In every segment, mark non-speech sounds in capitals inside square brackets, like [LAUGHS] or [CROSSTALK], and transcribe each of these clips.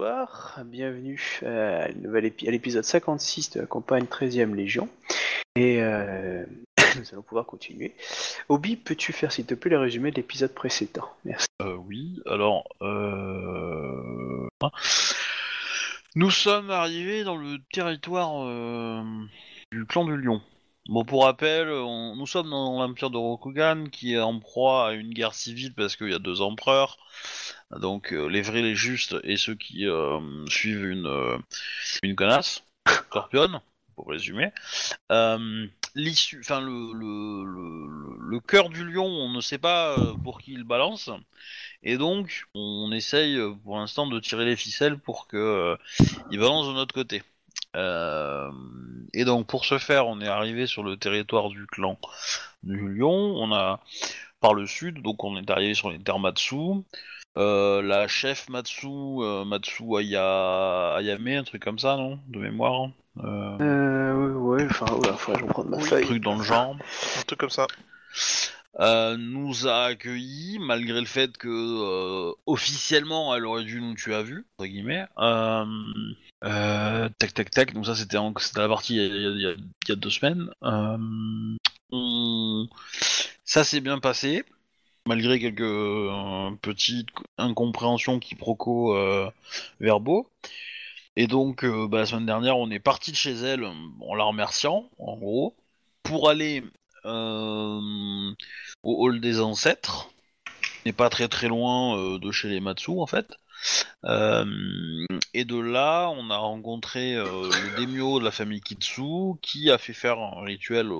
bonsoir, bienvenue épi- à l'épisode 56 de la campagne 13e Légion. Et euh, [COUGHS] nous allons pouvoir continuer. Obi, peux-tu faire s'il te plaît le résumé de l'épisode précédent? Merci. Euh, oui, alors... Euh... Nous sommes arrivés dans le territoire euh, du clan du lion. Bon, pour rappel, nous sommes dans l'empire de Rokugan qui est en proie à une guerre civile parce qu'il y a deux empereurs. Donc euh, les vrais, les justes et ceux qui euh, suivent une, euh, une connasse, Scorpion, pour résumer. Euh, l'issue, enfin le, le, le, cœur du lion, on ne sait pas pour qui il balance. Et donc, on essaye pour l'instant de tirer les ficelles pour que il balance de notre côté. Euh, et donc, pour ce faire, on est arrivé sur le territoire du clan du lion. On a par le sud, donc on est arrivé sur les terres Matsu. Euh, la chef Matsu, euh, Matsu Aya... Ayame, un truc comme ça, non? De mémoire euh, Euh, ouais, ouais, enfin, oula, faudrait que je reprenne ma Un feuille. truc dans le genre. Un truc comme ça. Euh, nous a accueillis malgré le fait que euh, officiellement elle aurait dû nous tuer à vue entre guillemets. Euh, tac tac tac. Donc ça c'était la partie il y a, il y a- deux semaines. Ça s'est bien passé malgré quelques petites incompréhensions quiproquos euh, verbaux. Et donc bah, la semaine dernière on est parti de chez elle en la remerciant en gros pour aller au hall des ancêtres, n'est pas très très loin euh, de chez les Matsu en fait. Euh, et de là, on a rencontré euh, le daimyo de la famille Kitsu qui a fait faire un rituel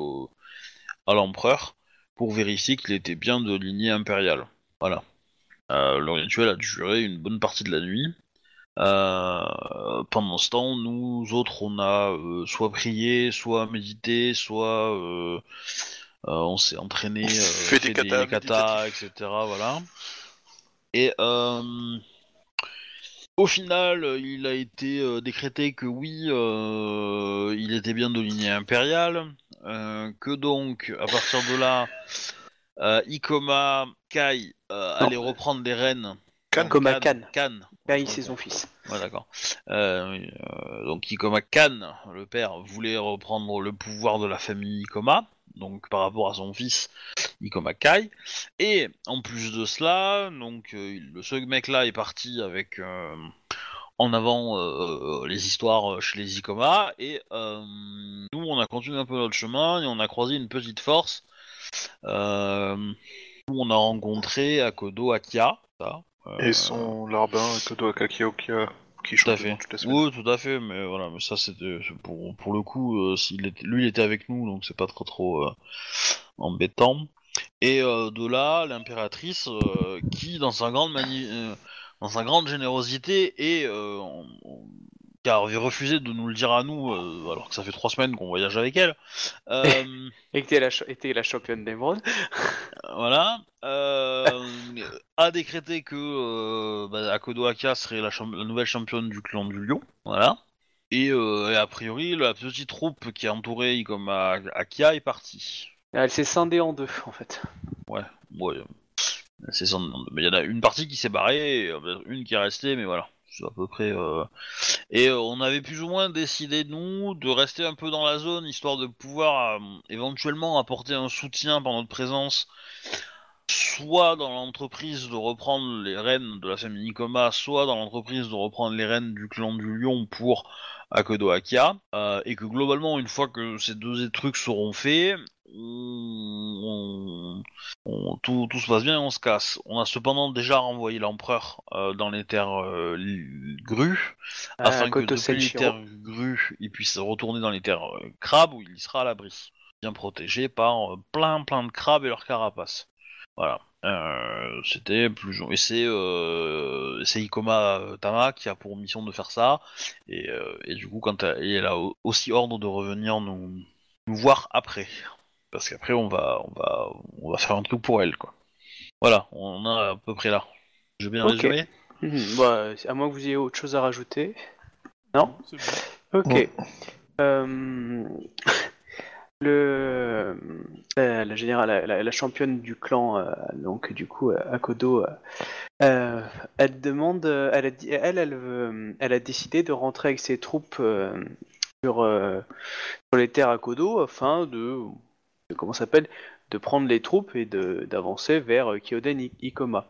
à l'empereur pour vérifier qu'il était bien de lignée impériale. Voilà. Euh, le rituel a duré une bonne partie de la nuit. Euh, pendant ce temps, nous autres, on a euh, soit prié, soit médité, soit euh, euh, on s'est entraîné, euh, Fait des katas katas, etc. Voilà. Et euh, au final, il a été euh, décrété que oui, euh, il était bien de lignée impériale, euh, que donc, à partir de là, euh, Ikoma Kai euh, allait reprendre les rênes. Kan. Ikoma Kan. Kan. Kai, c'est son fils. Ouais, d'accord. Euh, euh, donc Ikoma Kan, le père, voulait reprendre le pouvoir de la famille Ikoma, donc par rapport à son fils Ikoma Kai. Et en plus de cela, donc euh, ce mec-là est parti avec en avant les histoires chez les Ikoma, et nous on a continué un peu notre chemin et on a croisé une petite force où on a rencontré Akodo Akia. Et son larbin, Kodo Akakio, qui, tout à fait. toute la semaine. Oui, tout à fait, mais voilà, mais ça c'était pour, pour le coup, euh, s'il était, lui il était avec nous, donc c'est pas trop trop euh, embêtant. Et euh, de là, l'impératrice, euh, qui dans sa grande mani- euh, dans sa grande générosité et qui avait refusé de nous le dire à nous, euh, alors que ça fait trois semaines qu'on voyage avec elle. euh, [LAUGHS] Et que t'es la, cha- et la championne d'émeraude. [LAUGHS] voilà, euh, a décrété que bah, Akodo Aka serait la, nouvelle championne du clan du lion, voilà. Et, et a priori, la petite troupe qui entourait comme Akia est partie. Elle s'est scindée en deux, en fait. Ouais, euh, c'est ça. Mais il y en a une partie qui s'est barrée, et une qui est restée, mais voilà. À peu près. euh, Et euh, on avait plus ou moins décidé, nous, de rester un peu dans la zone, histoire de pouvoir euh, éventuellement apporter un soutien par notre présence, soit dans l'entreprise de reprendre les rênes de la famille Nikoma, soit dans l'entreprise de reprendre les rênes du clan du lion pour Akodo Akia, et que globalement, une fois que ces deux trucs seront faits, on, on- tout, tout se passe bien et on se casse. On a cependant déjà renvoyé l'empereur euh, dans les terres euh, grues, afin que depuis les terres grues, il puisse retourner dans les terres euh, crabes où il sera à l'abri, bien protégé par euh, plein plein de crabes et leurs carapaces. Voilà. Euh, C'était plus et c'est c'est Ikoma Tama qui a pour mission de faire ça et, et du coup quand elle, et elle a au- aussi ordre de revenir nous, nous voir après parce qu'après on va on va on va faire un truc pour elle quoi. Voilà, on a à peu près là. J'ai bien Ok. résumé Mhm, bah, à moins que vous ayez autre chose à rajouter. Non C'est bon. Ok. Euh, [LAUGHS] le... la, la générale, la, la- la championne du clan, euh, donc du coup, euh, Akodo, euh, euh, elle demande, euh, elle a, dit- elle, elle, veut- elle a décidé de rentrer avec ses troupes euh, sur, euh, sur les terres Akodo afin de- comment s'appelle, de prendre les troupes et d'avancer vers euh, Kyoden Ikoma.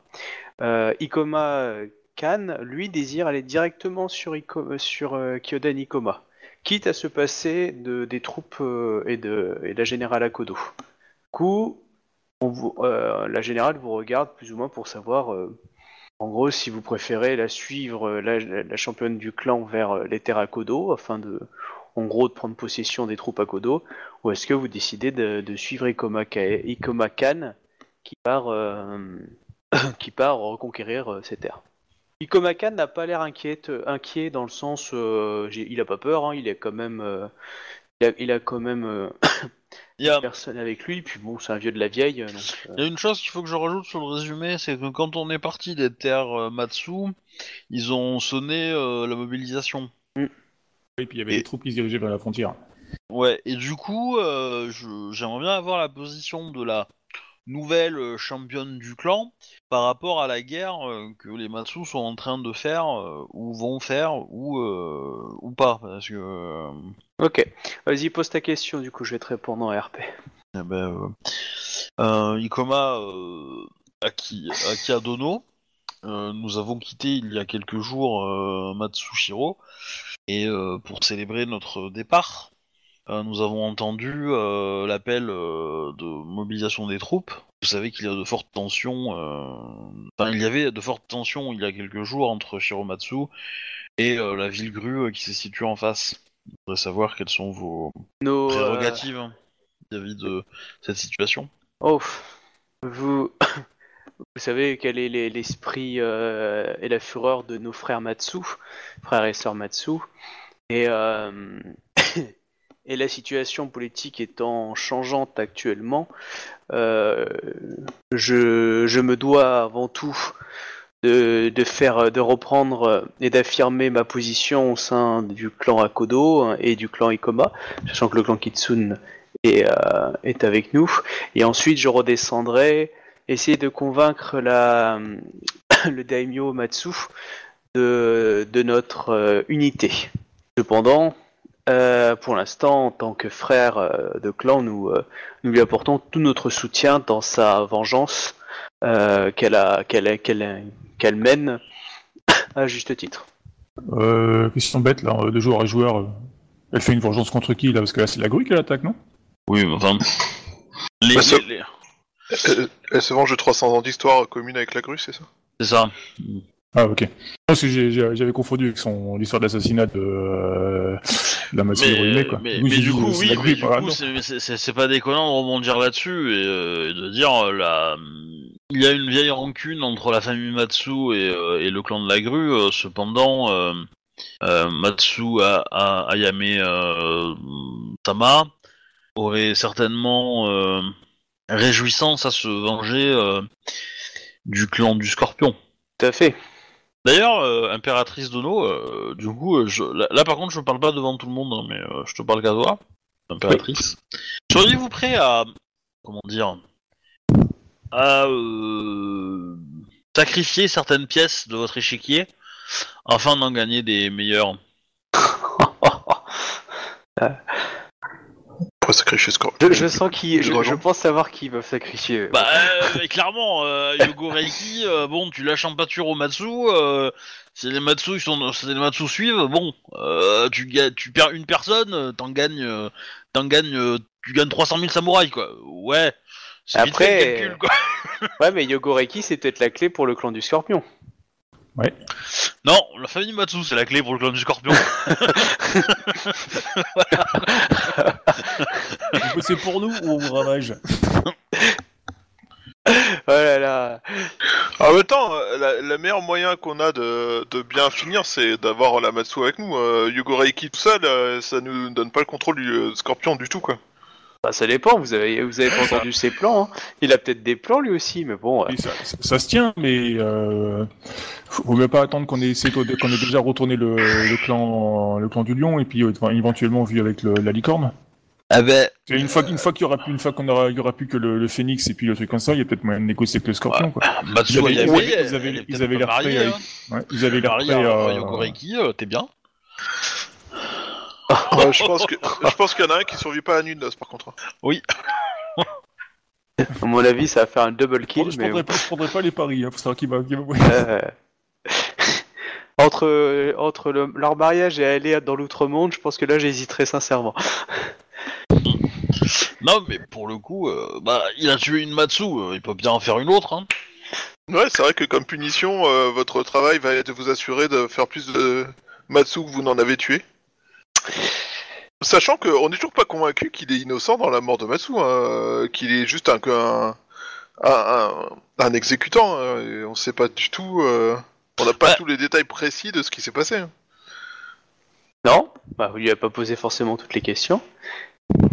Euh, Ikoma euh, Khan, lui, désire aller directement sur, sur Kyoden Ikoma, quitte à se passer de, des troupes et, de, et la générale Akodo. Du coup, on vous- la générale vous regarde plus ou moins pour savoir, en gros, si vous préférez la suivre, la, la- championne du clan, vers les terres Akodo, afin de, en gros, de prendre possession des troupes Akodo, ou est-ce que vous décidez de, de suivre Ikoma, Ikoma Khan, qui part, euh, [COUGHS] qui part reconquérir euh, ces terres Ikoma Khan n'a pas l'air inquiet, inquiet dans le sens, euh, il a pas peur, hein, il est quand même, euh, il, a, il a quand même euh, [COUGHS] Il y a, personne avec lui, puis bon, c'est un vieux de la vieille, donc, euh, il y a une chose qu'il faut que je rajoute sur le résumé, c'est que quand on est parti des terres euh, Matsu, ils ont sonné euh, la mobilisation. Et puis il y avait Et- des troupes qui se dirigeaient vers la frontière. Ouais, et du coup, euh, je- j'aimerais bien avoir la position de la nouvelle euh, championne du clan par rapport à la guerre euh, que les Matsu sont en train de faire, euh, ou vont faire, ou, euh, ou pas. Parce que. euh, Ok, vas-y, pose ta question, du coup, je vais te répondre en RP. eh ben, euh, euh, Ikoma euh, Aki, Akiadono, euh, nous avons quitté il y a quelques jours euh, Matsushiro, et euh, pour célébrer notre départ, euh, nous avons entendu euh, l'appel euh, de mobilisation des troupes. Vous savez qu'il y a de fortes tensions, enfin il y avait de fortes tensions il y a quelques jours entre Shiromatsu et la ville grue qui se situe en face. Je voudrais savoir quelles sont vos Nos, prérogatives vis-à-vis de cette situation. Oh, vous, [COUGHS] vous savez quel est l'es- l'esprit euh, et la fureur de nos frères Matsu, frères et sœurs Matsu, et, euh, [COUGHS] et la situation politique étant changeante actuellement, euh, je, me dois avant tout de, faire, de reprendre et d'affirmer ma position au sein du clan Akodo hein, et du clan Ikoma, sachant que le clan Kitsune est, euh, est avec nous. Et ensuite, je redescendrai, essayer de convaincre la, [COUGHS] le daimyo Matsu de, de notre euh, unité. Cependant, euh, pour l'instant, en tant que frère euh, de clan, nous, euh, nous lui apportons tout notre soutien dans sa vengeance euh, qu'elle a, qu'elle qu'elle qu'elle mène [LAUGHS] à juste titre. Euh, question bête là, de joueur à joueur. Elle fait une vengeance contre qui là? Parce que là c'est la grue qui l'attaque, non? Oui, mais enfin. Les, Bah, ça- les- les- Elle, elle se venge de 300 ans d'histoire commune avec la grue, c'est ça? C'est ça. Ah ok. Parce que j'avais confondu avec son l'histoire d'assassinat de, euh, de la Matsu Hirohime, quoi. mais, Du coup, mais du oui, mais du pas coup, c'est- pas déconnant de rebondir là-dessus et, euh, et de dire euh, la, il y a une vieille rancune entre la famille Matsu et, euh, et le clan de la grue. cependant, euh, euh, Matsu a, a- Ayame euh, Sama aurait certainement euh, réjouissance à se venger euh, du clan du Scorpion. Tout à fait. D'ailleurs, euh, impératrice Dono, euh, du coup, euh, là, par contre, je parle pas devant tout le monde, hein, mais je te parle qu'à impératrice. Seriez-vous prêt à, comment dire, à sacrifier certaines pièces de votre échiquier afin d'en gagner des meilleurs? [LAUGHS] Sacrifier ce corps. Je, je sens qui, je, pense savoir qui va sacrifier. Bah, euh, clairement, euh, Yogo Reiki, euh, bon, tu lâches en pâture au Matsu. Euh, si les Matsu, ils sont, si les Matsu suivent, bon, euh, tu, tu perds une personne, euh, t'en gagnes, euh, t'en gagnes, euh, tu gagnes 300 000 samouraïs, quoi. Ouais. Après, calcul, quoi. Ouais, mais Yogoreki, c'est peut-être la clé pour le clan du Scorpion. Non, la famille Matsu, c'est la clé pour le clan du Scorpion. [LAUGHS] [LAUGHS] C'est pour nous ou on vous ravage Oh là là. En même temps, euh, la, la meilleur moyen qu'on a de, de bien finir, c'est d'avoir la Matsu avec nous. Euh, Yugo Reiki tout seul, euh, ça nous donne pas le contrôle du euh, scorpion du tout, quoi. Bah, ça dépend, vous avez, vous avez pas entendu ses plans. hein. Il a peut-être des plans lui aussi, mais bon. euh, ça, ça- ça se tient, mais euh, faut même pas attendre qu'on ait, qu'on ait déjà retourné le, le clan, le clan du lion et puis euh, éventuellement vu avec le- la licorne. Ah ben, une fois, une fois qu'il y aura plus, une fois qu'on aura, il y aura plus que le, le phénix et puis le truc comme ça, il y a peut-être moyen de négocier avec le scorpion, quoi. Matsu, Ils avaient- il y avait- ils avaient- l'air prêts hein. Ils avaient l'air prêts à- Yogoreki, euh, t'es bien Ouais, [LAUGHS] je pense que je pense qu'il y en a un qui survit pas à la nuit de noces par contre. À mon avis, ça va faire un double Je kill, mais prendrais, pas, je prendrais pas les paris, hein, pour savoir qui va, qui va [LAUGHS] euh, [LAUGHS] entre entre le- leur mariage et aller dans l'outre-monde, je pense que là, j'hésiterais sincèrement. Non, mais pour le coup, euh, bah, il a tué une Matsu, euh, il peut bien en faire une autre, hein. Ouais, c'est vrai que comme punition, euh, votre travail va être de vous assurer de faire plus de Matsu que vous n'en avez tué. Sachant qu'on n'est toujours pas convaincu qu'il est innocent dans la mort de Matsu, hein, euh, qu'il est juste un, un, un, un- un exécutant. hein, et on sait pas du tout. euh, on n'a pas Ouais. tous les détails précis de ce qui s'est passé. hein. Non, bah, vous lui avez pas posé forcément toutes les questions. Ah,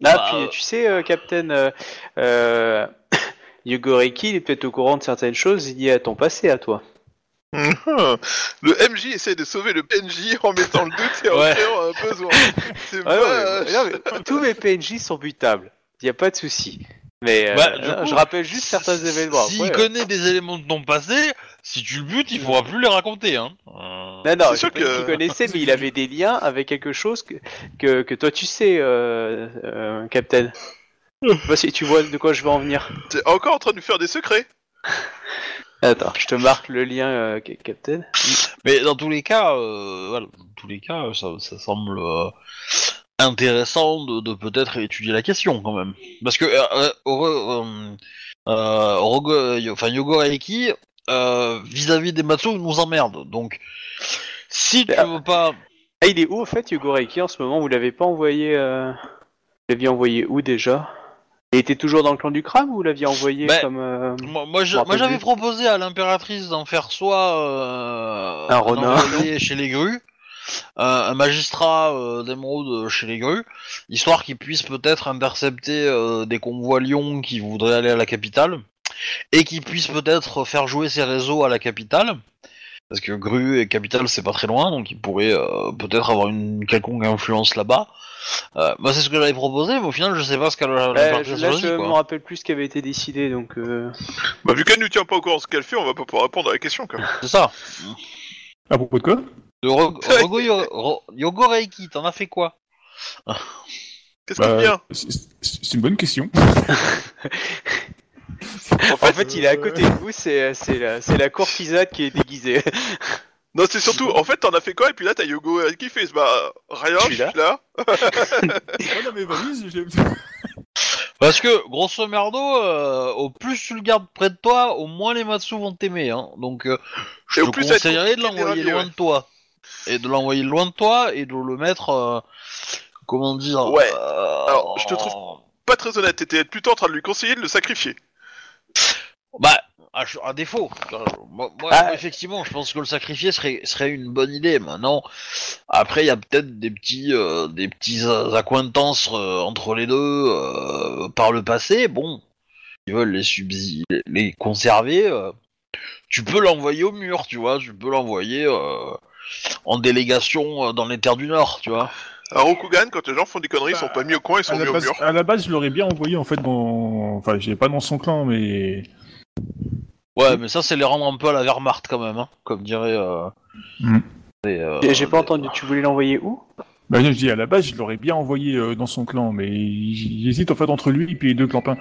Bah, puis euh, tu sais, euh, Captain euh, euh, [COUGHS] Yogoreki, il est peut-être au courant de certaines choses liées à ton passé, à toi. Le MJ essaie de sauver le PNJ en mettant le doute et en Ouais. créant un besoin. [LAUGHS] C'est Ah, non, mais- moche. non, mais tous mes PNJ sont butables, il n'y a pas de souci. Mais euh, Bah, du non, coup, je rappelle juste certains événements. S'il Après, euh, connaît des éléments de ton passé, si tu le butes, il pourra plus les raconter, hein. Euh, Non, non, C'est je sûr que- qu'il connaissait, mais il avait des liens avec quelque chose que, que, que toi tu sais, euh, euh, Captain. Je sais pas si tu vois de quoi je veux en venir. T'es encore en train de nous faire des secrets. [LAUGHS] Attends, je te marque le lien, euh, Ca- Captain. Mais dans tous les cas, euh, voilà, dans tous les cas, ça, ça semble euh, intéressant de, de peut-être étudier la question quand même, parce que euh, euh, yo- enfin euh, vis-à-vis des Matsu nous emmerde. Donc si tu Ah. veux pas, Ah, il est où en fait, Yogoreki, en ce moment? Vous l'avez pas envoyé. Euh... Vous l'aviez envoyé où déjà? Il était toujours dans le clan du crabe ou vous l'aviez envoyé Ben, comme. euh, moi, je- j'avais proposé à l'impératrice d'en faire soit euh, Un renard. chez les grues, euh, un magistrat d'émeraude chez les grues, histoire qu'il puisse peut-être intercepter des convois Lyon qui voudraient aller à la capitale, et qu'il puisse peut-être faire jouer ses réseaux à la capitale. Parce que Grue et Capitale c'est pas très loin, donc il pourrait euh, peut-être avoir une quelconque influence là-bas. Euh, moi c'est ce que j'avais proposé, mais au final je sais pas ce qu'elle a là, je me rappelle plus ce qui avait été décidé, donc. Euh... Bah, vu qu'elle nous tient pas au courant de ce qu'elle fait, on va pas pouvoir répondre à la question. Quoi. C'est ça. À propos de quoi? De Ro- [LAUGHS] Rogo Yo- Ro- Yogo Reiki, t'en as fait quoi? Qu'est-ce qui Bah, vient? c'est- C'est une bonne question. [LAUGHS] En fait, il est à côté de vous, c'est c'est la, la courtisane qui est déguisée. [LAUGHS] Non, c'est surtout, en fait, t'en as fait quoi Et puis là, t'as Yogo euh, qui fait Bah, rien, Je suis là. là. [LAUGHS] Oh non, mais valise, j'ai- [LAUGHS] Parce que, grosso merdo, euh, au plus tu le gardes près de toi, au moins les Matsu vont t'aimer. Hein. Donc, euh, je te plus, conseillerais de l'envoyer loin ouais. de toi. Et de l'envoyer loin de toi et de le mettre... euh, comment dire Ouais. euh, Alors, je te trouve- Pas très honnête, t'étais plutôt en train de lui conseiller de le sacrifier. Bah, à, ch- à défaut. Moi, moi, Ah. effectivement, je pense que le sacrifier serait, serait une bonne idée. Maintenant, après, il y a peut-être des petits, euh, des petits accointances euh, entre les deux euh, par le passé. Bon, ils veulent les subsi- les conserver. euh, tu peux l'envoyer au mur, tu vois. Tu peux l'envoyer euh, en délégation euh, dans les terres du Nord, tu vois. À Rokugan, quand les gens font des conneries, ils sont Bah, pas mis au coin, ils sont mis la, au base, mur. à la base, je l'aurais bien envoyé en fait dans. Enfin, j'ai pas dans son clan, mais. Ouais, mais ça, c'est les rendre un peu à la Wehrmacht quand même, hein, comme dirait. Euh, Mm. euh, J'ai pas entendu, tu voulais l'envoyer où? Bah, je dis à la base, je l'aurais bien envoyé euh, dans son clan, mais j'hésite en fait entre lui et puis les deux clampins.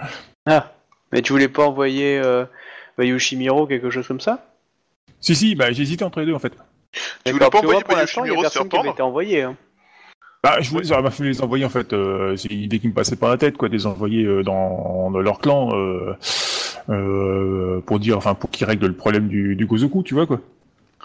Ah, mais tu voulais pas envoyer euh, bah, Yoshimiro, quelque chose comme ça? Si, si, bah j'hésitais entre les deux en fait. Tu voulais pas envoyer pour l'instant, il y a Yoshimiro se qui avait été envoyé. Hein. Bah, je voulais, ça m'a fait les envoyer en fait. Euh, c'est l'idée qui me passait par la tête, quoi, de les envoyer euh, dans, dans leur clan euh, euh, pour dire, enfin, pour qu'ils règlent le problème du, du Gozoku, tu vois quoi.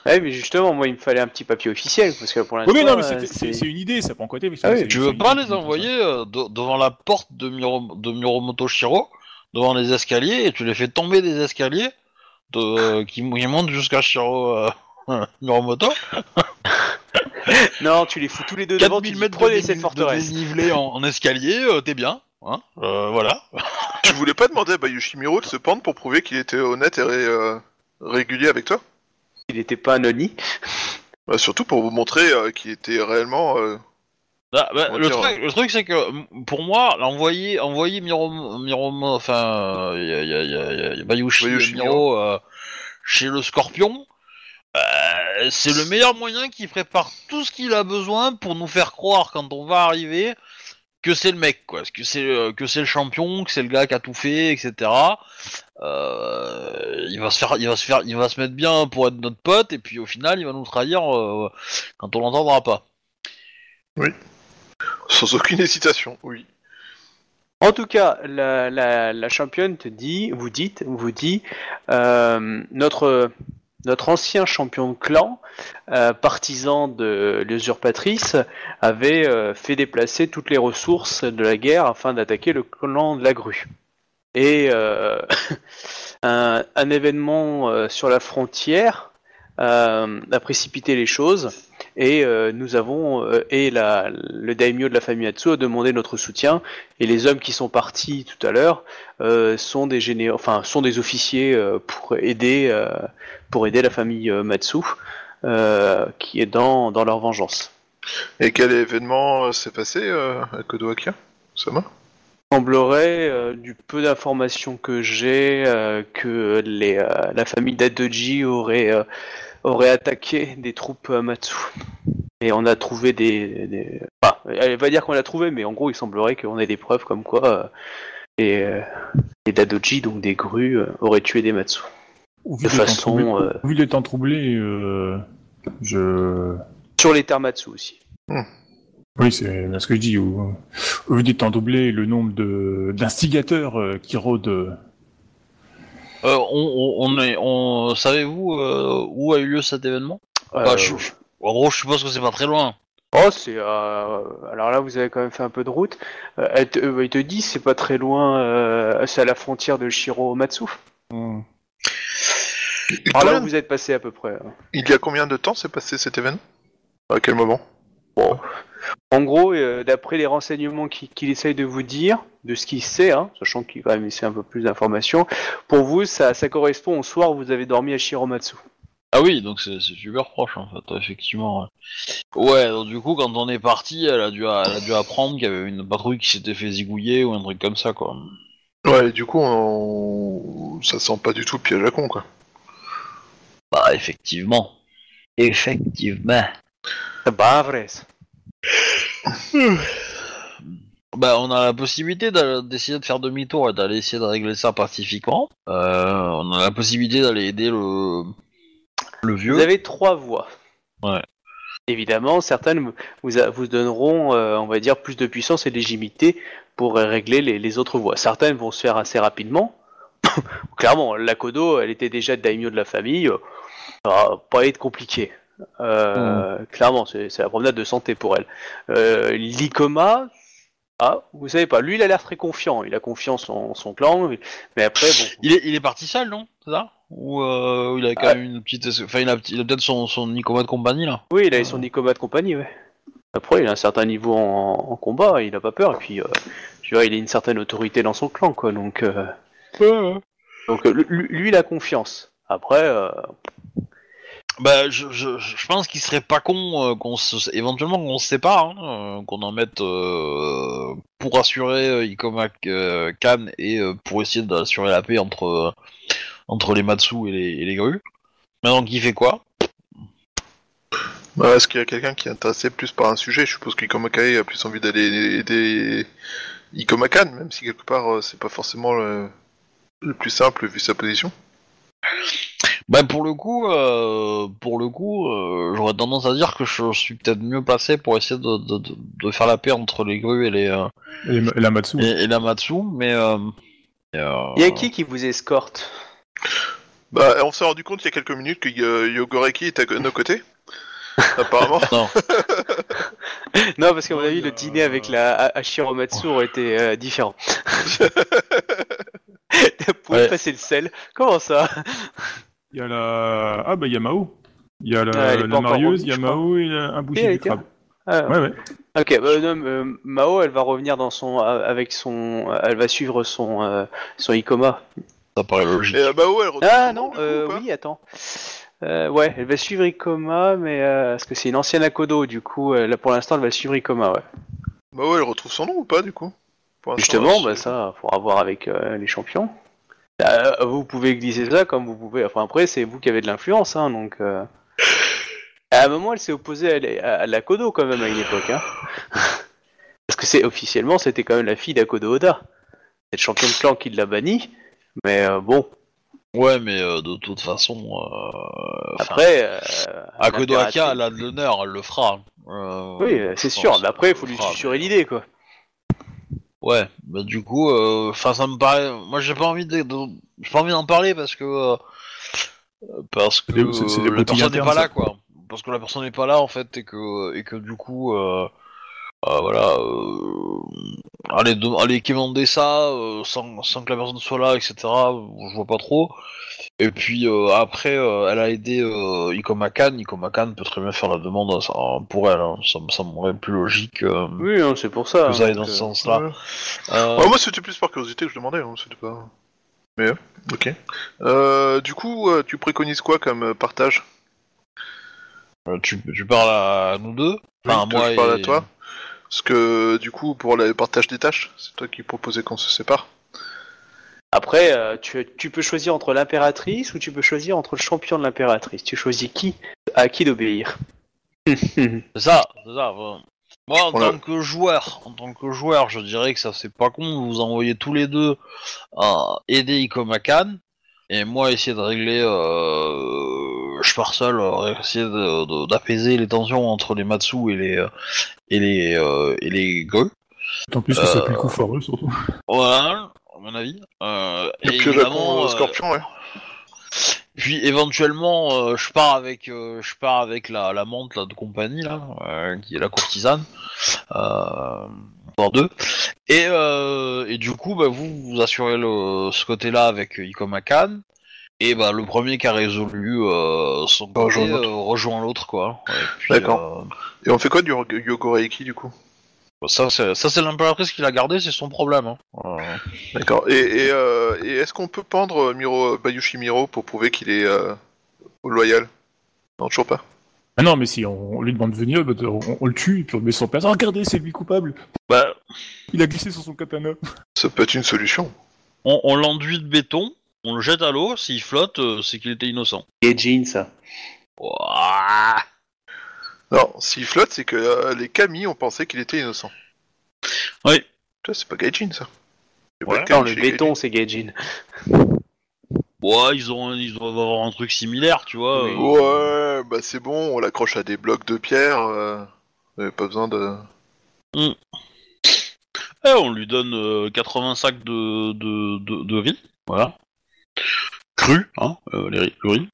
Ouais, mais justement, moi, il me fallait un petit papier officiel, parce que pour Oui, l'instant... mais non, mais euh, c'est c'est- c'est une idée, ça peut en côté. Mais Ah oui, Tu veux pas idée les envoyer euh, de- devant la porte de, Miro, de Miromoto Shiro, devant les escaliers, et tu les fais tomber des escaliers de, euh, qui, qui montent jusqu'à Shiro euh, [LAUGHS] Miromoto. Non, tu les fous tous les deux devant, tu 4000 dis, mètres de, prenez cette de forteresse. dénivelé en, en escalier, euh, t'es bien. Hein Euh, voilà. [LAUGHS] Tu voulais pas demander à Yoshimiro de se pendre pour prouver qu'il était honnête et ré- euh, régulier avec toi? Il était pas Oni. Bah, Surtout pour vous montrer euh, qu'il était réellement euh, Bah, bah, le, dire, truc, le truc, c'est que m- pour moi, envoyer, envoyer Miro, Miro, enfin, il y a, y a, y a, y a- y a Bayushi, Bayushi Miro euh, chez le Scorpion, euh, c'est le meilleur moyen qui prépare tout ce qu'il a besoin pour nous faire croire quand on va arriver que c'est le mec, quoi, que c'est euh, que c'est le champion, que c'est le gars qui a tout fait, etc. Euh, il va se faire, il va se faire, il va se mettre bien pour être notre pote, et puis au final, il va nous trahir euh, quand on l'entendra pas. Sans aucune hésitation, oui. En tout cas, la, la, la championne te dit, vous dites, vous dit, euh, notre notre ancien champion de clan, euh, partisan de l'usurpatrice, avait euh, fait déplacer toutes les ressources de la guerre afin d'attaquer le clan de la grue. Et euh, [LAUGHS] un, événement sur la frontière a précipité les choses et euh, nous avons euh, et le daimyo de la famille Atsu a demandé notre soutien et les hommes qui sont partis tout à l'heure euh, sont des géné- enfin sont des officiers pour aider pour aider la famille Matsu qui est dans, dans leur vengeance. Et quel événement s'est passé à Kodoakia Sama semblerait euh, du peu d'informations que j'ai euh, que les, euh, la famille d'Adoji aurait euh, aurait attaqué des troupes Matsu. Et on a trouvé des, des... Enfin, elle va dire qu'on l'a trouvé, mais en gros, il semblerait qu'on ait des preuves comme quoi euh, les, euh, les Dadoji, donc des grues, euh, auraient tué des Matsu. Au vu De façon, euh, Au vu des temps troublés, euh, je... Sur les terres Matsu aussi. Oui, c'est ce que je dis. Au, au vu des temps doublés, le nombre de d'instigateurs euh, qui rôdent... euh, on, on, on est, on, savez-vous euh, où a eu lieu cet événement? Bah, je- je- En gros, je suppose que c'est pas très loin. Oh, c'est. euh, Alors là, vous avez quand même fait un peu de route. Euh, elle te- il te dit, c'est pas très loin, euh, c'est à la frontière de Shiro Matsu. Par là où vous êtes passé à peu près. hein. Il y a combien de temps s'est passé cet événement? À quel moment? En gros, euh, d'après les renseignements qu'il essaye de vous dire, de ce qu'il sait, hein, sachant qu'il va essayer un peu plus d'informations, pour vous, ça, ça correspond au soir où vous avez dormi à Shiromatsu. Ah oui, donc c'est super proche en fait, effectivement. Ouais, donc du coup, quand on est parti, elle a dû, elle a dû apprendre qu'il y avait une patrouille qui s'était fait zigouiller ou un truc comme ça, quoi. Ouais, du coup, on... ça sent pas du tout piège à con, quoi. Bah, effectivement. Effectivement. C'est pas vrai. Bah, on a la possibilité d'essayer de faire demi-tour et d'aller essayer de régler ça pacifiquement. Euh, on a la possibilité d'aller aider le, le vieux. Vous avez trois voies. Ouais. Évidemment, certaines vous, a- vous donneront, euh, on va dire, plus de puissance et légitimité pour régler les, les autres voies. Certaines vont se faire assez rapidement. [COUGHS] Clairement, la Kodo, elle était déjà daimyo de la famille. euh, Ça va pas être compliqué. Euh, Clairement, c'est la promenade de santé pour elle. Euh, L'Ikoma, ah, vous savez pas. Lui, il a l'air très confiant. Il a confiance en son clan. Mais après, bon. Il est, il est parti seul, non? C'est ça? Ou euh, il a quand Ah. même une petite. Enfin, il a, il a peut-être son, son Nicoma de compagnie là. Oui, il a son Nikoma de compagnie, ouais. Après, il a un certain niveau en, en combat, il a pas peur, et puis, euh, tu vois, il a une certaine autorité dans son clan, quoi, donc... euh, donc, euh, lui, il a confiance. Après, euh, Bah, je, je, pense qu'il serait pas con euh, qu'on se, éventuellement qu'on se sépare, hein, euh, qu'on en mette euh, pour assurer Ikoma Khan et pour essayer d'assurer la paix entre entre les Matsu et les, et les grues. Maintenant, qui fait quoi? Bah, Est-ce qu'il y a quelqu'un qui est intéressé plus par un sujet? Je suppose qu'Ikomakae a plus envie d'aller aider Ikomakan, même si quelque part c'est pas forcément le plus simple vu sa position. Bah, pour le coup, euh, pour le coup, euh, j'aurais tendance à dire que je suis peut-être mieux passé pour essayer de, de, de, de faire la paix entre les grues et les euh, Et, la Matsu. et, et la Matsu, mais euh, et, euh, il y a qui qui vous escorte? Bah, on s'est rendu compte il y a quelques minutes que Yogoreki est à nos côtés. [LAUGHS] Apparemment. Non. [LAUGHS] Non, parce qu'à mon avis, le dîner avec la Hashiromatsu aurait été euh, différent. [LAUGHS] Pouvez Ouais. passer le sel Comment ça? Il y a la... Ah bah il y a Mao. Il y a la, Ah, la il y a crois. Mao et la- un boucher elle du crabe. Ah, Ouais, ouais. Ok, bah, non, mais, euh, Mao, elle va revenir dans son, euh, avec son, elle va suivre son, euh, son Ikoma. ça paraît logique. Et euh, Mao, elle retrouve Ah non, coup, euh, oui, attends. Euh, ouais, elle va suivre Ikoma, mais euh, parce que c'est une ancienne Akodo, du coup, euh, là pour l'instant, elle va suivre Ikoma, ouais. Bah ouais, elle retrouve son nom ou pas du coup? Justement, bah ça, faudra voir avec euh, les champions. Euh, vous pouvez glisser ça comme vous pouvez. Enfin, après, c'est vous qui avez de l'influence, hein, donc. euh. À un moment, elle s'est opposée à, la- à la Kodo quand même à une époque, hein. [LAUGHS] Parce que c'est officiellement, c'était quand même la fille d'Akodo Oda. C'est le champion de clan qui l'a banni, mais euh, bon. Ouais, mais euh, de toute façon, euh, enfin, Après, euh, Akodo l'impératrice- Aka, elle a de l'honneur, elle le fera. Euh, Oui, euh, c'est sûr. Mais après, il faut lui susurrer mais- l'idée, quoi. Ouais, bah du coup, euh, enfin ça me paraît. Moi, j'ai pas envie de, de- j'ai pas envie d'en parler parce que euh, parce que C'est c'est- c'est la personne n'est pas là, quoi. Parce que la personne n'est pas là en fait et que et que du coup, euh, voilà, euh, aller de, aller quémander ça euh, sans, sans que la personne soit là, etc. Je vois pas trop. Et puis euh, après, euh, elle a aidé euh, Ikoma Kan. Ikoma Kan peut très bien faire la demande ça, pour elle. hein. Ça, me- ça me paraît plus logique euh, Oui, hein, c'est pour ça. que ça aille donc, dans ce sens-là. Ouais. Euh, Ouais, moi c'était plus par curiosité que je demandais, hein, c'était pas. Mais euh, ok. Euh, du coup, tu préconises quoi comme partage? Euh, tu, tu parles à nous deux? Enfin, Oui, moi je parle et- à toi. Parce que du coup, pour le partage des tâches, c'est toi qui proposais qu'on se sépare. Après, euh, tu, tu peux choisir entre l'impératrice ou tu peux choisir entre le champion de l'impératrice. Tu choisis qui À qui d'obéir [LAUGHS] C'est ça, c'est ça. Moi, en Voilà. tant que joueur, en tant que joueur, je dirais que ça c'est pas con de vous envoyer tous les deux à aider Ikoma Kan et moi essayer de régler. Euh, je pars seul, euh, essayer d'apaiser les tensions entre les Matsu et les euh, et les euh, et les Go. Tant plus que c'est Euh, plus le coup foireux, surtout. Voilà, à mon avis. Euh, Et évidemment, Japon, euh, Scorpion, ouais. Puis éventuellement, euh, je pars avec, euh, je pars avec la, la menthe là, de compagnie là, euh, qui est la courtisane, euh, voire deux. Et, euh, et du coup, bah, vous vous assurez le, ce côté-là avec Ikoma Kan. Et bah le premier qui a résolu euh, son côté Rejoint l'autre. euh, rejoint l'autre quoi. Puis, D'accord. Et on fait quoi du Yoko Reiki du coup? Euh, ça c'est ça c'est l'impératrice qui l'a gardé, c'est son problème. Hein. Euh, D'accord. Et, et, euh, et est-ce qu'on peut pendre Miro, Bayushi Miro pour prouver qu'il est euh, loyal? Non, toujours pas. Ah non, mais si on, on lui demande de venir, bah, on, on le tue, et puis on le met sur place. Ah, regardez, c'est lui coupable bah, Il a glissé sur son katana. Ça peut être une solution. on, on l'enduit de béton, on le jette à l'eau, s'il flotte, euh, c'est qu'il était innocent. Gaijin, ça. Ouah. Non, s'il flotte, c'est que euh, les Kami ont pensé qu'il était innocent. Oui. Ça, c'est pas Gaijin, ça. Ouais. Non, le c'est béton, c'est Gaijin. Ouais, ils ont, ils doivent avoir un truc similaire, tu vois. Oui. Euh, Ouais, bah c'est bon, on l'accroche à des blocs de pierre. Euh... pas besoin de. eh, on lui donne euh, 80 sacs de, de, de, de riz, voilà. Cru, hein, euh, les riz, le riz.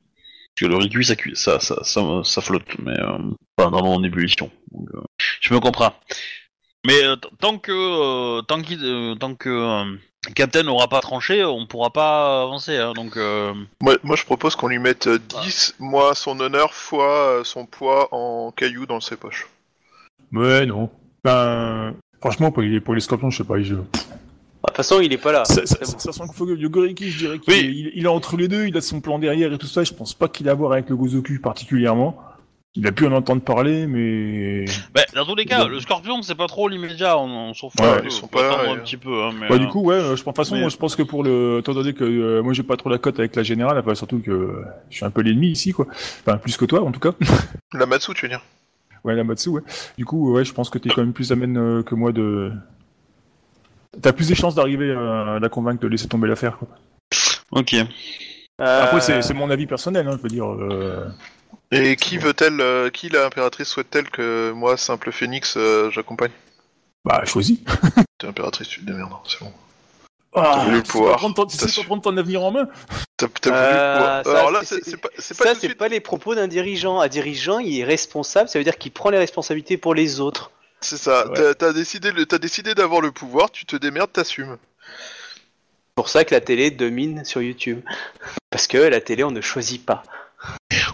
Parce que le riz cuit, ça, cuit, ça, ça, ça, ça flotte, mais euh, pas dans en ébullition. Donc, euh, je me comprends. Mais euh, tant que euh, tant, euh, que euh, Captain n'aura pas tranché, on pourra pas avancer. Hein, donc, euh, Moi, moi, je propose qu'on lui mette euh, 10 mois son honneur fois son poids en cailloux dans ses poches. Ouais, non. Ben, franchement, pour les, pour les scorpions, je sais pas, je... Bah, De toute façon, il est pas là. Ça, sent qu'il faut que Yogoriki, je dirais qu'il Oui. est, il, il est entre les deux, il a son plan derrière et tout ça, je pense pas qu'il a à voir avec le Gozoku particulièrement. Il a pu en entendre parler, mais... bah, dans tous les cas, le Scorpion, c'est pas trop l'immédiat, on, on s'en fout. Ouais, ils sont pas là, un petit peu. Hein, mais, Bah, du coup, ouais, je pense, de toute façon, mais- moi, je pense que pour le, étant donné que euh, moi, j'ai pas trop la cote avec la générale, enfin, surtout que je suis un peu l'ennemi ici, quoi. Enfin, plus que toi, en tout cas. La Matsu, tu veux dire? Ouais, la Matsu, ouais. Du coup, ouais, je pense que t'es quand même plus amène euh, que moi de. T'as plus de chances d'arriver à la convaincre de laisser tomber l'affaire. quoi. Ok. Après, Euh, c'est c'est mon avis personnel, hein, je veux dire. euh, Et qui veut-elle, euh, qui l'impératrice souhaite-t-elle que moi, simple phénix, euh, j'accompagne? Bah, choisis. [LAUGHS] T'es impératrice, tu te démerdes, hein, c'est bon. Ah, voulu le tu sais pouvoir. pas prendre ton- tu sais T'as pas prendre ton avenir en main T'as t'as voulu Euh, pouvoir- ça, Alors là, c'est- c'est c'est pas, c'est pas Ça, tout de c'est suite. pas les propos d'un dirigeant. Un dirigeant, il est responsable, ça veut dire qu'il prend les responsabilités pour les autres. C'est ça. Ouais. T'as- T'as décidé, le- t'as décidé d'avoir le pouvoir, tu te démerdes, t'assumes. C'est pour ça que la télé domine sur YouTube. Parce que la télé, on ne choisit pas.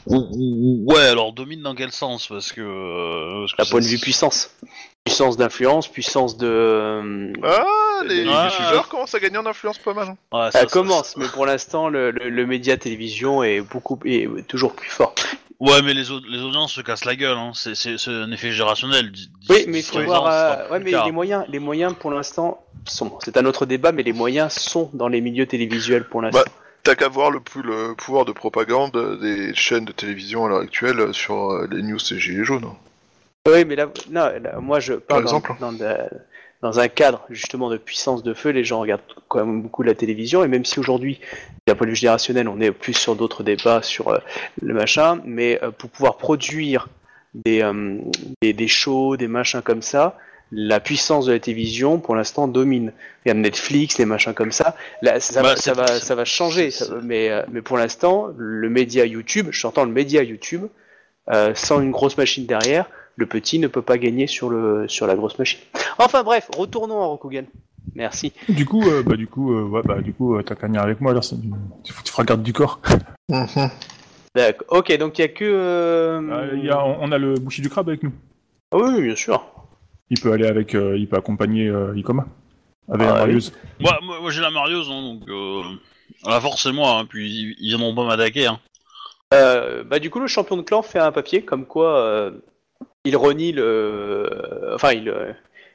Ou- ou- Ouais, alors domine dans quel sens? Parce que. euh, parce que D'un point de vue puissance. Puissance d'influence, puissance de... euh, Ah, les Ah. diffuseurs commencent à gagner en influence pas mal. hein. Ouais, Ça ça- commence, mais pour l'instant, le, le- le média télévision est beaucoup est toujours plus fort. Ouais, mais les, les audiences se cassent la gueule, hein. c'est, un effet générationnel. Oui, mais il faut voir. euh, ouais, mais les moyens, les moyens pour l'instant sont. C'est un autre débat, mais les moyens sont dans les milieux télévisuels pour l'instant. Bah, T'as qu'à voir le, le pouvoir de propagande des chaînes de télévision à l'heure actuelle sur euh, les news et gilets jaunes. Oui, mais là, non, là, moi je parle dans, exemple. dans, de- dans un cadre justement de puissance de feu. Les gens regardent quand même beaucoup la télévision, et même si aujourd'hui, d'un point de vue générationnel, on est plus sur d'autres débats sur euh, le machin, mais euh, pour pouvoir produire des, euh, des, des shows, des machins comme ça, la puissance de la télévision, pour l'instant, domine. Regarde Netflix, les machins comme ça. Là, ça, Bah, va, ça, va, c'est- ça va changer. c'est- ça- mais, euh, mais pour l'instant, le média YouTube, j'entends le média YouTube, euh, sans une grosse machine derrière, le petit ne peut pas gagner sur, le, sur la grosse machine. Enfin bref, retournons à Rokugan. Merci. Du coup, euh, bah du coup, euh, ouais, bah du coup, euh, t'as qu'à venir avec moi alors. Tu, tu feras garde du corps. D'accord. Ok, donc il y a que. euh, Euh, il y a, on, on a le boucher du crabe avec nous. Ah oui, bien sûr. Il peut aller avec, euh, il peut accompagner euh, Ikoma avec Ah, la oui. marieuse. Moi, moi, moi, j'ai la marieuse, hein, donc. Euh... La force, c'est moi, hein, puis ils, ils viendront pas m'attaquer. Hein. Euh, bah du coup, le champion de clan fait un papier comme quoi euh, il renie le. Enfin, il. euh,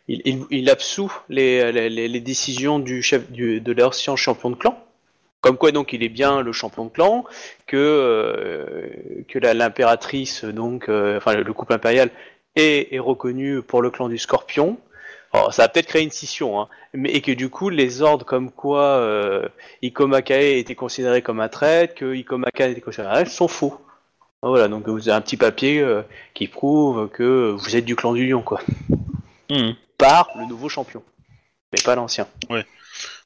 Il, il, il absout les, les, les- les décisions du chef du, de l'ancien champion de clan. Comme quoi donc il est bien le champion de clan, que, euh, que la- l'impératrice, donc, euh, enfin le couple impérial, est, est reconnu pour le clan du Scorpion. Alors, ça a peut-être créé une scission, hein, mais et que du coup les ordres comme quoi euh, Ikoma Kae était considéré comme un traître, que Ikoma Kan était considéré comme un traître, sont faux. Voilà, donc vous avez un petit papier euh, qui prouve que vous êtes du clan du lion, quoi. Mhm. Par le nouveau champion, mais pas l'ancien.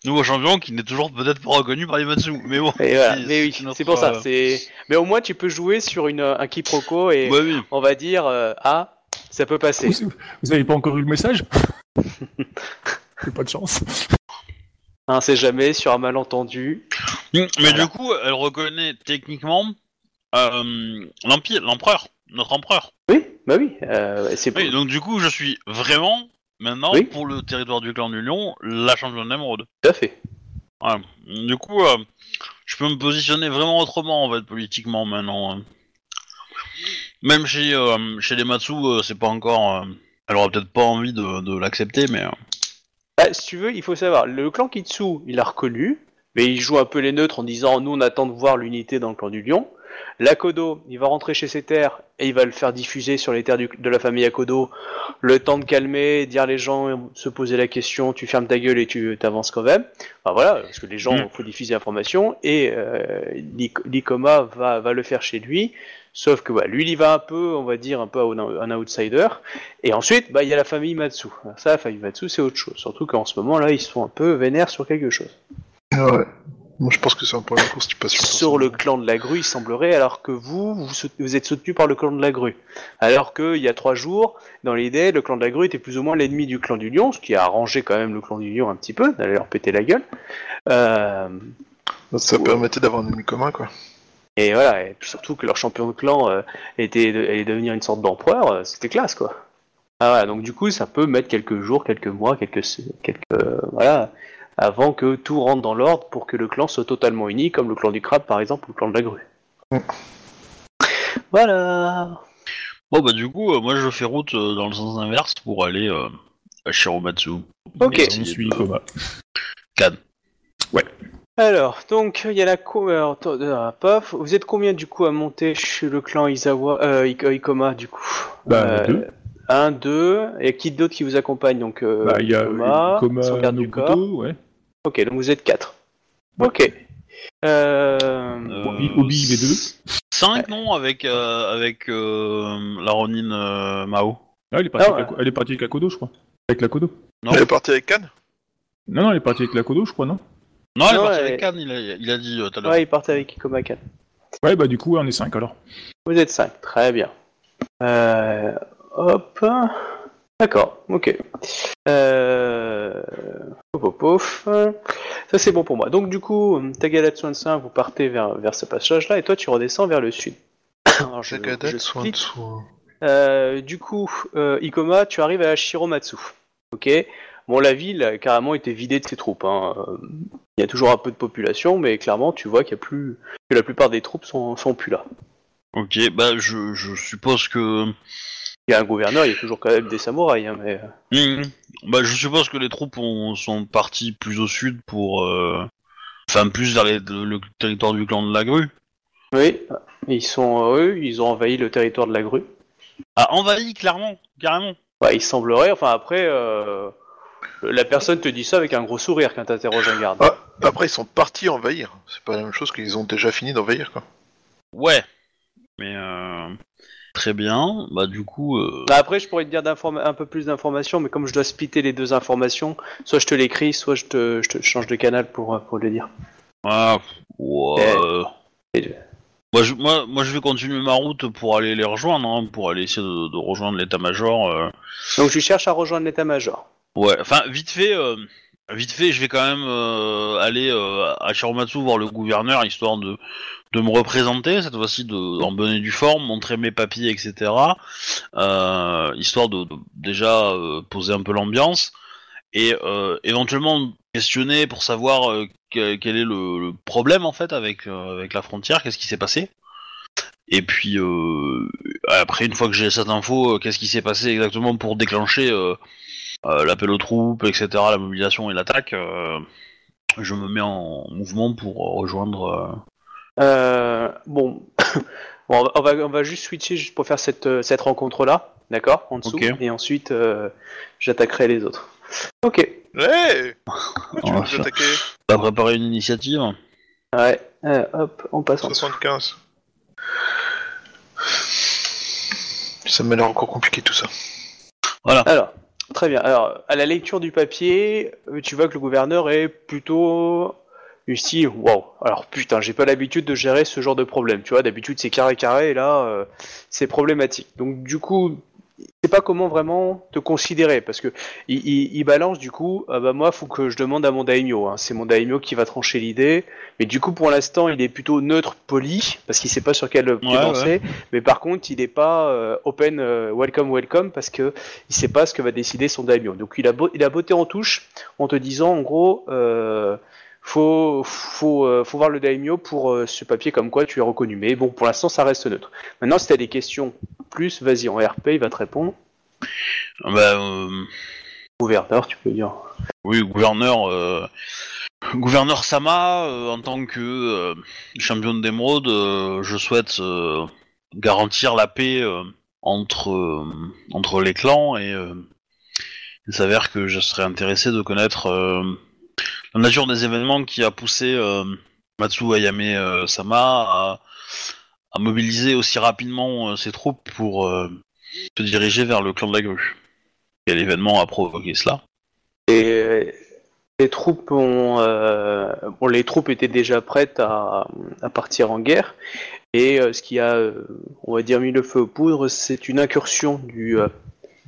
Nouveau champion qui n'est toujours peut-être pas reconnu par les Matsu, mais bon. Et voilà, [LAUGHS] mais oui, c'est pour ça. euh, C'est, mais au moins tu peux jouer sur une un quiproquo et Ouais, oui. on va dire euh, ah ça peut passer. Vous, vous avez pas encore eu le message [LAUGHS] J'ai pas de chance. On sait jamais sur un malentendu. Mais Voilà. du coup, elle reconnaît techniquement euh, l'empire, l'empereur, notre empereur. Oui, bah oui, euh, c'est Oui, donc du coup, je suis vraiment maintenant Oui. pour le territoire du clan du Lion la championne d'émeraude. tout à fait. Voilà. Du coup, euh, je peux me positionner vraiment autrement en fait politiquement maintenant. Même chez euh, chez les Matsu, euh, c'est pas encore. euh, elle aura peut-être pas envie de, de l'accepter, mais euh, Bah, si tu veux, il faut savoir, le clan Kitsu, il l'a reconnu, mais il joue un peu les neutres en disant nous on attend de voir l'unité dans le clan du lion. L'Akodo, il va rentrer chez ses terres et il va le faire diffuser sur les terres du- de la famille Akodo. Le temps de calmer, dire les gens, se poser la question, tu fermes ta gueule et tu t'avances quand même. Enfin voilà, parce que les gens, Mm. faut diffuser l'information et euh, va le faire chez lui. Sauf que bah, lui, il y va un peu, on va dire, un peu un, un outsider. Et ensuite, bah, il y a la famille Matsu. Alors ça, la famille Matsu, c'est autre chose. Surtout qu'en ce moment, là, ils sont un peu vénères sur quelque chose. Ouais. Moi, je pense que c'est un problème de constipation. Sur le clan de la grue, il semblerait, alors que vous, vous êtes soutenu par le clan de la grue. Alors qu'il y a trois jours, dans l'idée, le clan de la grue était plus ou moins l'ennemi du clan du lion, ce qui a arrangé quand même le clan du lion un petit peu, d'aller leur péter la gueule. Euh, Ça permettait d'avoir un ennemi commun, quoi. Et voilà, et surtout que leur champion de clan euh, était de- allait devenir une sorte d'empereur, euh, c'était classe quoi. Ah voilà, donc du coup, ça peut mettre quelques jours, quelques mois, quelques, quelques euh, voilà, avant que tout rentre dans l'ordre pour que le clan soit totalement uni, comme le clan du crabe par exemple, ou le clan de la grue. Mm. Voilà. bon bah du coup, euh, moi je fais route euh, dans le sens inverse pour aller euh, à Shiromatsu. Ok. On suit. Cannes. Alors, donc il y a la euh, paf. Vous êtes combien du coup à monter chez le clan Izawa, euh, Ik- Ikoma du coup Bah, Euh, deux. Un, deux, et qui d'autre qui vous accompagne donc euh, Bah, il y a Ikoma, Ikoma, son garde du corps. Nobuto, ouais. Ok, donc vous êtes 4. Ouais. Ok. Euh... Obi- Obi, il est deux. 5 non avec euh, avec euh, la Ronin euh, Mao. Ah, elle est partie Ah, avec, la- elle est partie avec la Kodo, je crois. Avec la Kodo. Non. Elle est partie avec Cannes Non, non, elle est partie avec la Kodo, je crois, non? Non, elle est Non, partie elle- avec Cannes, il a, il a dit euh, tout à l'heure. Ouais, ils partent avec Ikoma 4. Ouais, bah du coup, on est cinq alors. Vous êtes 5, très bien. Euh... Hop. D'accord, ok. Euh... Pof, pof. Ça c'est bon pour moi. Donc du coup, Tagalatsu 25, vous partez vers, vers ce passage-là, et toi tu redescends vers le sud. [COUGHS] Alors, je- Sagada, je soin clique. dessous. Euh, du coup, euh, Ikoma, tu arrives à Shiromatsu. Ok. Bon, la ville a carrément été vidée de ses troupes. hein. Il y a toujours un peu de population, mais clairement, tu vois qu'il y a plus que la plupart des troupes sont, sont plus là. Ok, bah je, je suppose que. Il y a un gouverneur, il y a toujours quand même des samouraïs, hein, mais Mhm. Bah je suppose que les troupes ont- sont parties plus au sud pour. euh, Enfin, plus vers les- le, le territoire du clan de la grue. oui, ils sont eux, ils ont envahi le territoire de la grue. Ah, envahi, clairement, carrément. Bah, il semblerait. Enfin, après, euh, la personne te dit ça avec un gros sourire quand t'interroges un garde. Ah, après, ils sont partis envahir. C'est pas la même chose qu'ils ont déjà fini d'envahir, quoi. Ouais. Mais euh, très bien. Bah du coup, euh, Bah, après, je pourrais te dire un peu plus d'informations, mais comme je dois splitter les deux informations, soit je te l'écris, soit je te, je te change de canal pour, euh, pour le dire. ah, ouais. Eh. Et- Moi je, moi, moi, je vais continuer ma route pour aller les rejoindre, hein, pour aller essayer de, de rejoindre l'état-major. euh. Donc, je cherche à rejoindre l'état-major. Ouais, enfin, vite fait, euh, vite fait, je vais quand même euh, aller euh, à Shiromatsu voir le gouverneur, histoire de, de me représenter, cette fois-ci de, en bonne et due forme, montrer mes papiers, etc. Histoire de, de déjà poser un peu l'ambiance, et éventuellement questionner pour savoir euh, que- quel est le, le problème, en fait, avec, avec la frontière, qu'est-ce qui s'est passé. Et puis, après, une fois que j'ai cette info, qu'est-ce qui s'est passé exactement pour déclencher... euh, l'appel aux troupes, etc., la mobilisation et l'attaque, euh, je me mets en mouvement pour rejoindre. euh, Euh, bon, [COUGHS] Bon, on, va, on, va, juste switcher juste pour faire cette, cette rencontre-là, d'accord En dessous, et ensuite, euh, j'attaquerai les autres. Ok. Hey [LAUGHS] on Tu va veux attaquer on va préparer une initiative. Ouais, euh, hop, on passe en dessous. 75. Ça m'a l'air encore compliqué tout ça. Voilà. Alors, très bien. Alors, à la lecture du papier, euh, tu vois que le gouverneur est plutôt style waouh. Alors putain, j'ai pas l'habitude de gérer ce genre de problème. Tu vois, d'habitude c'est carré carré et là euh, c'est problématique. Donc du coup, il sait pas comment vraiment te considérer parce que il, il- il balance du coup. Ah bah moi, faut que je demande à mon daimyo. hein. C'est mon daimyo qui va trancher l'idée. Mais du coup, pour l'instant, il est plutôt neutre, poli parce qu'il sait pas sur quel pied Ouais, danser. Mais par contre, il est pas euh, open, euh, welcome, welcome parce que il sait pas ce que va décider son daimyo. Donc il a, beau- il a botté en touche en te disant en gros, euh, faut, faut, euh, faut voir le daimyo pour euh, ce papier comme quoi tu es reconnu. Mais bon, pour l'instant ça reste neutre. Maintenant, si tu as des questions plus, vas-y en RP, il va te répondre. Bah, euh, Gouverneur, tu peux dire. oui, gouverneur, gouverneur Sama, euh, en tant que euh, championne d'émeraude, euh, je souhaite euh, garantir la paix euh, entre euh, entre les clans et euh, il s'avère que je serais intéressé de connaître euh, la nature des événements qui a poussé euh, Matsu Ayame euh, Sama à, mobiliser aussi rapidement euh, ses troupes pour se diriger vers le clan de la grue. Quel événement a provoqué cela Et les troupes ont, les troupes étaient déjà prêtes à, partir en guerre. Et ce qui a, on va dire, mis le feu aux poudres, c'est une incursion du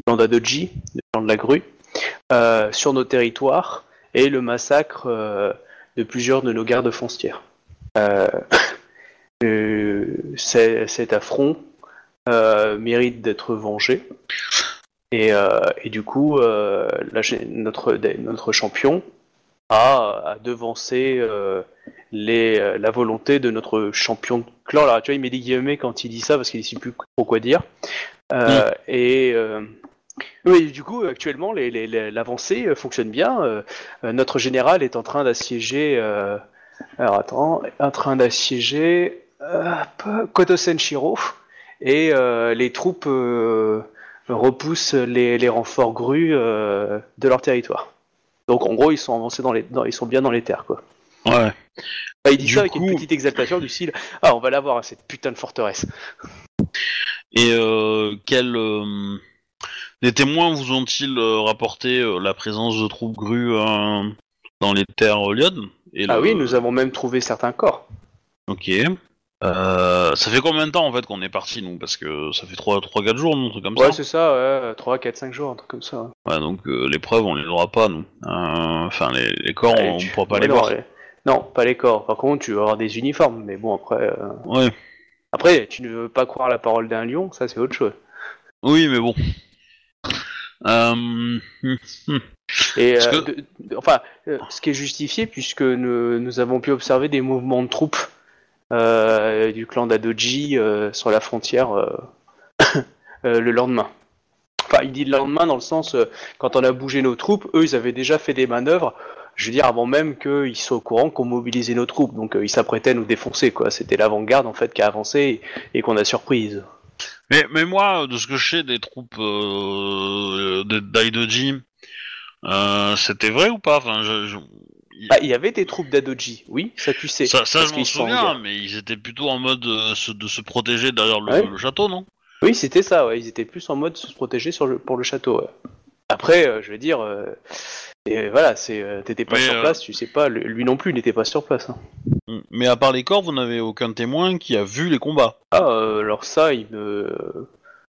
clan d'Adoji, du clan de la grue, sur nos territoires et le massacre euh, de plusieurs de nos gardes foncières. Euh, [COUGHS] euh, cet affront mérite d'être vengé. Et, et du coup, la notre, notre champion a, a devancé les, la volonté de notre champion de clan. Alors, tu vois, il met des guillemets quand il dit ça parce qu'il ne sait plus trop quoi dire. Euh, Et euh, oui, du coup, actuellement, l'avancée euh, fonctionne bien. Euh, euh, notre général est en train d'assiéger. euh, alors, attends, en train d'assiéger euh, et les troupes. repoussent les, les renforts grues de leur territoire. Donc en gros, ils sont avancés dans les, dans- ils sont bien dans les terres quoi. Ouais. Enfin, il dit Du ça avec une petite exaltation du style Ah, on va l'avoir cette putain de forteresse. Et euh, les témoins vous ont-ils euh, rapporté euh, la présence de troupes grues euh, dans les terres et Ah le- oui, nous avons même trouvé certains corps. Ok. Euh, ça fait combien de temps en fait qu'on est parti nous? Parce que ça fait 3-4 jours, non, un truc comme Ouais, ça. c'est ça, ouais, 3, 4, 5 jours, un truc comme ça. Ouais, donc euh, les preuves on les aura pas nous. Euh, Enfin les, les corps Ouais, on, tu- pourra pas ouais, les non, voir. les- Non, pas les corps. Par contre, tu vas avoir des uniformes, mais bon, après. Ouais. Après, tu ne veux pas croire la parole d'un lion, ça c'est autre chose. Oui, mais bon. Euh. [LAUGHS] Et euh, que- de- de- enfin, euh, ce qui est justifié puisque nous, nous avons pu observer des mouvements de troupes du clan d'Adoji sur la frontière [COUGHS] le lendemain. Enfin, il dit le lendemain dans le sens quand on a bougé nos troupes, eux ils avaient déjà fait des manœuvres. Je veux dire avant même qu'ils soient au courant qu'on mobilisait nos troupes, donc ils s'apprêtaient à nous défoncer quoi. C'était l'avant-garde en fait qui a avancé et, et qu'on a surprise. Mais, mais moi, de ce que je sais des troupes euh, de- d'Aidoji, euh, c'était vrai ou pas? Enfin, je, je- il- Bah, il y avait des troupes d'Adoji, oui, ça tu sais. Ça, ça je m'en souviens, mais ils étaient plutôt en mode euh, se- de se protéger derrière le, Ouais. le château, non? Oui, c'était ça, ouais. ils étaient plus en mode se protéger sur le, pour le château. ouais. Après, euh, je veux dire, euh, et voilà, c'est, t'étais pas Mais, sur place, tu sais pas, lui lui non plus n'était pas sur place. hein. Mais à part les corps, vous n'avez aucun témoin qui a vu les combats. Ah, euh, alors ça, il me...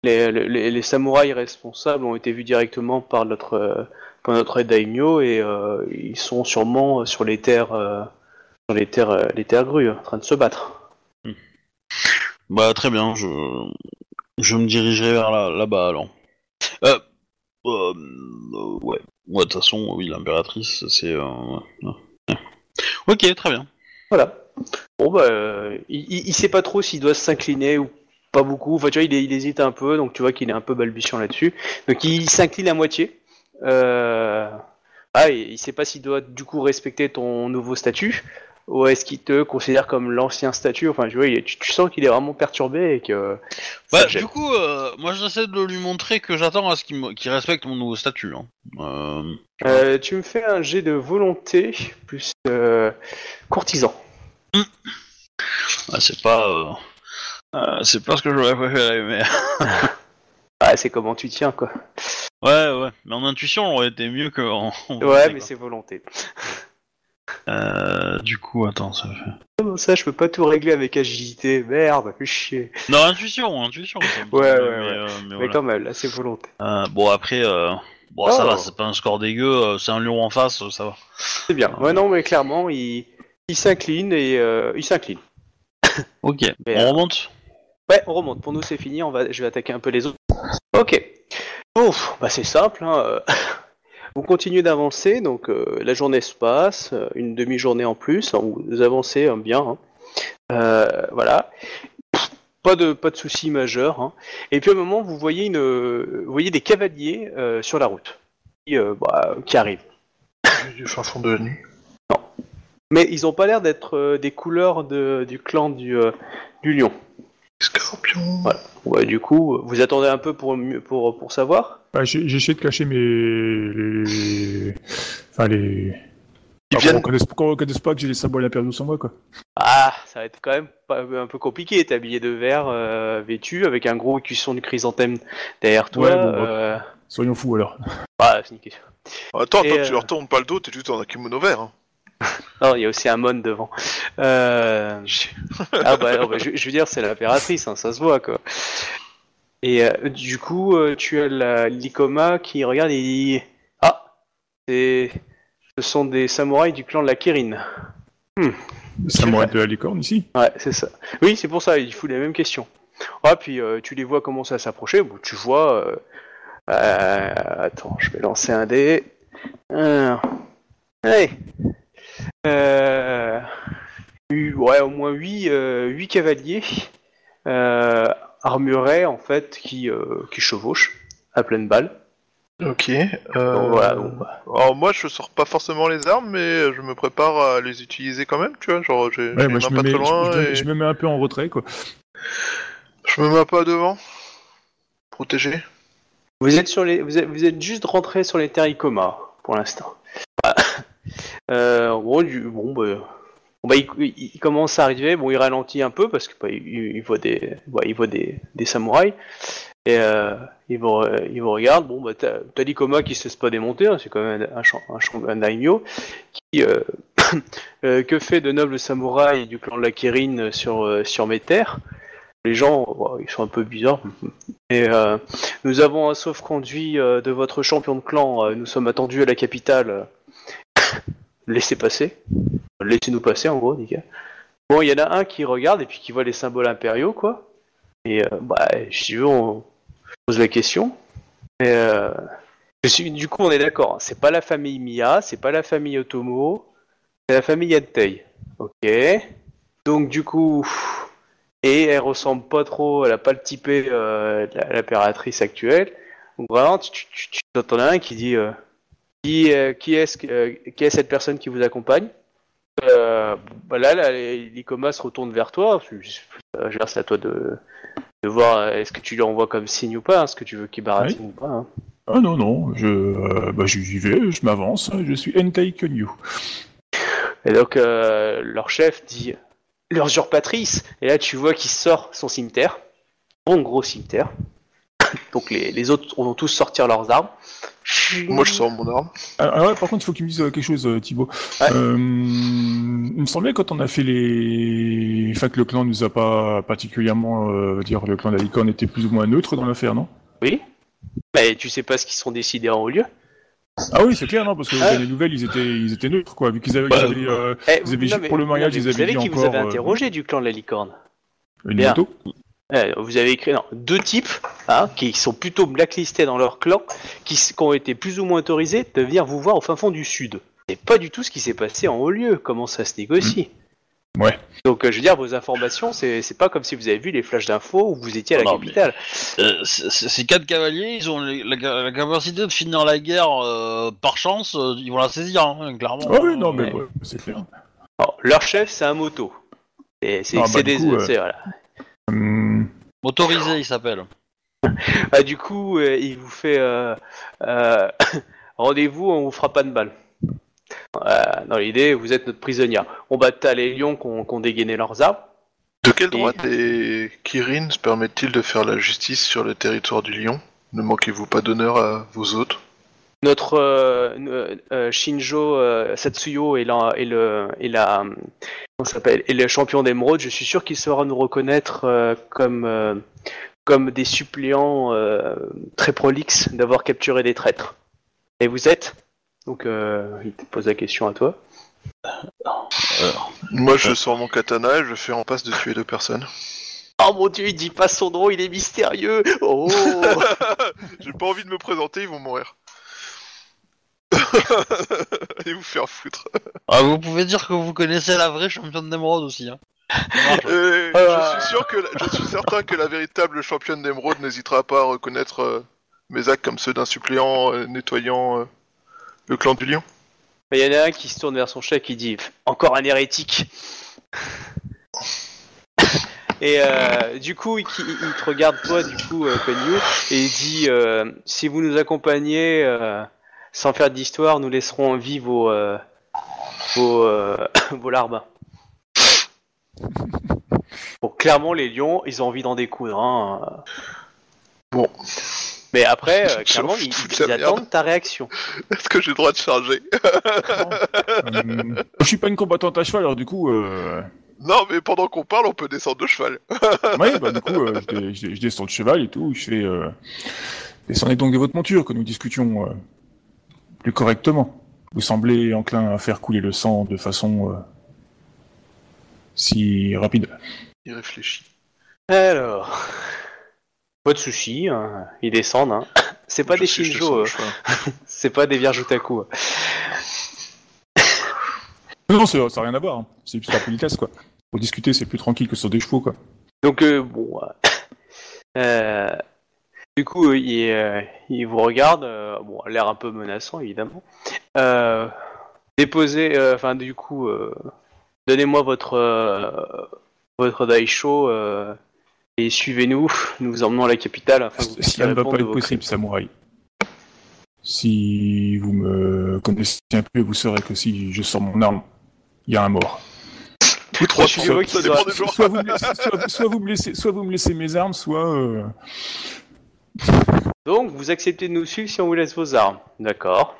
les, les, les samouraïs responsables ont été vus directement par notre, euh, par notre daimyo et euh, ils sont sûrement sur les terres, euh, sur les terres, les terres grues, en train de se battre. Bah très bien, je, je me dirigerai vers là- là-bas alors. Euh, ouais, ouais, de toute façon, oui, l'impératrice, c'est... euh. Ok, très bien. Voilà. Bon bah, euh, il, sait pas trop s'il doit s'incliner ou pas beaucoup. Enfin, tu vois, il, hésite un peu, donc tu vois qu'il est un peu balbutiant là-dessus. Donc il s'incline à moitié. Euh... Ah, il sait pas s'il doit du coup respecter ton nouveau statut ou est-ce qu'il te considère comme l'ancien statut? Enfin, tu vois, il est- tu, tu sens qu'il est vraiment perturbé et que. Bah, du coup, euh, moi j'essaie de lui montrer que j'attends à ce qu'il respecte mon nouveau statut. Hein. Euh, Euh, tu me fais un jet de volonté plus courtisan. ah, c'est pas... c'est pas ce que j'aurais préféré, mais... [LAUGHS] Ah, c'est comment tu tiens quoi. ouais, ouais, mais en intuition, on aurait été mieux que... En- Ouais, mais c'est volonté. Euh, du coup, attends, ça fait... Comment ça, je peux pas tout régler avec agilité Merde, fais chier. Non, intuition, intuition. ça me Ouais, ouais, mais, ouais. euh, mais Mais voilà. quand même, là, c'est volonté. Euh, bon, après, euh, bon, ça Oh. va, c'est pas un score dégueu, c'est un lion en face, ça va. C'est bien. Ouais, non, mais clairement, il, il s'incline et euh, il s'incline. [LAUGHS] Ok, Mais, on euh, remonte Ouais, on remonte. Pour nous, c'est fini. On va, je vais attaquer un peu les autres. Ok. Bon, bah c'est simple. Hein. [LAUGHS] Vous continuez d'avancer, donc euh, la journée se passe, euh, une demi-journée en plus. hein, Vous avancez hein, bien. hein. Euh, voilà. Pas de pas de soucis majeurs. Et puis à un moment, vous voyez une, vous voyez des cavaliers sur la route qui, bah, qui arrivent. Du fin fond de la nuit. Mais ils ont pas l'air d'être des couleurs de, du clan du, du lion. Scorpion. Voilà. Ouais, du coup, vous attendez un peu pour mieux- pour pour savoir. Bah, j'ai essayé de cacher mes. Les... Enfin, les. Ils viennent- qu'on reconnaisse, pas que j'ai les sabots à l'impériaux sans moi, quoi. Ah, ça va être quand même pas, un peu compliqué. T'es habillé de vert, euh, vêtu, avec un gros cuisson du chrysanthème derrière toi. Ouais, bon, euh, Soyons fous alors. bah, c'est une question. Attends, Et, tant que euh, tu leur tournes pas le dos, t'es juste en kimono vert. Hein. [LAUGHS] Non, il y a aussi un mon devant. Euh... [LAUGHS] ah bah, non, bah, je, je veux dire, c'est l'impératrice, hein, ça se voit quoi. Et euh, du coup, euh, tu as la l'Ikoma qui regarde et dit Ah, c'est... ce sont des samouraïs du clan de la Kirin. Ça m'aurait de la licorne ici. Ouais, c'est ça. Oui, c'est pour ça, il fout les mêmes questions. Ah, puis euh, tu les vois commencer à s'approcher. Bon, tu vois. euh, euh, attends, je vais lancer un dé. Allez. Euh, ouais, au moins 8, huit cavaliers euh, armurés, en fait, qui, euh, qui chevauchent à pleine balle. Ok. Donc, voilà, donc, bah, Alors moi, je sors pas forcément les armes, mais je me prépare à les utiliser quand même, tu vois. Genre, j'ai Ouais, les je me, pas mets, très loin je, je- et je me mets un peu en retrait, quoi. je me mets pas devant. Protégé. Vous êtes sur les, vous êtes, vous êtes juste rentré sur les terres Ikoma pour l'instant. Euh, bon, bah, bon, bah, il, commence à arriver. Bon, il ralentit un peu parce que bah, il, voit des, bah, il voit des, des samouraïs et euh, il vous, re- il vous regarde. Bon, bah, t'as, t'as l'Ikoma qui se laisse pas démonter. hein, c'est quand même un, un, un euh, [COUGHS] euh, que fait de nobles samouraïs du clan de la Kirin sur euh, mes terres. Les gens, bah, ils sont un peu bizarres. Et euh, nous avons un sauf-conduit euh, de votre champion de clan. euh, nous sommes attendus à la capitale. Laissez passer. Laissez-nous passer, en gros, gars. Bon, il y en a un qui regarde et puis qui voit les symboles impériaux, quoi. Et euh, bah, si veux, on pose la question. Et, euh, je suis, du coup, on est d'accord. hein. C'est pas la famille Mia, c'est pas la famille Otomo, c'est la famille Yantei. Ok. Donc, du coup, et elle ressemble pas trop, elle a pas le typé euh, de l'impératrice actuelle. Donc, vraiment, tu, tu, tu, tu t'entends un qui dit euh, qui, euh, qui est-ce que- euh, qui est cette personne qui vous accompagne euh, bah là, là, l'Icoma se retourne vers toi. Je, c'est à toi de, de voir euh, est-ce que tu lui envoies comme signe ou pas, hein, est-ce que tu veux qu'il baratine ou pas. hein. Ah non, non, je, euh, bah, j'y vais, je m'avance, je suis Entei Kenyu. Et donc, euh, leur chef dit leur usurpatrice. Et là, tu vois qu'il sort son cimetière. Bon gros cimetière. [COUGHS] Donc, les, les autres vont tous sortir leurs armes. Moi, je sors mon arme. Ah, ah ouais, par contre, il faut que tu me dises euh, quelque chose, euh, Thibaut. Ouais. Euh, il me semblait quand on a fait les... Enfin, que le clan nous a pas particulièrement... Euh, dire, le clan de la licorne était plus ou moins neutre dans l'affaire, non? Oui. Mais tu sais pas ce qu'ils sont décidés en haut lieu. Ah oui, c'est clair, non, parce que Ah. les nouvelles, ils étaient, ils étaient neutres, quoi, vu qu'ils avaient... Bah, ils avaient, euh, Eh, Vous avez non, mais- pour le mariage, non, mais ils vous avaient savez dit qui vous avez encore, euh, interrogé du clan de la licorne une Bien. Eh, Vous avez écrit non, deux types hein, qui sont plutôt blacklistés dans leur clan, qui, ont été plus ou moins autorisés de venir vous voir au fin fond du sud. C'est pas du tout ce qui s'est passé en haut lieu. Comment ça se négocie Ouais. Donc, euh, je veux dire, vos informations, c'est pas comme si vous avez vu les flashs d'infos où vous étiez à la Non, capitale. Euh, ces quatre cavaliers, ils ont les- la, la capacité de finir la guerre euh, par chance, euh, ils vont la saisir, hein, clairement. Ah oui, non, mais Ouais. ouais, c'est clair. Alors, leur chef, c'est un moto. Et c'est Ah, bah, des. coup, euh, voilà. Motorisé, il s'appelle. [LAUGHS] Ah, du coup, euh, il vous fait euh, euh, [LAUGHS] rendez-vous, on vous fera pas de balle. Euh, dans l'idée, vous êtes notre prisonnière. On bat t'as les lions qui ont qui ont dégainé leurs armes. De quel droit Kirin se permettent-ils de faire la justice sur le territoire du lion? Ne manquez-vous pas d'honneur à vos hôtes? Notre euh, Shinjo Satsuyo est, la, est le, est la, comment ça s'appelle, est le champion d'émeraude. Je suis sûr qu'il saura nous reconnaître euh, comme, euh, comme des suppléants euh, très prolixes d'avoir capturé des traîtres. Et vous êtes? Donc, il te pose la question à toi. Moi, je sors mon katana et je fais en passe de tuer deux personnes. [LAUGHS] Oh mon dieu, il dit pas son nom, il est mystérieux. Oh. [LAUGHS] J'ai pas envie de me présenter, ils vont mourir. Allez vous faire foutre. Ah, vous pouvez dire que vous connaissez la vraie championne d'émeraude aussi. Hein. Euh, Euh. Je suis sûr que je suis certain que la véritable championne d'émeraude n'hésitera pas à reconnaître euh, mes actes comme ceux d'un suppléant euh, nettoyant euh, le clan du lion. Il y en a un qui se tourne vers son chef qui dit Encore un hérétique Et euh, du coup, il, il- il te regarde toi, du coup, euh, et il dit euh, Si vous nous accompagnez, euh, sans faire d'histoire, nous laisserons en vie vos, euh, vos, euh, [COUGHS] vos larbins. Bon, clairement, les lions, ils ont envie d'en découdre. Hein. Bon. Mais après, [LAUGHS] euh, Je clairement, m'en ils, merde. attendent ta réaction. Est-ce que j'ai le droit de charger? Hum, je suis pas une combattante à cheval, alors du coup... Euh... Non, mais pendant qu'on parle, on peut descendre de cheval. [LAUGHS] Ouais, bah du coup, euh, je, descends de cheval et tout, je fais... Euh... Descendez donc de votre monture, que nous discutions euh, plus correctement. Vous semblez enclin à faire couler le sang de façon... euh, si rapide. Il réfléchit. Alors, pas de soucis, hein, ils descendent. Hein. C'est pas Je des Shinjo, euh, [LAUGHS] c'est pas des vierges otaku. hein. Non, ça n'a rien à voir, hein. c'est plus la politesse, quoi. Pour discuter, c'est plus tranquille que sur des chevaux, quoi. Donc euh, bon, euh, du coup, euh, il, euh, il vous regarde, euh, bon, l'air un peu menaçant évidemment. Euh, déposez, enfin du coup, donnez-moi votre votre daisho et suivez-nous. [LAUGHS] Nous vous emmenons à la capitale afin que vous puissiez Cela ne va pas être possible, samouraï. Si vous me connaissez un peu, vous saurez que si je sors mon arme, il y a un mort. Vous trois, soit. Soit soit- soit vous me laissez- soit vous me laissez mes armes, soit... Donc, vous acceptez de nous suivre si on vous laisse vos armes. D'accord.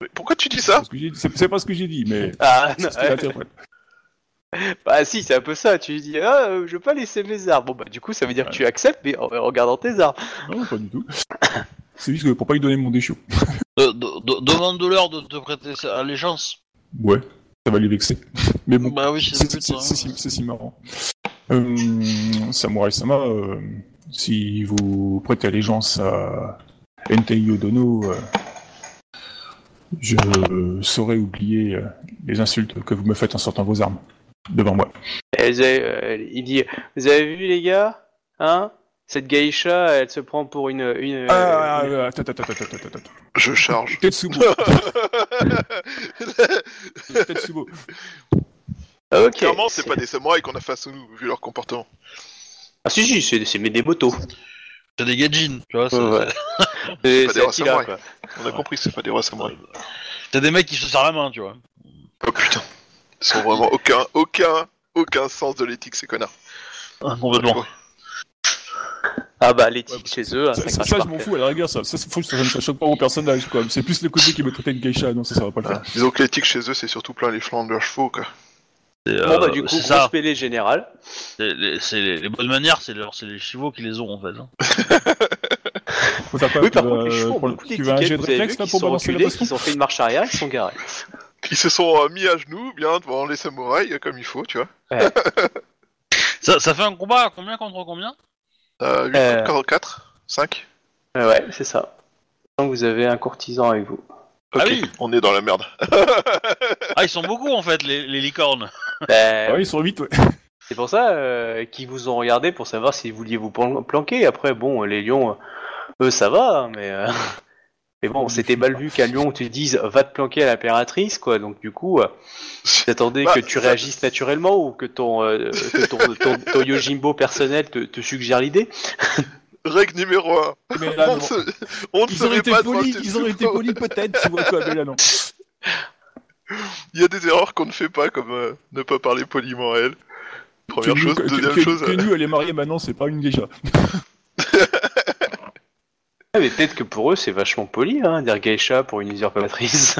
Mais Pourquoi tu dis c'est ça C'est pas ce que j'ai dit, mais... Ah, non, bah si, c'est un peu ça. Tu lui dis, ah, euh, je veux pas laisser mes armes. Bon, bah du coup, ça veut dire que tu acceptes, mais en, en regardant tes armes. Non, pas du tout. C'est juste que pour pas lui donner mon déchiot. De- de- de- Demande-leur de te prêter allégeance. Ouais. Ça va les vexer. Mais bon, Bah oui, c'est hein. c'est si c'est si marrant. Euh, Samurai Sama, euh, si vous prêtez allégeance à Entei Odono, euh, je saurais oublier euh, les insultes que vous me faites en sortant vos armes devant moi. Avez- euh, il dit Vous avez vu, les gars Hein Cette geisha, elle se prend pour une. une, Ah, une- ah, attends, attends, attends, attends, attends, attends. Je charge. Tetsubo, Tetsubo. Ah, ok. Clairement, c'est pas des samouraïs qu'on a face à nous, vu leur comportement. Ah, si, si, c'est c'est des motos. C'est des gadjins, tu vois. c'est- Ouais, [LAUGHS] pas C'est des c'est rois Attila, samouraïs. quoi. On a compris, c'est pas des rois samouraïs. C'est des mecs qui se serrent la main, tu vois. Oh putain. Ils sont vraiment aucun, aucun, aucun sens de l'éthique, ces connards. Complètement. Ah, bah, l'éthique chez eux, hein, Ça, ça ça, crache ça, par je m'en fous à la rigueur, ça, ça, ça, faut que ça, ça choque pas mon personnage, quoi. C'est plus le côté qui me traitait de geisha, non, ça, ça va pas le faire. Ah, Disons que l'éthique chez eux, c'est surtout plein les flancs de leurs chevaux, quoi. C'est, Bon, euh, bah, du coup, c'est grosse ça. mêlée générale. C'est les, c'est les- les bonnes manières, c'est leur- c'est les chevaux qui les ont en fait. hein. Faut faire quoi Oui, par contre, les euh, chevaux ont pour- beaucoup Tu veux un jet de réflexe, là, pour balancer la qui ont fait une marche arrière, ils sont garés. [LAUGHS] Ils se sont euh, mis à genoux, bien devant les samouraïs, euh, comme il faut, tu vois. [LAUGHS] Ça, ça fait un combat à combien contre combien? Euh, 8 Euh. contre 4 5 Ouais, ouais, c'est ça. Donc, vous avez un courtisan avec vous. Ok, Ah oui. on est dans la merde. [LAUGHS] Ah, ils sont beaucoup en fait, les, les licornes. Bah, Ah oui, ils sont vite, ouais. C'est pour ça euh, qu'ils vous ont regardé pour savoir si vous vouliez vous plan- planquer. Après, bon, les lions, euh, eux, ça va, hein, mais. euh, [LAUGHS] Mais bon, c'était mal vu qu'un lion te dise va te planquer à l'impératrice, quoi. Donc, du coup, euh, j'attendais Bah, que tu ça- réagisses naturellement ou que ton, euh, que ton, ton, ton Yojimbo personnel te, te suggère l'idée? [LAUGHS] Règle numéro 1. Mais là, on, non. se... on ne Ils auraient été polis, ils auraient été polis peut-être, tu vois quoi, mais là non. Il y a des erreurs qu'on ne fait pas, comme euh, ne pas parler poliment à elle. Première Que chose. nous- que- Deuxième que- chose. Que euh, nous, elle est mariée maintenant, c'est pas une geisha. [LAUGHS] Mais peut-être que pour eux, c'est vachement poli, hein, dire geisha pour une usurpatrice.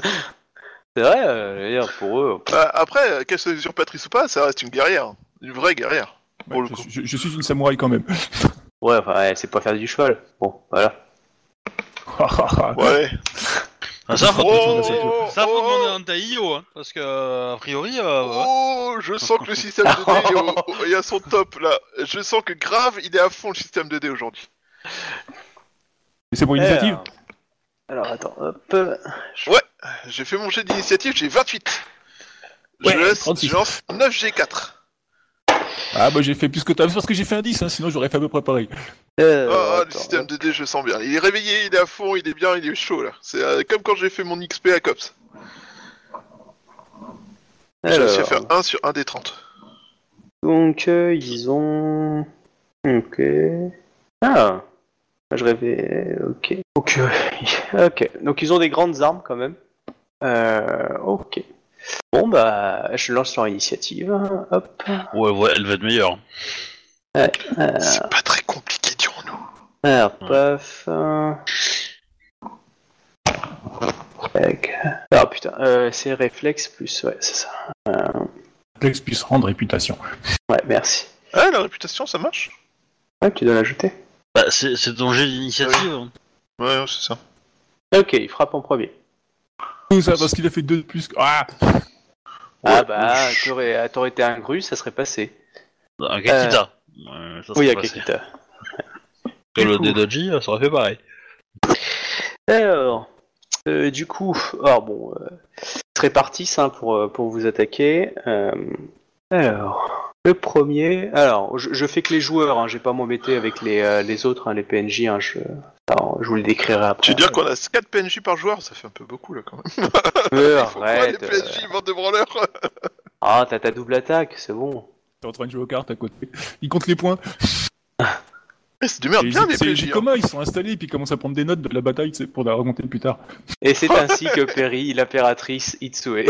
[LAUGHS] c'est vrai, euh, je veux dire, pour eux. pff, bah, après, euh, qu'elle soit usurpatrice ou pas, ça reste une guerrière. Une vraie guerrière. Pour le je, coup. je- je suis une samouraï quand même. [LAUGHS] Ouais, enfin, ouais, c'est pas faire du cheval. Bon, voilà. [LAUGHS] Ouais. Ah, ça, faut, Oh, ça, faut oh, demander un Taïo, hein, parce que, euh, a priori, euh, ouais. Oh, je sens que le système de dés est, au- [LAUGHS] au- est à son top là. Je sens que grave, il est à fond le système de dés aujourd'hui. C'est pour l'initiative Alors, alors, attends, hop. J'ai fait mon jet d'initiative, j'ai 28. Ouais, je, laisse, 36. je lance 9G4. Ah bah j'ai fait plus que t'as vu parce que j'ai fait un 10, hein, sinon j'aurais fait à peu près pareil. Euh, Ah, ah, le système de dés, je sens bien. Il est réveillé, il est à fond, il est bien, il est chaud là. C'est euh, comme quand j'ai fait mon XP à Cops. J'ai réussi à faire 1 sur 1 des 30. Donc, euh, ils ont. Ok. Ah Je rêvais. Ok. Donc, [LAUGHS] ok. Donc, ils ont des grandes armes quand même. Euh, ok. Bon, bah, je lance leur initiative. Hop. Ouais, ouais, elle va être meilleure. Euh, C'est pas très compliqué, dirons-nous. alors, paf. euh, tac. Ah putain, euh, c'est réflexe plus, ouais, c'est ça. Flex puisse rendre réputation. Ouais, merci. Ah, la réputation, ça marche Ouais, tu dois l'ajouter. Bah, c'est c'est ton jet d'initiative. Ouais, ouais, c'est ça. Ok, il frappe en premier. Tout ça parce qu'il a fait 2 de plus. que- Ah ah bah, t'aurais t'aurais été un gru, ça serait passé. Un Kakita. Ouais, ça Oui, passé. Kakita. [LAUGHS] Que le. Dedoji, ça aurait fait pareil. Alors, euh, du coup, alors bon, euh, répartisse hein, pour, euh, pour vous attaquer. Euh, alors, le premier, alors, je, je fais que les joueurs, hein, je vais pas m'embêter avec les, euh, les autres, hein, les PNJ, hein, je, alors, je vous les décrirai après. Tu veux dire qu'on a 4 PNJ par joueur Ça fait un peu beaucoup là quand même. [LAUGHS] Euh, faut quoi, les arrête, euh, PNJ, bande de branleurs [LAUGHS] Ah, t'as ta double attaque, c'est bon. T'es en train de jouer aux cartes à côté. Il compte les points. Eh, C'est du merde, bien les c'est- PNJ. c'est hein. comment ils sont installés et puis ils commencent à prendre des notes de la bataille sais, pour la remonter plus tard. Et c'est [LAUGHS] ainsi que périt l'impératrice Itsue.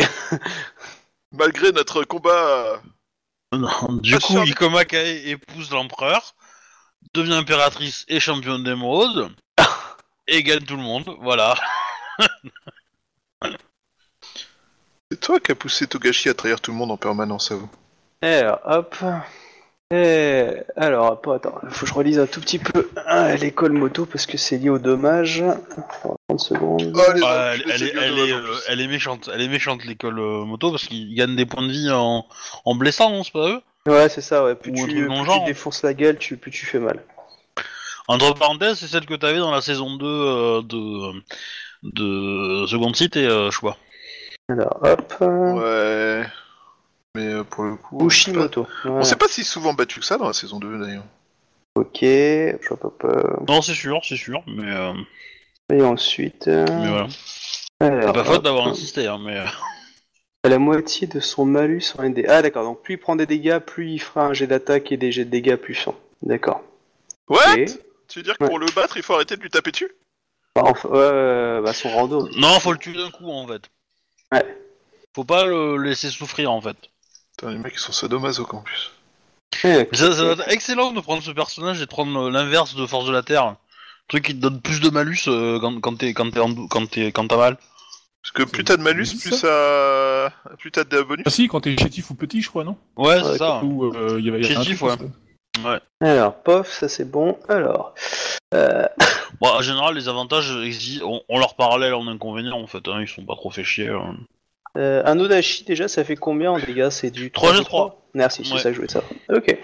Malgré notre combat. euh, Non, du coup, Ikoma Kae épouse l'empereur, devient impératrice et championne d'émeraude, [LAUGHS] et gagne tout le monde, voilà. [LAUGHS] C'est toi qui as poussé Togashi à trahir tout le monde en permanence à vous. Alors, hop. Et alors, attends, faut que je relise un tout petit peu hein, l'école moto parce que c'est lié au dommage. On va prendre 30 secondes. Oh, les Ah, elle, est, elle, euh, elle méchante, elle est méchante l'école euh, moto parce qu'ils gagnent des points de vie en, en blessant, non, c'est pas eux? Ouais, c'est ça, ouais. Plus, Ou tu, truc plus genre. tu défonces la gueule, tu, plus tu fais mal. Entre parenthèses, c'est celle que t'avais dans la saison 2 euh, de, de Second City, euh, je crois. Alors, hop. Ouais. Mais euh, pour le coup. Bushimoto. On s'est pas si souvent battu que ça dans la saison 2 d'ailleurs. Ok. Hop, hop, hop. Non, c'est sûr, c'est sûr, mais, euh, Et ensuite. euh, mais voilà. alors, C'est pas faute d'avoir insisté, hein, mais. À la moitié de son malus en ND. Ah, d'accord. Donc, plus il prend des dégâts, plus il fera un jet d'attaque et des jets de dégâts puissants. D'accord. What. Tu veux dire que Ouais. pour le battre, il faut arrêter de lui taper dessus? Bah, enfin, ouais, bah, son rando. Non, faut le tuer d'un coup en fait. Ouais. Faut pas le laisser souffrir en fait. Putain, les mecs ils sont sadomaso en plus. Ouais, ça, ça doit être excellent de prendre ce personnage et de prendre euh, l'inverse de Force de la Terre. truc qui te donne plus de malus euh, quand, quand t'es quand t'es en dou- quand t'es quand t'as mal. Parce que plus t'as de malus, plus ça. Plus t'as de bonus. Ah si, quand t'es chétif ou petit, je crois, non Ouais, Ouais, c'est ça. Ou euh, il y avait Chétif, truc ouais. ça. Alors, pof, ça c'est bon. Alors. Euh, [LAUGHS] Bon, en général, les avantages existent. On, on leur parallèle en inconvénient en fait. Hein, ils sont pas trop fait chier. hein. euh, un Odashi, déjà, ça fait combien en dégâts? C'est du 3 3 G3. 3 Merci, c'est Ouais. ça que je voulais savoir. Ok.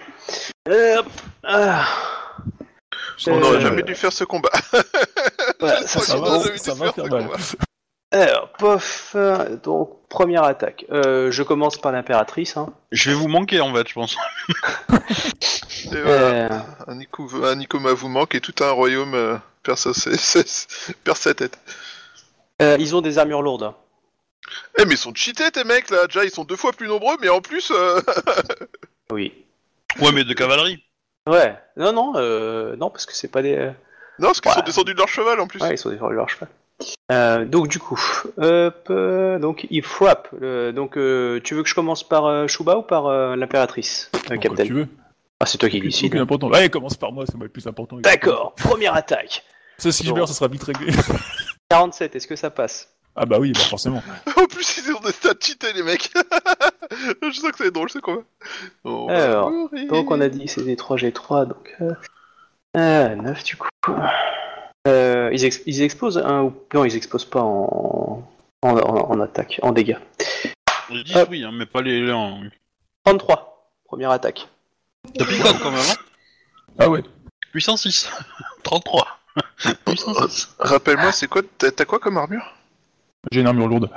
Euh, hop. Ah. On Euh, n'aurait jamais dû faire ce combat. [LAUGHS] Ça, va, ça faire mal. Alors, pof. Donc, première attaque. Euh, je commence par l'impératrice. Hein. Je vais vous manquer en fait, je pense. [LAUGHS] Et voilà. Euh, Un, Nico, un Nikoma vous manque et tout un royaume euh, perd, sa, perd tête. euh, ils ont des armures lourdes. Eh mais ils sont cheatés tes mecs là, déjà ils sont deux fois plus nombreux mais en plus... euh, [LAUGHS] Oui. Ouais, mais de cavalerie. Ouais. Non, non, euh, non, parce que c'est pas des. Non parce qu'ils Ouais. sont descendus de leur cheval en plus. Ouais, ils sont des leur cheval. Euh, donc du coup, hop, euh, donc il frappe. Euh, donc euh, tu veux que je commence par euh, Shuba ou par euh, l'impératrice, euh, comme Captain tu veux. Ah, c'est toi qui C'est le décides. plus important. Ouais, commence par moi, c'est moi le plus important. D'accord, première attaque. Ça, si je meurs, ça sera vite réglé. [LAUGHS] [LAUGHS] 47, est-ce que ça passe? Ah bah oui, bah forcément. [LAUGHS] en plus ils ont des stats cheatés les mecs. je sens que c'est drôle ce combat. On va Alors. Donc on a dit c'est des 3G3, donc... Euh, euh, 9 du coup. Euh, ils, ex- ils explosent un ou... Non, ils explosent pas en... En, en- en attaque, en dégâts. Dis Hop. oui, hein, mais pas les. les hein. 33, première attaque. T'as picote quand même, hein Ah ouais. 806. 33. 806. Rappelle-moi c'est quoi, t'as quoi comme armure? J'ai une armure lourde.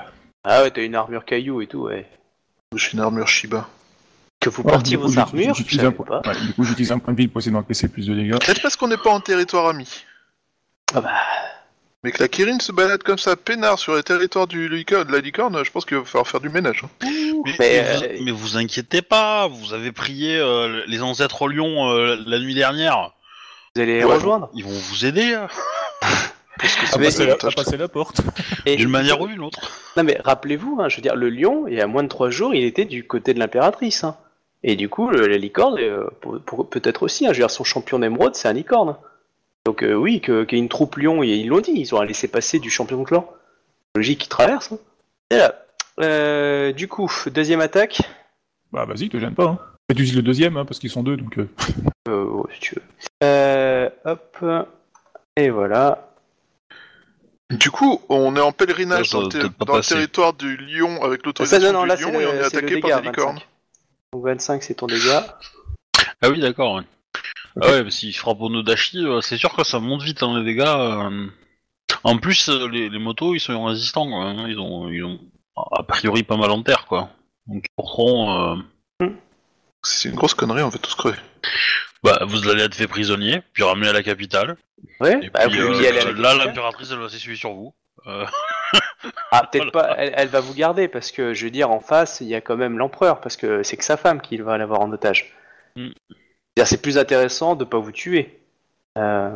Ah ouais, t'as une armure caillou et tout, ouais. J'ai une armure Shiba. Que vous Ouais, portiez vos armures, je j'utilise savais un pas. point. Ouais, du coup, j'utilise un point de vie pour essayer d'encaisser plus de dégâts. Peut-être parce qu'on n'est pas en territoire ami. Ah bah, Mais que la Kirin se balade comme ça, peinard, sur les territoires du licorne, de la licorne, je pense qu'il va falloir faire du ménage. hein. Mais, Mais, mais euh, vous, mais vous inquiétez pas, vous avez prié euh, les ancêtres lions euh, la nuit dernière. vous allez les Ouais. rejoindre Ils vont vous aider [LAUGHS] Parce que À c'est Mais- passer, la, à passer la porte. Et- d'une manière ou d'une autre. Non mais rappelez-vous, hein, je veux dire, le lion, il y a moins de 3 jours, il était du côté de l'impératrice. hein. Et du coup, le- la licorne, euh, pour- pour- peut-être aussi, hein, je veux dire, son champion d'émeraude, c'est un licorne. Donc euh, oui, qu'il y ait une troupe lion, et ils l'ont dit, ils ont laissé passer du champion de clan. Logique qui traverse. Hein. Et là, euh, du coup, deuxième attaque. Bah vas-y, te gêne pas. Hein. Tu utilises le deuxième, hein, parce qu'ils sont deux, donc... euh, [LAUGHS] Euh, ouais, si tu veux. Euh, hop. Et voilà. Du coup, on est en pèlerinage Ça, dans, le, dans territoire du lion avec Ça, l'autorisation non, non, du là, lion et on est attaqué dégât, par des licornes. 25. Donc 25, c'est ton dégât. Ah oui, d'accord. Ouais. Ah ouais, mais s'il frappe au Nodashi, euh, c'est sûr que ça monte vite hein, les dégâts. euh. En plus, euh, les, les motos, ils sont résistants. quoi, hein, Ils ont, ils ont a priori pas mal en terre, quoi. Donc ils pourront. euh, C'est une grosse connerie, on va tous crever. Bah, vous allez être fait prisonnier, puis ramené à la capitale. Ouais, Et bah, puis, vous euh, y allez à la là, capitale. l'impératrice, elle va s'essuyer sur vous. Euh, Ah, peut-être Voilà. pas, elle, elle va vous garder parce que je veux dire, en face, il y a quand même l'empereur parce que c'est que sa femme qui va l'avoir en otage. Mm. C'est plus intéressant de pas vous tuer, euh,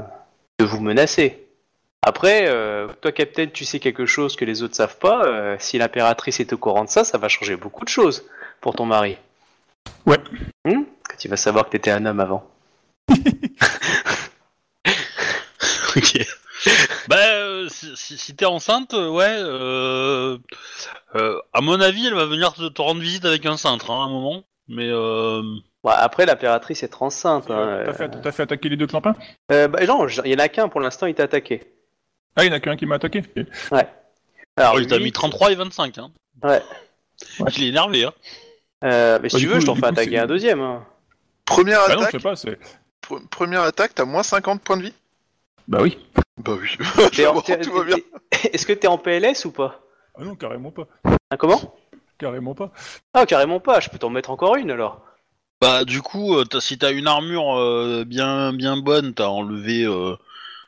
de vous menacer. Après, euh, toi, Captain, tu sais quelque chose que les autres savent pas. euh, si l'impératrice est au courant de ça, ça va changer beaucoup de choses pour ton mari. Ouais. Hmm? Quand il va savoir que t'étais un homme avant. [LAUGHS] ok. bah, euh, si, si- si t'es enceinte, euh, ouais. Euh, euh, à mon avis, elle va venir te, te rendre visite avec un cintre, hein, à un moment. Mais euh, Bon, après, l'impératrice est enceinte. hein, T'as fait, t'as fait attaquer les deux clampins? Euh, bah, non, il y en a qu'un pour l'instant, il t'a attaqué. Ah, il y en a qu'un qui m'a attaqué? Ok. Alors, Oh, il t'a mis 33 et 25. Hein. Ouais. Ouais. Il est énervé. Hein. Euh, mais si Bah, tu veux, coup- je t'en fais coup, attaquer c'est- un deuxième. hein. Première Bah non, je attaque, sais pas, c'est. pr- première attaque, t'as moins 50 points de vie? Bah oui. Bah oui. [LAUGHS] T'es en- Bon, t'es- tout va bien. [LAUGHS] Est-ce que t'es en PLS ou pas? Ah non, carrément pas. Hein, Comment? Carrément pas. Ah, carrément pas. Je peux t'en mettre encore une alors. Bah du coup, euh, t'as- si t'as une armure euh, bien bien bonne, t'as enlevé euh,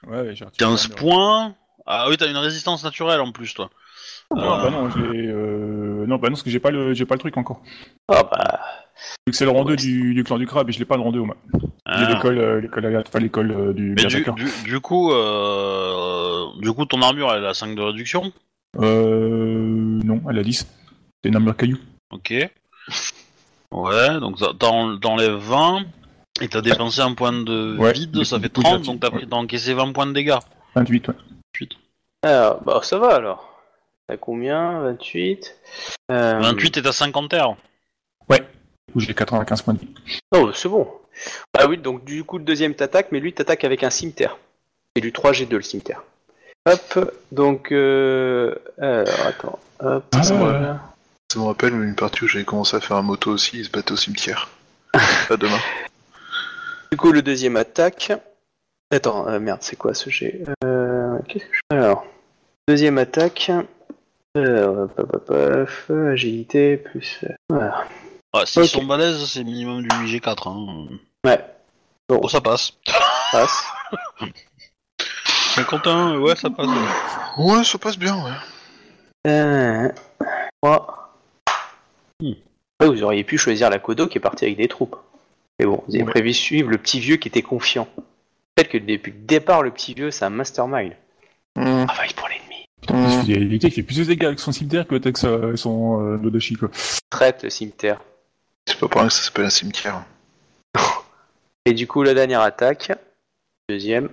Ouais, ouais, j'ai retiré 15 la mur. points. Ah oui, t'as une résistance naturelle en plus, toi. Non, Euh, bah non, j'ai. Euh... Non, bah non, parce que j'ai pas le, j'ai pas le truc encore. Ah bah. Vu que c'est le rang 2 du, du clan du crabe et je l'ai pas le rang 2 au moins. J'ai ah. l'école, euh, l'école, aléat- enfin l'école euh, du Mais du, berserker. du, du coup, euh, du coup, ton armure elle a 5 de réduction? Euh. Non, elle a 10. C'est une armure caillou. Ok. Ouais, donc ça- t'en- t'enlèves 20 et t'as dépensé un point de Ouais, vide, du ça coup, fait du coup, j'ai 30, donc t'as pris- t'as encaissé 20 points de dégâts. 28, ouais. Ah, bah ça va alors. T'as combien? 28 euh... 28 et t'as 50 airs. Du coup, j'ai 95 points de vie. Oh, c'est bon. Ah oui, donc du coup, le deuxième t'attaque, mais lui t'attaque avec un cimetière. C'est du 3G2 le cimetière. Hop, donc. Euh... Alors, attends. Hop, Ah, voilà. Ça me rappelle une partie où j'avais commencé à faire un moto aussi, il se battait au cimetière. [LAUGHS] à demain. Du coup, le deuxième attaque. Attends, euh, merde, c'est quoi ce G? Euh, Qu'est-ce que je fais Alors, deuxième attaque. Euh, agilité plus. euh, Voilà. Ouais, s'ils Ok. sont balèzes, c'est minimum du G4. Hein. Ouais, Oh, ça passe. passe. [LAUGHS] Mais Quentin, ouais, ça passe. ouais. Ouais, ça passe bien, ouais. Euh, trois. Hmm. Ouais, vous auriez pu choisir la Kodo qui est partie avec des troupes. Mais bon, vous avez Ouais. prévu suivre le petit vieux qui était confiant. Peut-être que depuis le départ, le petit vieux, c'est un mastermind. Hmm. Travaille pour l'ennemi. Putain, Mm. il fait- il il plus de dégâts avec son cimetière que avec sa- son euh, Nodoshi, quoi. Traite le cimetière. C'est pas pour rien que ça s'appelle un cimetière. [LAUGHS] Et du coup, la dernière attaque. Deuxième.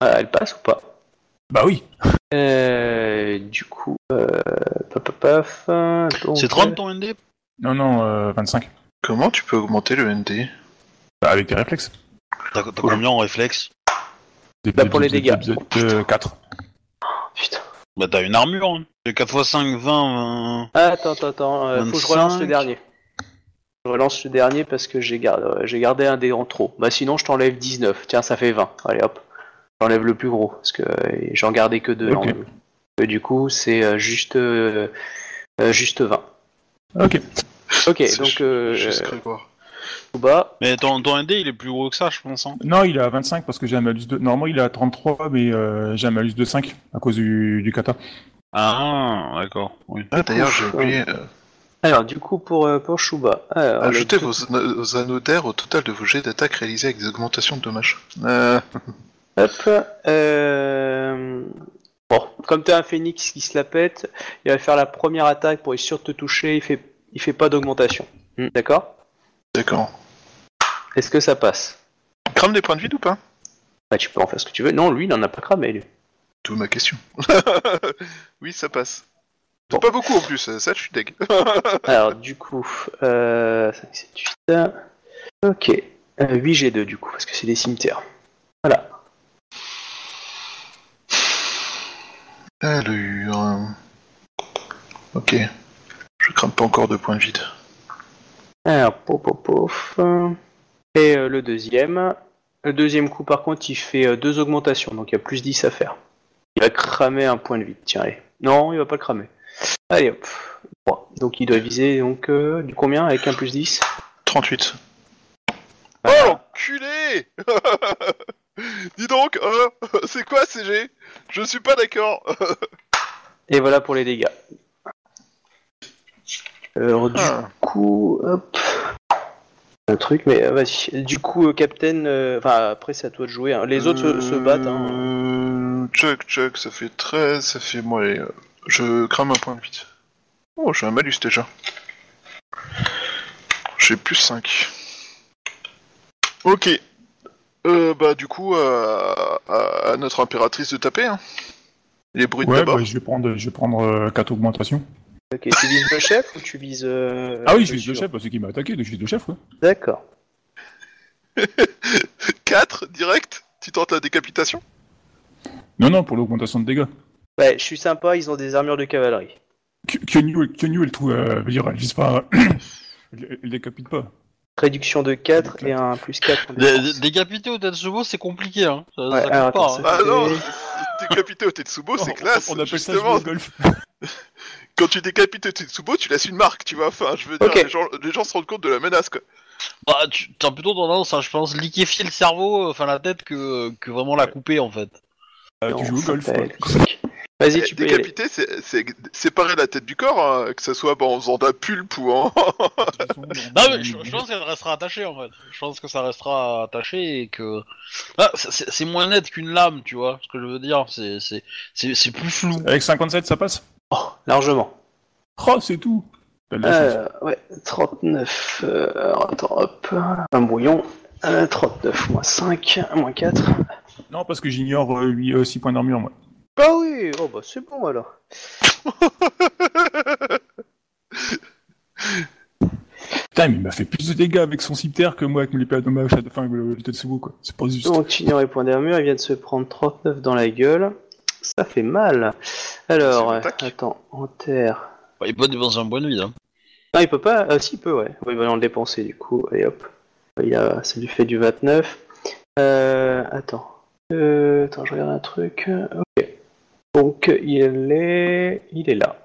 Ah, elle passe ou pas? Bah oui. Euh, du coup, euh, paf, paf, paf, donc, C'est 30 ton ND Non, non, euh, 25. Comment tu peux augmenter le ND Bah, avec tes réflexes. T'as t'as combien en réflexe Des- Bah, pour les dégâts. Euh, 4. Putain. Bah t'as une armure. Hein. 4 x 5, 20, 20. Ah, attends, attends, attends, euh, faut que je relance le 25. dernier. Je relance le dernier parce que j'ai gardé, euh, j'ai gardé un dé en trop. Bah sinon, je t'enlève 19. Tiens, ça fait 20. Allez hop. J'enlève le plus gros parce que euh, j'en gardais que deux. En- Euh, du coup, c'est euh, juste, euh, juste 20. Ok. Ok, donc euh, bas. Mais ton, ton ND il est plus gros que ça, je pense. Hein. Non, il est à 25 parce que j'ai un malus de. Normalement, il est à 33, mais euh, j'ai un malus de 5 à cause du, du kata. Ah, d'accord. Oui. Ah, d'ailleurs, j'ai oublié. euh, Alors, du coup, pour, euh, pour Shuba. Alors, ajoutez le- vos, vos anneaux d'air au total de vos jets d'attaque réalisés avec des augmentations de dommages. Euh, [LAUGHS] Hop. Euh... Bon, comme t'as un phénix qui se la pète, il va faire la première attaque pour être sûr de te toucher. Il fait, il fait pas d'augmentation. Hmm, D'accord? D'accord. Est-ce que ça passe? Crame des points de vide ou pas Bah, tu peux en faire ce que tu veux. Non, lui, il en a pas cramé. Lui. D'où ma question. [LAUGHS] oui, ça passe. Bon. Pas beaucoup en plus, ça je suis deg. [LAUGHS] Alors, du coup, euh... 5, 7, 8. Ok. Euh, 8 G2 du coup, parce que c'est des cimetières. Voilà. Allure. Ok. Je crame pas encore de points de vide. Alors, pof, pof, pof. Et euh, le deuxième. Le deuxième coup, par contre, il fait euh, deux augmentations, donc il y a plus 10 à faire. Il va cramer un point de vide, tiens, allez. Non, il va pas le cramer. Allez, hop. 3. Donc il doit viser, donc, euh, du combien avec un plus 10 38. Voilà. Oh l'enculé [LAUGHS] [LAUGHS] Dis donc, euh, [LAUGHS] c'est quoi CG Je suis pas d'accord. Et voilà pour les dégâts. Alors, du Ah. coup, hop. Un truc, mais euh, vas-y. Du coup, euh, Captain, euh, enfin, après, c'est à toi de jouer. hein. Les autres se, se battent. Hein. Euh, Chuck, Chuck, ça fait 13, ça fait moi. allez, euh, Je crame un point de vide. Oh, j'ai un malus déjà. J'ai plus 5. Ok. Euh, bah, du coup, euh, à, à notre impératrice de taper. Hein. Les bruits Ouais, d'abord. bah, je vais prendre, je vais prendre 4 augmentations. Ok, tu vises le chef ou tu vises. euh, [LAUGHS] ah oui, je vise monsieur le chef, parce qu'il m'a attaqué, donc je vise le chef, ouais. D'accord. [LAUGHS] 4 direct? Tu tentes la décapitation? Non, non, pour l'augmentation de dégâts. Ouais, je suis sympa, ils ont des armures de cavalerie. Ky- Kyonyu, elle- Kyonyu, elle trouve, euh, veut dire, elle vise pas, [COUGHS] elle, elle décapite pas. Réduction de 4 et un plus 4 en Dé- défense. dé- Décapiter au Tetsubo, c'est compliqué, hein. Ça, Ouais, ça compte alors, pas, hein. Ah non, décapiter au Tetsubo, c'est classe. On, appelle justement, ça golf. [LAUGHS] quand tu décapites au Tetsubo, tu laisses une marque, tu vois. Enfin, je veux dire, les, gens, les gens se rendent compte de la menace, quoi. Bah, tu as plutôt tendance à, je pense, liquéfier le cerveau, enfin la tête, que, que vraiment la couper, en fait. Euh, tu joues au golf. quoi. Vas-y, Eh, tu peux. Décapiter, c'est séparer la tête du corps, hein, que ce soit en faisant la pulpe ou en. [LAUGHS] Non, mais je, [LAUGHS] je pense qu'elle restera attachée, en fait. Je pense que ça restera attaché et que... Ah, c'est- moins net qu'une lame, tu vois, ce que je veux dire. C'est c'est- c'est- c'est plus flou. Avec 57, ça passe? Oh, largement. Oh, c'est tout. Euh, ouais, 39. Euh, alors, attends, hop. Un brouillon. Euh, 39 moins 5, moins 4. Non, parce que j'ignore, euh, lui, euh, 6 points d'armure, moi. Ah oui, oh bah c'est bon alors. Putain, mais il m'a fait plus de dégâts avec son cimetière que moi avec mon épée à dommage, enfin, avec le le Tetsubo, quoi. C'est pas juste. Donc, tu ignores les points d'armure, il vient de se prendre 39 dans la gueule. Ça fait mal. Alors, euh, attends, en terre. Bah, il peut dépenser un point de vide. Hein. Non, il peut pas. Ah, si, il peut, ouais. Ouais, il va en dépenser du coup. Et hop. Il a... Ça lui fait du 29. Euh, attends. Euh, attends, je regarde un truc. Ok. Donc, il est. Il est là.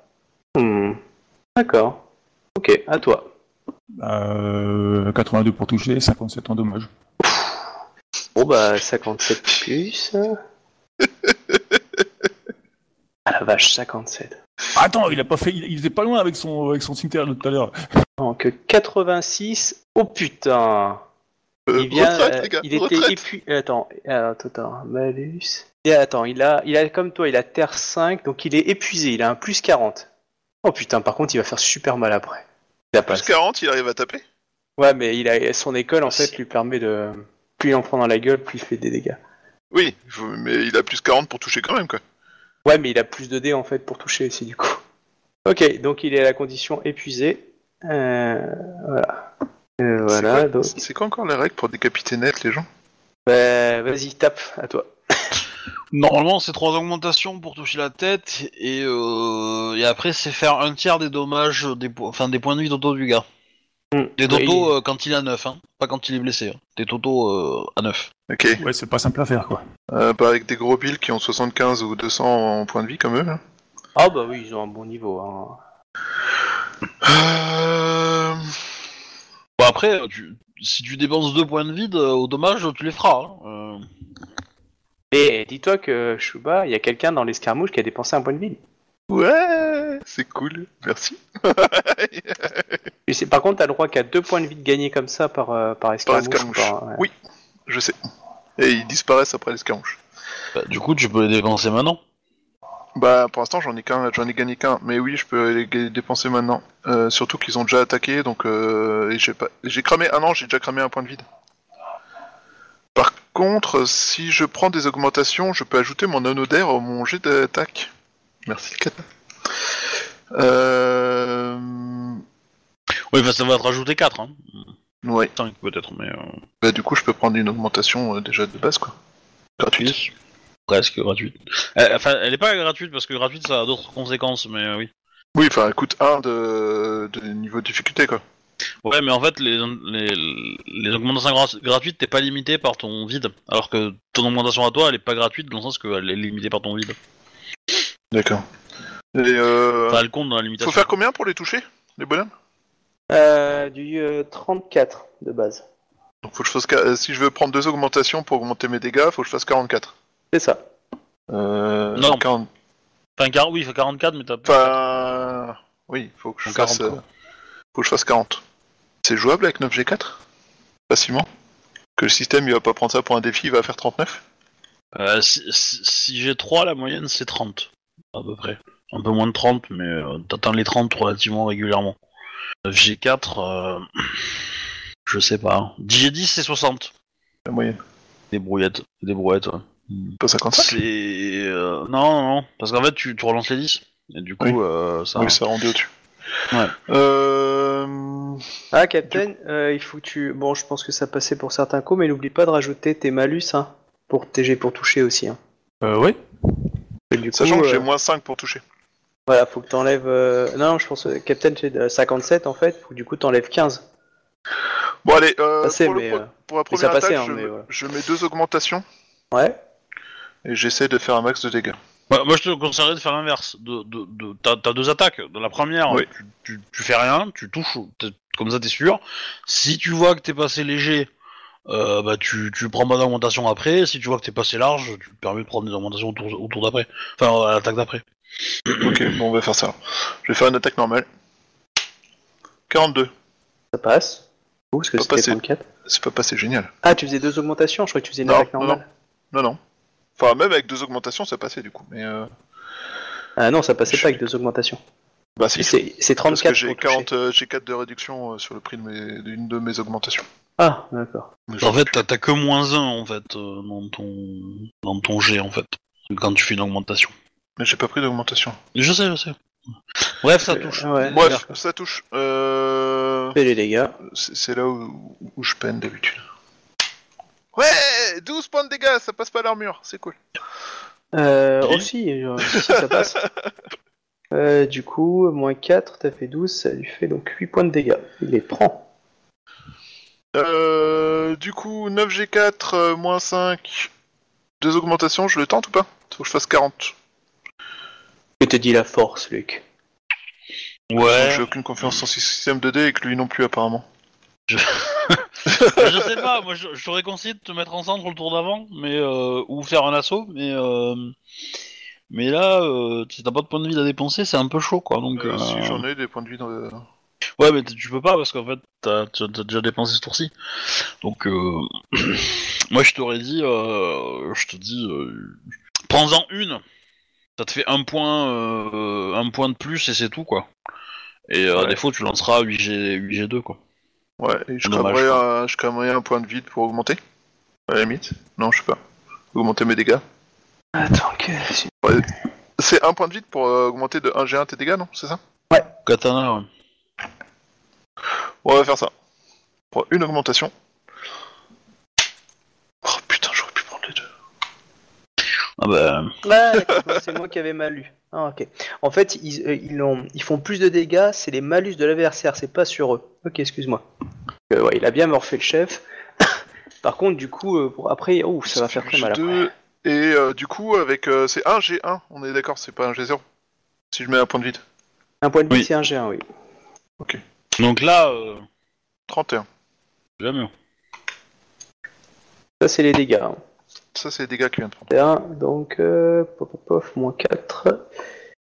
Hmm. D'accord. Ok, à toi. Euh, 82 pour toucher, 57 en dommage. Bon, bah, 57 plus. [LAUGHS] Ah la vache, 57. Attends, il a pas fait, il, il était pas loin avec son, avec son cimetière de tout à l'heure. Donc, 86. Oh putain! Euh, Il vient, retraite, euh, les gars, il était épuisé. Attends, attends, attends, malus. Et attends, il a, il a comme toi, il a terre 5, donc il est épuisé, il a un plus 40. Oh putain, par contre, il va faire super mal après. Il a pas Plus 40, il arrive à taper. Ouais, mais il a son école en fait lui permet de plus il en prend dans la gueule, plus il fait des dégâts. Oui, mais il a plus 40 pour toucher quand même, quoi. Ouais, mais il a plus de dés en fait pour toucher aussi du coup. Ok, donc il est à la condition épuisé. Euh, voilà. Euh, voilà, C'est quoi, encore les règles pour décapiter net les gens? Bah, vas-y, tape, à toi. [LAUGHS] Normalement, c'est trois augmentations pour toucher la tête, et, euh, et après, c'est faire un tiers des dommages, des, po- enfin, des points de vie d'auto du gars. Hmm. Des Ouais, totaux euh, quand il est à 9, hein, pas quand il est blessé. hein. Des totaux euh, à 9. Ok. Ouais, c'est pas simple à faire, quoi. Euh, pas avec des gros bills qui ont 75 ou 200 en points de vie comme eux. là. Ah bah oui, ils ont un bon niveau. Hein. Euh... Bon, après, tu- si tu dépenses deux points de vide, euh, au dommage, tu les feras. hein. Euh, Et dis-toi que Shuba, il y a quelqu'un dans l'escarmouche qui a dépensé un point de vie. Ouais, c'est cool. Merci. [LAUGHS] Et c'est- par contre, t'as le droit qu'à deux points de vie de gagner comme ça par, euh, par escarmouche. escarmouche. par- ouais. Oui. Je sais. Et ils disparaissent après l'escarmouche. bah, du coup, tu peux les dépenser maintenant. Bah pour l'instant j'en ai qu'un, j'en ai gagné qu'un, mais oui je peux les dépenser maintenant. Euh, surtout qu'ils ont déjà attaqué, donc euh, et j'ai pas, j'ai cramé. Ah non, j'ai déjà cramé un point de vide. Par contre, si je prends des augmentations, je peux ajouter mon anneau d'air au mon jet d'attaque. Merci Kat. Euh... Oui, enfin, ça va te rajouter 4. Hein. Ouais. 5 peut-être, mais... Euh... Bah du coup je peux prendre une augmentation euh, déjà de base quoi. Gratuite. Presque gratuite. Euh, enfin, elle est pas gratuite parce que gratuite ça a d'autres conséquences, mais euh, oui. Oui, enfin elle coûte 1 de... de niveau de difficulté quoi. Ouais, mais en fait, les, les, les augmentations gra- gratuites, t'es pas limité par ton vide. Alors que ton augmentation à toi, elle est pas gratuite dans le sens qu'elle est limitée par ton vide. D'accord. Et euh... Enfin, elle compte dans la limitation. Faut faire combien pour les toucher, les bonhommes? Euh, du euh, 34 de base. Donc faut que je fasse si je veux prendre deux augmentations pour augmenter mes dégâts, faut que je fasse 44. C'est ça. Euh, Non. 40 Enfin, car- oui, il fait 44, mais t'as Enfin, oui, faut que je fasse 40, euh, faut que je fasse 40. C'est jouable avec 9G4 Facilement? Que le système il va pas prendre ça pour un défi, il va faire 39 Euh, si, si- si j'ai 3, la moyenne c'est 30, à peu près. Un peu moins de 30, mais euh, t'atteins les 30 relativement régulièrement. Euh, J'ai 4, euh, je sais pas. J'ai 10 c'est 60. La moyenne. Des brouillettes, des brouillettes, ouais. Pas 55 C'est... euh, non, non, non, parce qu'en fait tu, tu relances les 10, et du coup Oui. euh, ça... Oui, ça rendait au-dessus. Ouais. Euh... Ah, Captain, euh, il faut que tu. Bon, je pense que ça passait pour certains coups, mais n'oublie pas de rajouter tes malus hein, pour TG pour toucher aussi. Hein. Euh. Et du Sachant coup, que j'ai moins 5 pour toucher. Voilà, faut que t'enlèves. euh, Non, je pense que Captain c'est euh, 57 en fait, faut que du coup t'enlèves 15. Bon, allez, euh, c'est, pour, le mais, pro- euh, pour la première passait, attaque, hein, je, mais je mets deux augmentations Ouais. Et j'essaie de faire un max de dégâts. Bah, moi, je te conseillerais de faire l'inverse. De, de, de, t'as, t'as deux attaques. Dans la première, Oui. tu, tu, tu fais rien, tu touches, t'es- comme ça t'es sûr. Si tu vois que t'es passé léger, euh, bah tu, tu prends pas d'augmentation après. Si tu vois que t'es passé large, tu te permets de prendre des augmentations autour, autour d'après. Enfin, à l'attaque d'après. ok, bon, on va faire ça. Je vais faire une attaque normale. 42. Ça passe. Ouh, parce que Pas c'était passé. 34. C'est pas passé génial. Ah, tu faisais deux augmentations, je crois que tu faisais une Non, attaque non, normale. Non, non. Enfin, même avec deux augmentations, ça passait du coup. Mais euh... Ah non, ça passait Je- pas avec deux augmentations. Bah, si. C'est c'est Parce 34 que j'ai pour toucher. 40, euh, j'ai 4 de réduction euh, sur le prix de mes- d'une de mes augmentations. Ah, d'accord. En fait, t'as, t'as que moins 1 en fait euh, dans ton dans ton jet en fait quand tu fais une augmentation. Mais j'ai pas pris d'augmentation. Je sais, je sais. Bref, ça Euh, touche. ouais, Bref, ça touche. Euh... Fais les dégâts. C'est c'est là où, où je peine d'habitude. Ouais 12 points de dégâts, ça passe pas l'armure, c'est cool. Euh, Oui. aussi, euh, [LAUGHS] si, ça passe. [LAUGHS] Euh, du coup, moins 4, t'as fait 12, ça lui fait donc 8 points de dégâts. Il les prend. Euh, du coup, 9G4, euh, moins 5, deux augmentations, je le tente ou pas? Faut que je fasse 40. Que te dit la force, Luc Ouais. J'ai aucune confiance en ce système de dés et que lui non plus apparemment. [LAUGHS] je [LAUGHS] sais pas, moi je, je de te mettre en centre le tour d'avant, mais euh, ou faire un assaut, mais euh, mais là, euh, si t'as pas de points de vie à dépenser, c'est un peu chaud quoi. Donc Euh, euh, Si j'en ai des points de vie dans le... ouais, mais t- tu peux pas parce qu'en fait t'as t'as- t'as déjà dépensé ce tour-ci. Donc euh, [CLEARS THROAT] moi je t'aurais dit, euh, je te dis, euh, prends-en une. Ça te fait un point, euh, un point de plus et c'est tout quoi. Et euh, à Ouais. défaut, tu lanceras 8G, 8G2 quoi. Ouais, et je Dommage, cramerais, un, je cramerais un point de vide pour augmenter À la limite Non, je sais pas. Augmenter mes dégâts. Attends, que... C'est un point de vide pour euh, augmenter de 1G1 tes dégâts, non C'est ça? Katana, ouais. On va faire ça. Pour une augmentation. Oh putain, j'aurais pu prendre les deux. Ah bah. Ah, d'accord, c'est moi qui avais mal lu. Ah, ok. En fait, ils, euh, ils, ont- ils font plus de dégâts, c'est les malus de l'adversaire, c'est pas sur eux. Ok, excuse-moi. Euh, ouais, il a bien morfé le chef. [COUGHS] Par contre, du coup, euh, pour après, oh, ça va faire très mal. après. G2, et euh, du coup, avec euh, c'est 1 G1, on est d'accord, c'est pas un G0. Si je mets un point de vide. Un point de vie, Oui. c'est un G1, oui. Donc là, euh, 31. déjà mieux. Ça, c'est les dégâts. hein. Ça, c'est les dégâts qu'il vient de prendre. Et donc, euh, pof, pof, moins 4.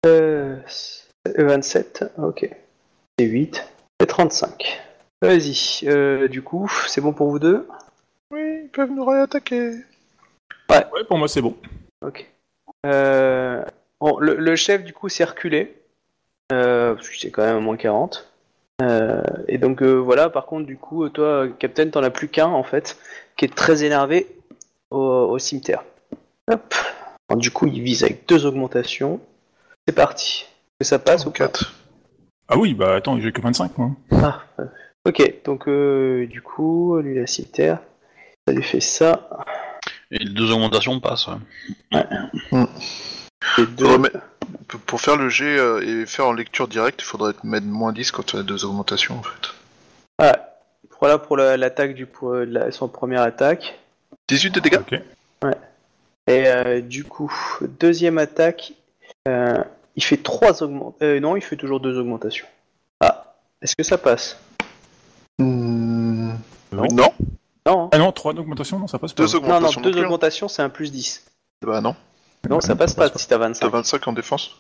Euh, c'est 27, ok. C'est 8. C'est 35. Vas-y, euh, du coup, c'est bon pour vous deux? Oui, ils peuvent nous réattaquer. Ouais, pour moi c'est bon. Ok. Euh, bon, le, le chef, du coup, s'est reculé. Euh, parce que c'est quand même à moins 40. Euh, et donc, euh, voilà, par contre, du coup, toi, Captain, t'en as plus qu'un, en fait, qui est très énervé au, au cimetière. Hop. Alors, du coup, il vise avec deux augmentations. C'est parti. Que ça passe ou pas 4. Ah oui, bah attends, j'ai que 25 moi. Ah, euh, ok, donc euh, du coup, lui la cimetière, ça lui fait ça. Et les deux augmentations passent. ouais. Et deux. Faudrait mettre- Pour faire le G euh, et faire en lecture directe, il faudrait mettre moins 10 quand tu as deux augmentations en fait. Ah, voilà pour la- l'attaque du pour la- son première attaque. 18 de dégâts Ok. Et euh, du coup, deuxième attaque, euh, il fait trois augmentations. non, il fait toujours deux augmentations. Ah, est-ce que ça passe? Hmm, Non. Non Non, hein. Ah non, 3 d'augmentation, non, ça passe pas. Deux non, non, augmentations. deux non plus, hein. augmentations, c'est un plus 10. Bah non, Non, ça Ouais, passe pas si t'as t'as 25. 25 en défense?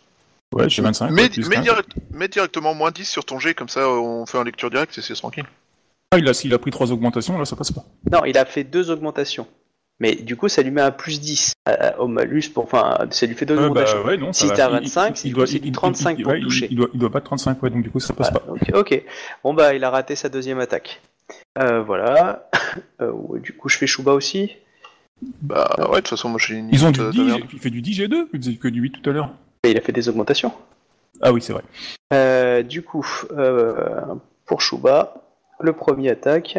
Ouais, j'ai 25. mets, ouais, plus mets 15. direct- mets directement moins 10 sur ton G, comme ça on fait en lecture directe et c'est tranquille. Ah, il a, s'il a pris 3 augmentations, là ça passe pas. Non, il a fait deux augmentations. Mais du coup, ça lui met un plus 10 euh, au malus pour. Enfin, ça lui fait deux Ouais, augmentations. bah ouais, non, ça Si t'as Il- 25, il, doit, coup, c'est il- du il- 35 il- pour toucher. Il, doit, il doit battre 35, ouais, donc du coup ça passe Ah, pas. ok, ok. Bon bah il a raté sa deuxième attaque. Euh, voilà. Euh, du coup je fais Shuba aussi. Bah ouais, de toute façon, moi j'ai une Ils ont du euh, 10, de merde. il fait du 10 G2, il faisait que du 8 tout à l'heure. Et il a fait des augmentations. Ah oui, c'est vrai. Euh, du coup, euh, pour Shuba, le premier attaque.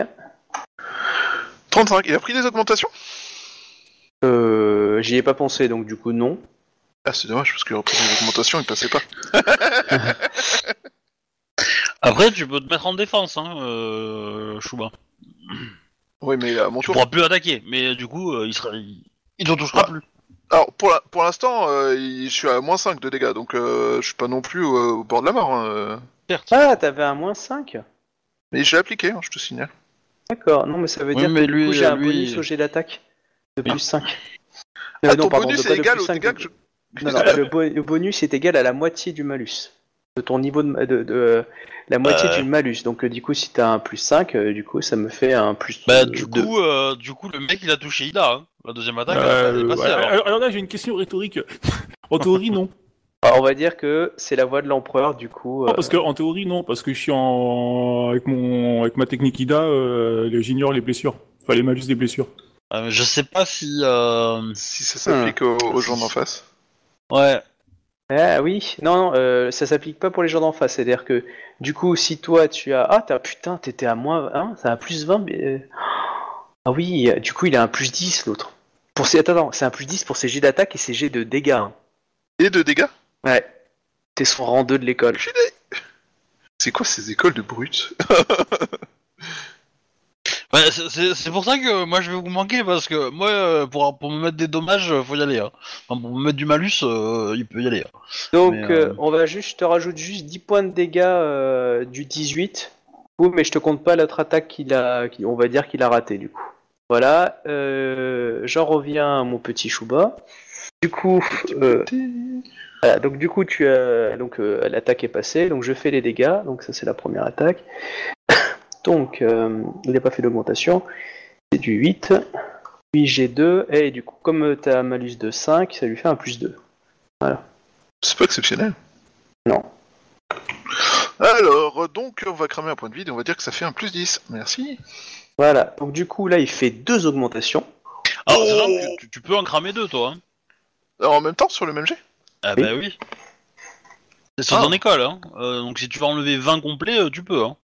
35, il a pris des augmentations? Euh, euh, j'y ai pas pensé, donc du coup non. Ah, c'est dommage parce que les augmentations, il passait pas. [LAUGHS] Après, tu peux te mettre en défense, hein, euh, Chouba. Oui, mais à mon Tu tour. pourras plus attaquer, mais du coup, euh, il sera, il, il te touchera Ah. plus. Alors, pour la- pour l'instant, euh, il- je suis à moins 5 de dégâts, donc euh, je suis pas non plus au, au bord de la mort. hein, euh. Certes. Ah, t'avais un moins 5 Mais j'ai appliqué, hein, je te signale. D'accord, non mais ça veut Oui, dire mais que du lui, coup, j'ai un lui- bonus au jet d'attaque de plus 5. Ah, ton bonus est égal au dégât que je... Non, non, [LAUGHS] le, bo- le bonus est égal à la moitié du malus. De ton niveau de... de, de- la moitié Euh. du malus. Donc euh, du coup, si t'as un plus 5, euh, du coup, ça me fait un plus Bah, du coup, euh, du coup, le mec, il a touché Ida. Hein. La deuxième attaque, Euh, elle est passée, ouais, alors. alors, alors là, j'ai une question rhétorique. [LAUGHS] en théorie, non. Alors, on va dire que c'est la voix de l'empereur, du coup. Non, euh, parce que en théorie, non, parce que je suis en avec mon avec ma technique IDA, euh, j'ignore les blessures, enfin les malus des blessures. Euh, je sais pas si... Euh... Si ça s'applique aux, aux gens d'en face. Ouais. Ah oui, non, non, euh, ça s'applique pas pour les gens d'en face. C'est-à-dire que, du coup, si toi tu as. Ah, t'as putain, t'étais à moins 1, t'as un plus 20. mais, euh, Ah oui, euh, du coup, il a un plus 10 l'autre. Pour ses... Attends, attends, c'est un plus 10 pour ses jets d'attaque et ses jets de dégâts. hein. Et de dégâts? Ouais. T'es son rang 2 de l'école. C'est quoi ces écoles de brutes? [LAUGHS] Ouais, c'est- pour ça que moi je vais vous manquer parce que moi euh, pour, pour me mettre des dommages euh, faut y aller. Hein. Enfin, pour me mettre du malus euh, il peut y aller. hein. Donc, Mais, euh, on va juste, je te rajoute juste 10 points de dégâts euh, du 18. Ouh, mais je te compte pas l'autre attaque qu'il a, qu'il- on va dire qu'il a raté du coup. Voilà, j'en reviens à mon petit Chouba. Du coup, voilà, donc du coup tu as, donc l'attaque est passée, donc je fais les dégâts, donc ça c'est la première attaque. Donc euh, il n'a pas fait d'augmentation, c'est du 8. Puis j'ai 2 et du coup comme tu as un malus de 5, ça lui fait un plus 2. C'est pas exceptionnel. Non. Alors, donc, on va cramer un point de vide et on va dire que ça fait un plus 10. Merci. Voilà, donc du coup là il fait deux augmentations. Oh vrai que tu, tu peux en cramer deux toi. Hein. Alors, en même temps, sur le même jet Ah Oui. bah oui. C'est sur Ah. ton école hein. Euh, donc si tu vas enlever 20 complets euh, tu peux hein.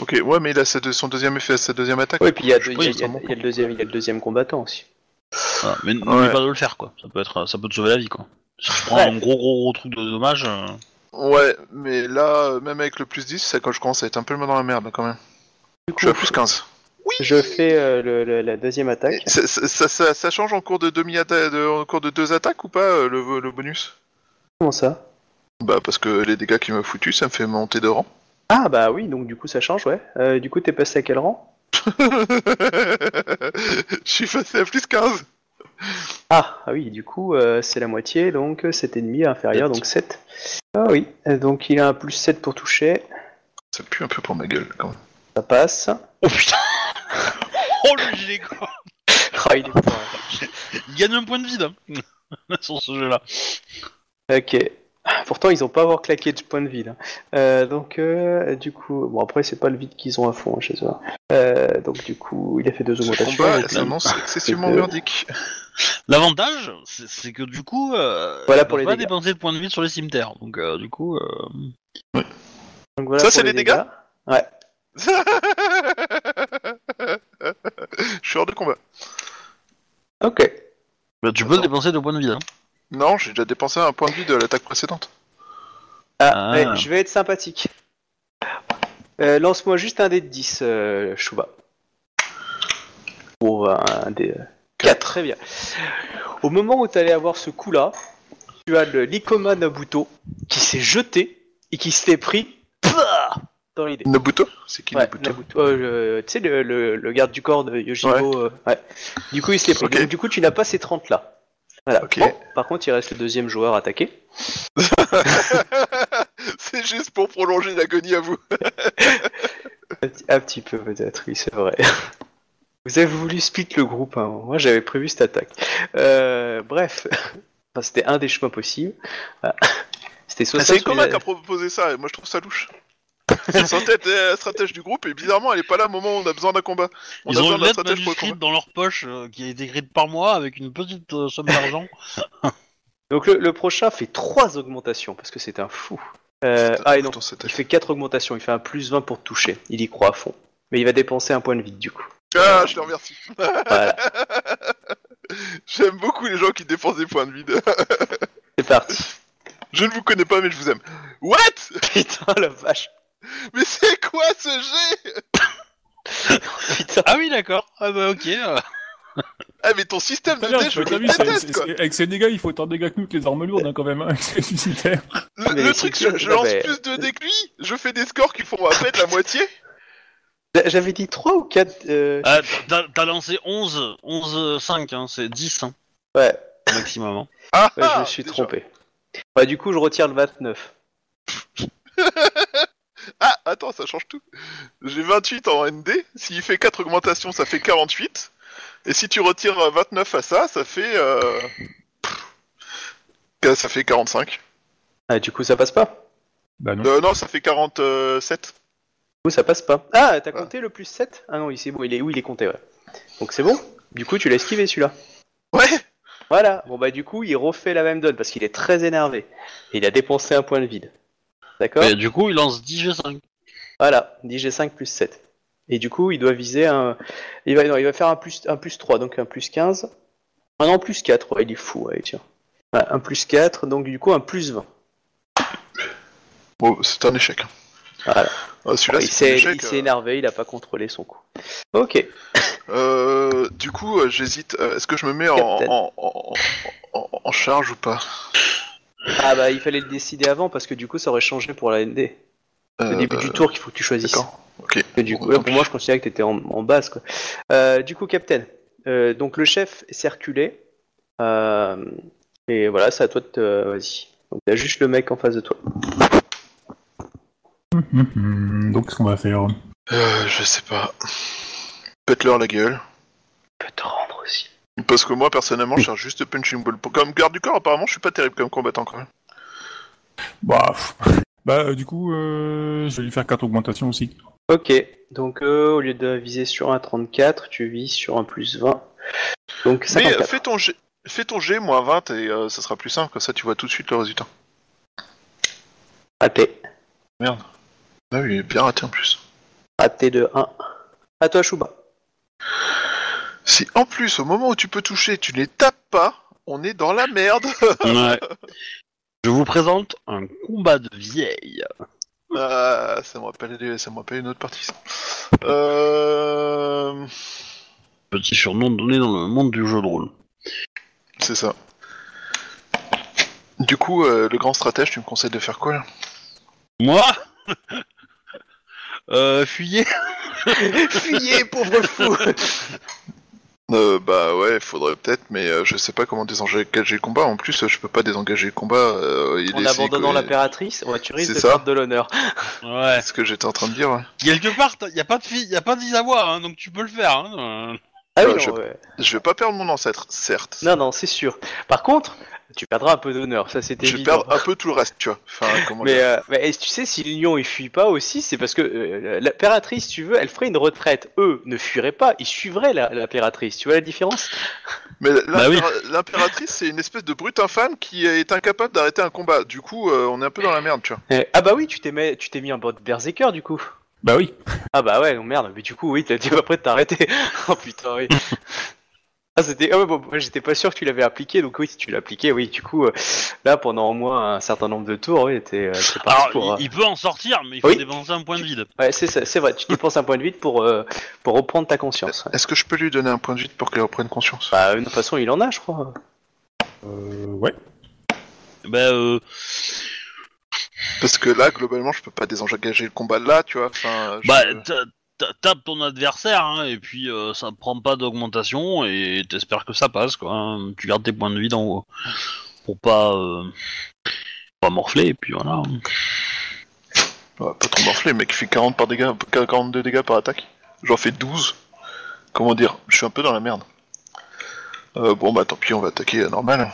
Ok, ouais, mais il a sa deux- son deuxième effet, sa deuxième attaque. Oui, puis il y a, le deuxième, il y a le deuxième combattant aussi. Voilà. Mais n'oublie Ouais. pas de le faire quoi. Ça peut être ça peut te sauver la vie quoi. Si tu prends Ouais. un gros gros gros truc de dommage. euh, Ouais, mais là, même avec le plus 10, ça, quand je commence à être un peu dans la merde, quand même. Du Je suis à plus 15. je fais euh, le- le- la deuxième attaque. Ça, ça, ça- ça- ça change en cours de demi de, en cours de deux attaques ou pas, euh, le, le bonus? Comment ça? Bah, parce que les dégâts qu'il m'a foutu, ça me fait monter de rang. Ah bah oui, donc du coup ça change, ouais. Euh, du coup t'es passé à quel rang? [LAUGHS] Je suis passé à plus 15. ah, ah oui, du coup euh, c'est la moitié, donc 7 ennemis inférieur, donc 7. Ah oui, euh, donc il a un plus 7 pour toucher, Ça pue un peu pour ma gueule, quand même. ça passe. Oh putain [LAUGHS] Oh le gilet quoi Ah, il est fort. Il gagne un point de vide hein, [LAUGHS] sur ce jeu là. Ok. Pourtant, ils ont pas avoir claqué de point de vide. hein. Euh, donc, euh, du coup, bon après, c'est pas le vide qu'ils ont à fond hein, chez eux. Euh, donc, du coup, il a fait deux Ce augmentations. combat s'annonce [LAUGHS] excessivement merdique. L'avantage, c'est c'est que du coup, euh, Voilà ils pour les pas dégâts. dépenser de points de vie sur les cimetières. Donc euh, du coup, euh, donc voilà Ça, pour c'est les dégâts Ouais. [LAUGHS] Je suis hors de combat. Ok. bah, tu peux dépenser de points de vie. Hein. Non, j'ai déjà dépensé un point de vie de l'attaque précédente. Ah, Ah. ouais, je vais être sympathique. Euh, Lance-moi juste un dé de 10, euh, Chouba. Bon, un dé. 4, très bien. Au moment où tu allais avoir ce coup-là, tu as le Likoma Nabuto qui s'est jeté et qui s'était pris pah, dans l'idée. Nabuto C'est qui Ouais, Nabuto Nabuto. Euh, le- tu sais, le, le- le garde du corps de Yoshibo. euh, ouais. Du coup, il s'est pris. Ok. Donc, du coup, tu n'as pas ces 30 là. Voilà. Ok. Bon, par contre, il reste le deuxième joueur attaqué. [LAUGHS] C'est juste pour prolonger l'agonie à vous. [LAUGHS] Un petit- Un petit peu peut-être, oui, c'est vrai. Vous avez voulu split le groupe, hein. moi j'avais prévu cette attaque. Euh, bref, enfin, c'était un des chemins possibles. Voilà. C'était soit Ah, c'est soit Coma la- qui a proposé ça, moi je trouve ça louche. C'est censé être la stratège du groupe, et bizarrement elle est pas là au moment où on a besoin d'un combat. On Ils a ont besoin une d'un lettre stratège pour le combat. manuscrite dans leur poche euh, qui a été écrite par moi avec une petite euh, somme [LAUGHS] d'argent. Donc le, le prochain fait trois augmentations parce que c'est un fou. Euh, ah et non, il fait quatre augmentations, il fait un plus 20 pour toucher. Il y croit à fond. Mais il va dépenser un point de vide du coup. Ah, je te remercie. Voilà. [LAUGHS] J'aime beaucoup les gens qui dépensent des points de vide. C'est parti. Je ne vous connais pas, mais je vous aime. What? [LAUGHS] Putain, la vache. Mais c'est quoi ce [COUGHS] Putain. Ah oui, d'accord. Ah bah ok. euh. Ah, mais ton système de je le déteste, quoi. avec ces dégâts, il faut autant de dégâts que nous que les armes lourdes, hein, quand même, hein, [LAUGHS] avec ces unitaires. Le, le truc, je, je lance plus de dés que lui, je fais des scores qui font à peine la moitié. J'avais dit 3 ou 4 euh... Ah, t'as t'as lancé 11, 11, 5, hein, c'est 10 hein, Ouais, maximum. hein. Ah, ouais, je ah, me suis déjà. trompé. Bah, du coup, je retire le 29. [LAUGHS] Ah, attends, ça change tout. J'ai 28 en ND, s'il fait 4 augmentations, ça fait 48. Et si tu retires euh, 29 à ça, ça fait... Euh... pff, Ça fait 45. Ah, du coup, ça passe pas? Bah non. Euh, non, ça fait 47. Du coup, ça passe pas. Ah, t'as Ah. compté le plus 7 Ah non, c'est bon, il est... oui, il est compté, ouais. Donc c'est bon? Du coup, tu l'as esquivé celui-là. Ouais Voilà, bon bah du coup, il refait la même donne parce qu'il est très énervé. Il a dépensé un point de vide. D'accord Et du coup, il lance 10 G5. Voilà, 10G5 plus 7. Et du coup, il doit viser un. Il va, non, il va faire un plus, un plus 3, donc un plus 15. Ah non, plus 4, ouais, il est fou, ouais, tiens. Ouais, un plus 4, donc du coup, un plus 20. Bon, c'est un échec. hein. Voilà. Ah, Celui-là, il c'est un s'est échec. il s'est euh. énervé, il a pas contrôlé son coup. Ok. Euh, du coup, euh, j'hésite. Est-ce que je me mets en, Captain. en, en, en- en charge ou pas? Ah bah, il fallait le décider avant parce que du coup, ça aurait changé pour la ND. C'est Euh, au début du tour qu'il faut que tu choisisses. Ok. Et du coup, là, pour moi, je considère que t'étais en, en base, quoi. Euh, du coup, Captain. euh, donc, le chef est circulé. Euh, et voilà, c'est à toi de te. Vas-y. Donc, t'as juste le mec en face de toi. [LAUGHS] Donc, qu'est-ce qu'on va faire? Euh, je sais pas. Pète-leur la gueule. peut te rendre aussi. Parce que moi, personnellement, je cherche juste punching ball. Comme garde du corps, apparemment, je suis pas terrible comme combattant quand même. Bah, bah euh, du coup, euh, je vais lui faire 4 augmentations aussi. Ok. Donc, euh, au lieu de viser sur un 34, tu vises sur un plus 20. Donc, Mais 54. euh, fais ton G, fais ton G moins 20 et euh, ça sera plus simple. Comme ça, tu vois tout de suite le résultat. Raté. Merde. Ah oui, il est bien raté en plus. Raté de 1. À toi, Chouba. Si en plus, au moment où tu peux toucher, tu les tapes pas, on est dans la merde. [LAUGHS] Ouais. Je vous présente un combat de vieille. ah, ça me rappelle, des- ça me rappelle une autre partie. Ça. Euh... Petit surnom donné dans le monde du jeu de rôle. C'est ça. Du coup, euh, le grand stratège, tu me conseilles de faire quoi là? Moi? Euh, fuyez [LAUGHS] Fuyez, pauvre fou [LAUGHS] euh, Bah ouais, faudrait peut-être, mais euh, je sais pas comment désengager le combat. En plus, euh, je peux pas désengager le combat. Euh, il En est- abandonnant l'impératrice, ouais, tu risques C'est de ça. perdre de l'honneur. Ouais. C'est ce que j'étais en train de dire, ouais. Quelque part, il y a pas de fille, y a pas de vis à voir, hein, donc tu peux le faire. Hein. Ah oui, Ouais, non, je- ouais. Je vais pas perdre mon ancêtre, certes. non, non, c'est sûr. Par contre, tu perdras un peu d'honneur, ça c'était je perdre un peu tout le reste, tu vois. Enfin, [LAUGHS] comment Mais, euh, mais tu sais, si l'Union il fuit pas aussi, c'est parce que euh, l'impératrice, tu veux, elle ferait une retraite. Eux ne fuiraient pas, ils suivraient l'impératrice. Tu vois la différence? Mais Bah oui. l'impératrice, c'est une espèce de brute infâme qui est incapable d'arrêter un combat. Du coup, euh, on est un peu dans la merde, tu vois. Eh, Ah bah oui, tu t'es mis, tu t'es mis en mode berserker du coup. Bah oui. Ah bah ouais, non merde, mais du coup, oui, t'as dit pas prêt de t'arrêter. [LAUGHS] oh putain, oui. Ah, c'était. Ah ouais, bon, moi j'étais pas sûr que tu l'avais appliqué, donc oui, si tu l'as appliqué, oui, du coup, euh, là pendant au moins un certain nombre de tours, oui, t'es euh, Alors, pour. euh, il, peut en sortir, mais il faut Oui. dépenser un point de vide. Ouais, c'est ça, c'est vrai, tu dépenses un point de vide pour, euh, pour reprendre ta conscience. ouais. Est-ce que je peux lui donner un point de vide pour qu'elle reprenne conscience? Bah, de toute façon, il en a, je crois. Euh, ouais. Ben, euh, Parce que là, globalement, je peux pas désengager le combat là, tu vois. Enfin, je- bah, ta- ta- tape ton adversaire, hein, et puis euh, ça prend pas d'augmentation, et t'espères que ça passe, quoi. hein. Tu gardes tes points de vide en haut. Pour pas, euh, pas morfler, et puis voilà. Ouais, pas trop morflé, mec, il fait 40 par dégâts, 42 dégâts par attaque. J'en fais 12. Comment dire Je suis un peu dans la merde. Euh, bon, bah tant pis, on va attaquer normal.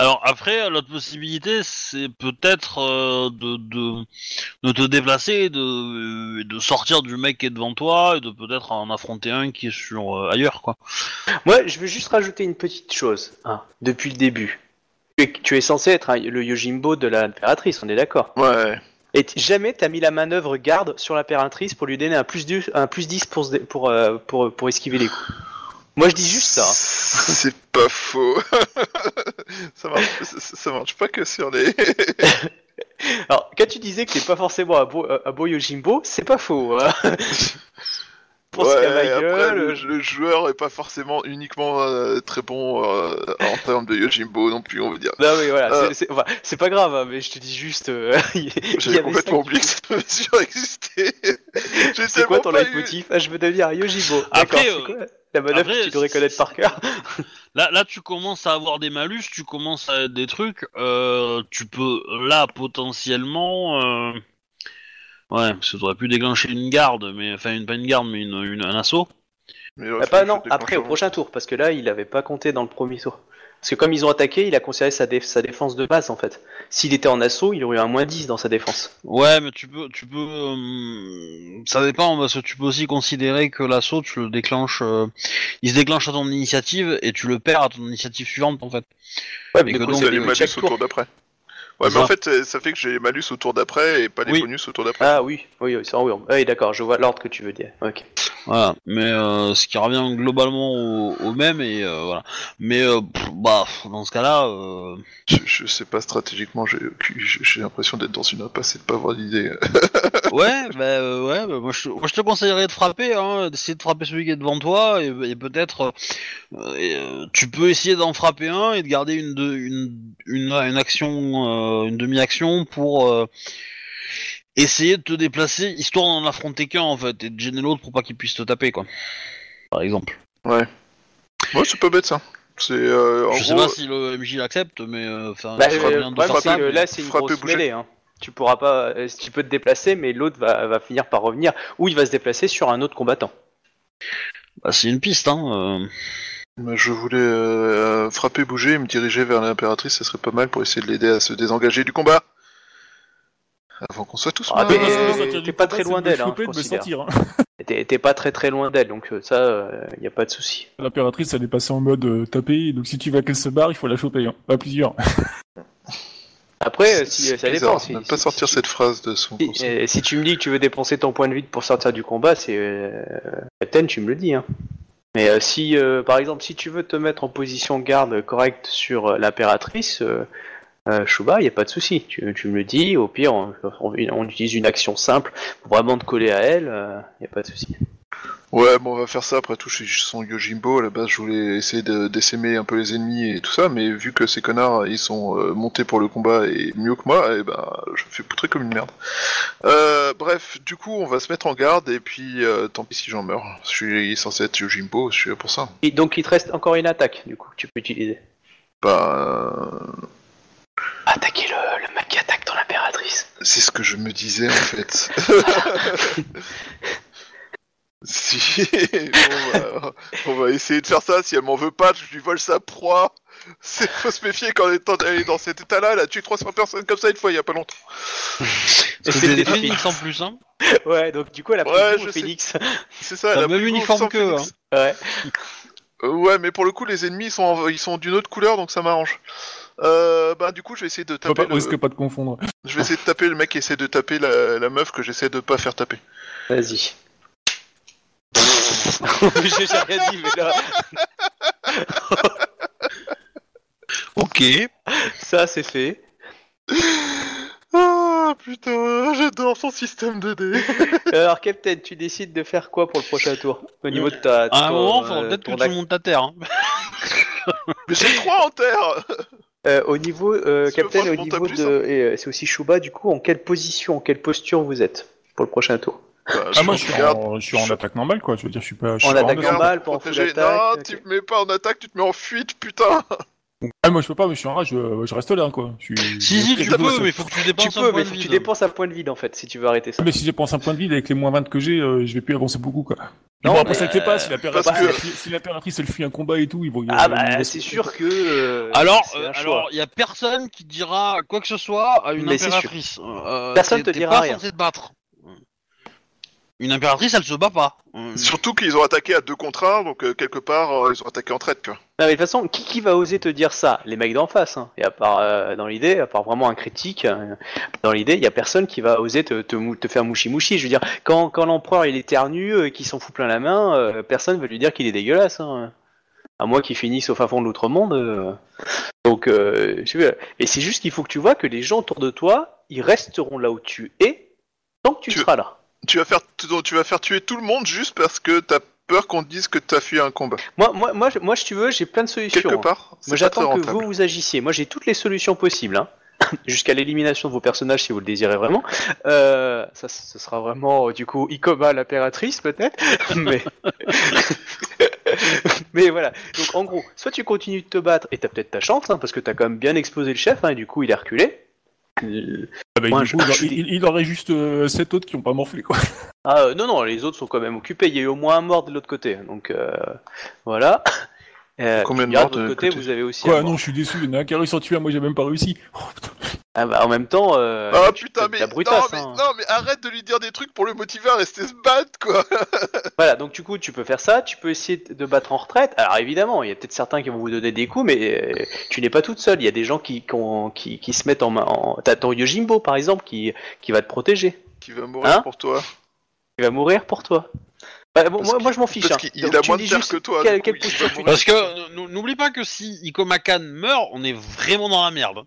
Alors après, euh, l'autre possibilité, c'est peut-être euh, de, de, de te déplacer, et de, et de sortir du mec qui est devant toi, et de peut-être en affronter un qui est sur euh, ailleurs, quoi. Moi, je veux juste rajouter une petite chose, hein, depuis le début. Tu es, tu es censé être un- le Yojimbo de l'impératrice, on est d'accord. Ouais. Et t- jamais t'as mis la manœuvre garde sur l'impératrice pour lui donner un plus, 10, un plus 10 pour, pour, euh, pour, pour esquiver les coups. Moi je dis juste ça. hein. [LAUGHS] C'est pas faux. [LAUGHS] ça, marche, ça, ça marche pas que sur les. [LAUGHS] Alors, quand tu disais que t'es pas forcément un beau, un beau Yojimbo, c'est pas faux. Hein. Ouais, après, le, joueur est pas forcément uniquement euh, très bon euh, en termes de Yojimbo non plus, on veut dire. Non mais voilà, Euh. c'est- enfin, c'est pas grave, hein, mais je te dis juste... euh, J'avais complètement oublié que cette mesure existait. C'est quoi ton pas eu- leitmotiv? Ah, je veux devenir un Yojimbo. Après, euh, quoi? La manœuvre après, que tu devrais connaître par cœur [LAUGHS] Là, là, tu commences à avoir des malus, tu commences à des trucs. Euh, tu peux là potentiellement. Euh... Ouais, parce que t'aurais pu déclencher une garde, mais enfin une pas une garde, mais une, une- un assaut. Mais Ah, Pas non, je après au prochain tour, parce que là il avait pas compté dans le premier tour. Parce que comme ils ont attaqué, il a considéré sa, dé- sa défense de base en fait. S'il était en assaut, il aurait eu un moins 10 dans sa défense. Ouais, mais tu peux, tu peux. euh, ça dépend parce que tu peux aussi considérer que l'assaut, tu le déclenches. euh, il se déclenche à ton initiative et tu le perds à ton initiative suivante en fait. Ouais, Mais du que coup, donc, C'est les au tour. tour d'après. Ouais, mais en fait, euh, ça fait que j'ai les malus au tour d'après et pas les Oui. bonus au tour d'après. Ah oui, oui, oui, ça, oui, oui, d'accord, je vois l'ordre que tu veux dire. Ok. Voilà, mais euh, ce qui revient globalement au, au même et euh, voilà. Mais euh, pff, bah dans ce cas-là, euh, Je, je sais pas stratégiquement, j'ai j'ai- j'ai l'impression d'être dans une impasse et de pas avoir d'idée. [LAUGHS] ouais, bah euh, ouais, bah, moi, je, te- moi je te conseillerais de frapper, hein, d'essayer de frapper celui qui est devant toi et, et peut-être euh, et, euh, tu peux essayer d'en frapper un et de garder une de- une une, une action, euh, une demi-action pour euh, essayer de te déplacer histoire d'en affronter qu'un en fait et de gêner l'autre pour pas qu'il puisse te taper quoi. Par exemple. Ouais, c'est pas bête ça. Euh, en je sais gros, pas si le MJ l'accepte, mais euh, enfin, Bah, euh, bien le de problème, faire ça. là, c'est une frapper, grosse mêlée. Hein. Tu pourras pas, euh, tu peux te déplacer, mais l'autre va, va finir par revenir, ou il va se déplacer sur un autre combattant. Bah, c'est une piste, hein. euh. je voulais euh, frapper, bouger et me diriger vers l'impératrice, ça serait pas mal pour essayer de l'aider à se désengager du combat. Avant qu'on soit tous Ah, Euh, t'es pas très loin d'elle, hein, hein. [LAUGHS] T'es pas très très loin d'elle, donc euh, ça, il y a pas de souci. L'impératrice, elle est passée en mode euh, taper, donc si tu veux qu'elle se barre, il faut la choper, hein. Pas plusieurs. [LAUGHS] Après, euh, si, C'est ça bizarre, dépend. Si, ne si- pas sortir cette phrase de son euh, si tu me dis que tu veux dépenser ton point de vie pour sortir du combat, c'est euh, Captain, tu me le dis. Hein. Mais euh, si, euh, par exemple, si tu veux te mettre en position garde correcte sur euh, l'impératrice, euh, euh, Shuba, il y a pas de souci. Tu, tu me le dis. Au pire, on, on- on utilise une action simple pour vraiment te coller à elle. Il y a pas de souci. Ouais, bon, on va faire ça. Après tout, je suis son Yojimbo. À la base, je voulais essayer de d'essaimer un peu les ennemis et tout ça, mais vu que ces connards, ils sont euh, montés pour le combat et mieux que moi, et ben, je me fais poutrer comme une merde. Euh, bref, du coup, on va se mettre en garde et puis, euh, tant pis si j'en meurs. Je suis censé être Yojimbo, je suis là pour ça. Et donc, il te reste encore une attaque, du coup, que tu peux utiliser. Bah, Attaquer le, le mec qui attaque ton impératrice. c'est ce que je me disais en fait. [LAUGHS] [LAUGHS] si, bah, on va essayer de faire ça. Si elle m'en veut pas, je lui vole sa proie. C'est faut se méfier quand elle est, dans cet état-là. Elle a tué 300 personnes comme ça une fois il y a pas longtemps. [LAUGHS] Que c'est des phoenix en plus, hein. Ouais, donc du coup, elle a pris Ouais, le. Phoenix. C'est ça. Elle a le même uniforme qu'eux, Phoenix. Ouais. [LAUGHS] Euh, ouais, mais pour le coup, les ennemis ils sont, en- ils sont d'une autre couleur, donc ça m'arrange. Euh, bah du coup, je vais essayer de taper. pas, le- risque pas de confondre. Je vais essayer de taper le mec qui essaie de taper la, la meuf que j'essaie de pas faire taper. Vas-y. [LAUGHS] J'ai rien dit, mais là, [LAUGHS] Ok. ça c'est fait. Ah putain, j'adore son système de dés. [LAUGHS] Alors, Captain, tu décides de faire quoi pour le prochain tour Au niveau de ta. À un ton, moment, euh, peut-être que ton tu ac- montes à terre. Hein. Mais j'ai trois en terre. Euh, au niveau, euh, Parce que Captain, au niveau plus, de. et, euh, c'est aussi Shuba, du coup, en quelle position, en quelle posture vous êtes pour le prochain tour? Bah, Ah, moi, je suis, regarde. en, je suis en je- attaque normale, quoi. Je veux dire, je suis pas. Je En suis attaque normale, Protégé. attaque. Non, tu te mets pas en attaque, tu te mets en fuite, putain. Ah, moi, je peux pas, mais je suis en rage, je, je reste là, quoi. Je suis... Si, si, je- tu je- peux, je- mais faut que tu Tu dépenses un peux, point mais de faut que tu vide. dépenses un point de vide en fait, si tu veux arrêter ça. Mais si j'ai pensé un point de vide avec les moins 20 que j'ai, euh, je vais plus avancer beaucoup, quoi. Non, bon, après, ça fait pas, si euh, l'impératrice, parce que- elle fuit- si l'impératrice, elle fuit un combat et tout, ils vont... Ah bah, c'est sûr que. euh, Alors, euh, il y a personne qui dira quoi que ce soit à une Mais impératrice. Euh, Personne t'es- te t'es dira pas rien. censé te battre. Une impératrice, elle se bat pas. Euh, Surtout qu'ils ont attaqué à deux contre un, donc euh, quelque part, euh, ils ont attaqué en traite, quoi. Non, mais de toute façon, qui, qui va oser te dire ça? Les mecs d'en face. Hein. Et à part, euh, dans l'idée, à part vraiment un critique, euh, dans l'idée, il y a personne qui va oser te, te, mou- te faire mouchi mouchi. Je veux dire, quand, quand l'empereur il éternue, euh, qui s'en fout plein la main, euh, personne va lui dire qu'il est dégueulasse. Hein. À moins qu'ils finissent au fin fond de l'outre-monde. euh. Donc, euh, je veux- et c'est juste qu'il faut que tu vois que les gens autour de toi, ils resteront là où tu es tant que tu, Tu- seras là. Tu vas faire, tu vas faire tuer tout le monde juste parce que t'as peur qu'on te dise que t'as fui un combat. Moi, moi, moi, je- moi, si tu veux, j'ai plein de solutions. Quelque hein. part, Moi, j'attends que vous vous agissiez. Moi, j'ai toutes les solutions possibles, hein. [COUGHS] jusqu'à l'élimination de vos personnages si vous le désirez vraiment. Euh, ça, ce sera vraiment, du coup, Ikoma l'impératrice, peut-être. [LAUGHS] Mais... [LAUGHS] Mais voilà. Donc, en gros, soit tu continues de te battre et t'as peut-être ta chance, hein, parce que t'as quand même bien explosé le chef, hein, et du coup, il est reculé. Euh, Ah bah, Moi, du je- coup, il, je il- il aurait juste euh, sept autres qui ont pas morflé, quoi. [LAUGHS] Ah euh, non non, les autres sont quand même occupés. Il y a eu au moins un mort de l'autre côté, donc euh, voilà. Euh, Combien tu de morts de côté, côté vous avez aussi. Quoi, non, je suis déçu, il y en a un qui a réussi à en tuer moi j'ai même pas réussi. Oh, putain. Ah bah, en même temps. Euh, Ah putain, mais, non, brutasse, mais, hein. non, mais arrête de lui dire des trucs pour le motiver à rester se battre, quoi. [LAUGHS] Voilà, donc du coup, tu peux faire ça. Tu peux essayer de battre en retraite. Alors évidemment, il y a peut-être certains qui vont vous donner des coups, mais euh, tu n'es pas toute seule. Il y a des gens qui, qui, ont- qui, qui se mettent en main. En... T'as ton Yojimbo par exemple qui, qui va te protéger, Qui va mourir Hein pour toi. qui va mourir pour toi. Bah, bon, moi, je m'en fiche. Parce hein. qu'il a tu moins me de dis terre juste que toi. coup. Parce que euh, nou- n'oublie pas que si Ikomakan meurt, on est vraiment dans la merde.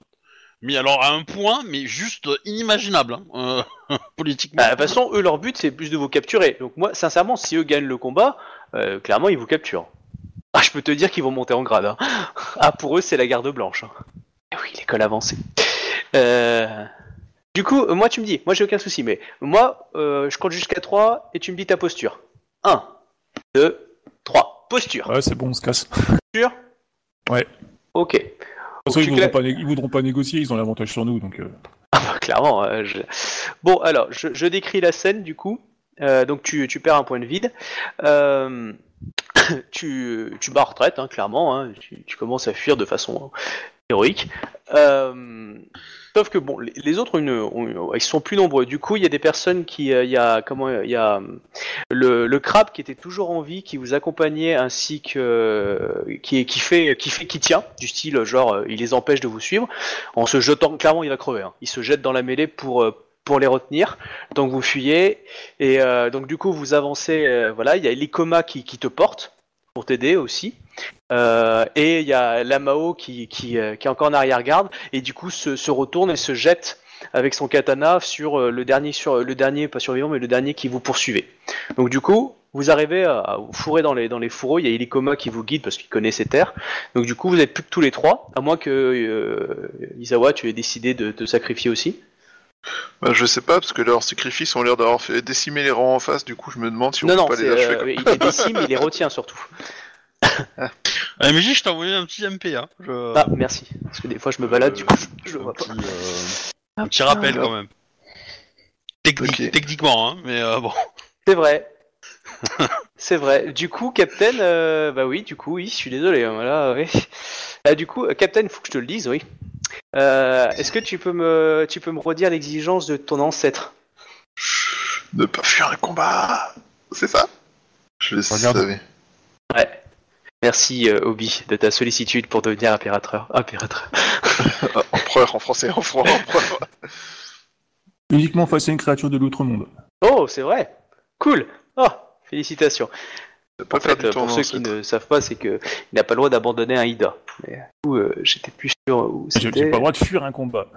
Mais alors à un point, mais juste inimaginable, hein, euh, [LAUGHS] politiquement. Bah, de toute façon, eux, leur but, c'est plus de vous capturer. Donc moi, sincèrement, si eux gagnent le combat, euh, clairement, ils vous capturent. Ah, je peux te dire qu'ils vont monter en grade. hein. [LAUGHS] Ah, pour eux, c'est la garde blanche. hein. Eh oui, l'école avancée. Euh, Du coup, euh, moi, tu me dis, moi, j'ai aucun souci, mais moi, euh, je compte jusqu'à 3 et tu me dis ta posture. 1, 2, 3. Posture. Ouais, c'est bon, on se casse. Posture Ouais. Ok. De toute façon, ils voudront, pas ils voudront pas négocier, ils ont l'avantage sur nous, donc... euh, Ah bah, clairement. euh, je- Bon, alors, je, je décris la scène du coup. Euh, donc tu, tu perds un point de vide. Euh, [COUGHS] tu, tu bats retraite, hein, clairement. hein. Tu, tu commences à fuir de façon héroïque. Euh, sauf que bon, les, autres, ils sont plus nombreux. Du coup, il y a des personnes qui, euh, il y a comment, il y a euh, le, crabe qui était toujours en vie, qui vous accompagnait, ainsi que qui, qui fait, qui fait, qui tient, du style genre, euh, il les empêche de vous suivre en se jetant, clairement il va crever, hein. il se jette dans la mêlée pour, euh, les retenir, donc vous fuyez, et euh, donc du coup vous avancez, euh, voilà, il y a l'Ikoma qui, qui te porte, pour t'aider aussi, Euh, et il y a Lamao qui, qui, euh, qui est encore en arrière-garde, et du coup se, se retourne et se jette avec son katana sur euh, le dernier, sur le dernier, pas survivant, mais le dernier qui vous poursuivait. Donc du coup, vous arrivez à, vous fourrer dans les, dans les fourreaux, il y a Ilikoma qui vous guide parce qu'il connaît ces terres, donc du coup vous êtes plus que tous les trois, à moins que euh, Isawa tu aies décidé de te sacrifier aussi. Bah, je sais pas, parce que leurs sacrifices ont l'air d'avoir fait décimer les rangs en face, du coup je me demande si on non, peut non, pas les achever. euh, il les décime, il les retient surtout. [COUGHS] Ah, MJ, je t'ai envoyé un petit MP, hein. Je... Ah, merci. Parce que des fois je me balade, du coup je, je vois pas. petit, euh, un petit rappel quand même. Technique. Techniquement, hein, mais euh, bon. C'est vrai. [LAUGHS] c'est vrai. Du coup, Captain, euh, bah oui, du coup, oui, je suis désolé. hein, Voilà, oui. Ah, du coup, Captain, faut que je te le dise, oui. Euh, Est-ce que tu peux me, tu peux me redire l'exigence de ton ancêtre? Ne pas fuir un combat C'est ça? Je le Regarde. savais. Ouais. Merci, euh, Obi, de ta sollicitude pour devenir impérateur. Impérateur. [LAUGHS] Empereur en français, en français. empereur. Uniquement face à une créature de l'outre-monde. Oh, c'est vrai. Cool. Oh, félicitations. En fait, euh, pour ceux qui ne savent pas, c'est que il n'a pas le droit d'abandonner un Ida. Mais du coup, euh, j'étais plus sûr où J'ai j'ai c'était. pas le droit de fuir un combat.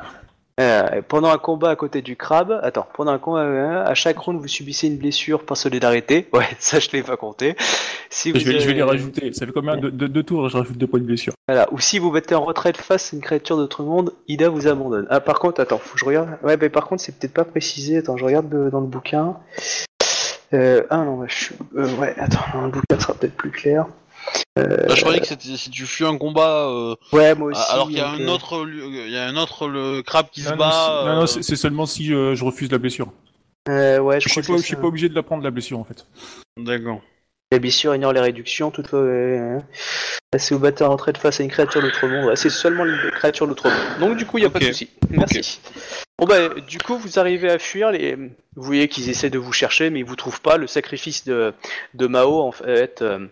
Euh, pendant un combat à côté du crabe, attends, pendant un combat, euh, à chaque round, vous subissez une blessure par solidarité. [LAUGHS] Ouais, ça je l'ai pas compté. Si vous Je vais, je vais avez- les rajouter. Ça fait combien de, de- de tours Je rajoute deux points de blessure. Voilà. Ou si vous mettez en retraite face à une créature d'autre monde, Ida vous abandonne. Ah, par contre, attends, faut que je regarde. Ouais, bah, par contre, c'est peut-être pas précisé. Attends, je regarde de- dans le bouquin. Euh, ah non, je suis... euh, ouais, attends, le bouquin, ça sera peut-être plus clair. Bah, je croyais que c'était si tu fuis un combat, euh, Ouais, moi aussi. alors qu'il y a un euh, autre, il y a un autre le crabe qui se Non, non, bat. c'est- non, non, euh, c'est c'est seulement si euh, je refuse la blessure. euh, ouais, je Je suis pas, que je c'est suis pas obligé de la prendre la blessure en fait. D'accord. La blessure ignore les réductions, toutefois, euh, passer au batteur en retraite face à une créature d'autre monde. Ouais, c'est seulement les créatures d'autre monde. Donc, du coup, il n'y a pas de souci. Merci. Bon, bah, du coup, vous arrivez à fuir. Les... Vous voyez qu'ils essaient de vous chercher, mais ils vous trouvent pas. Le sacrifice de, de Mao, en fait, euh,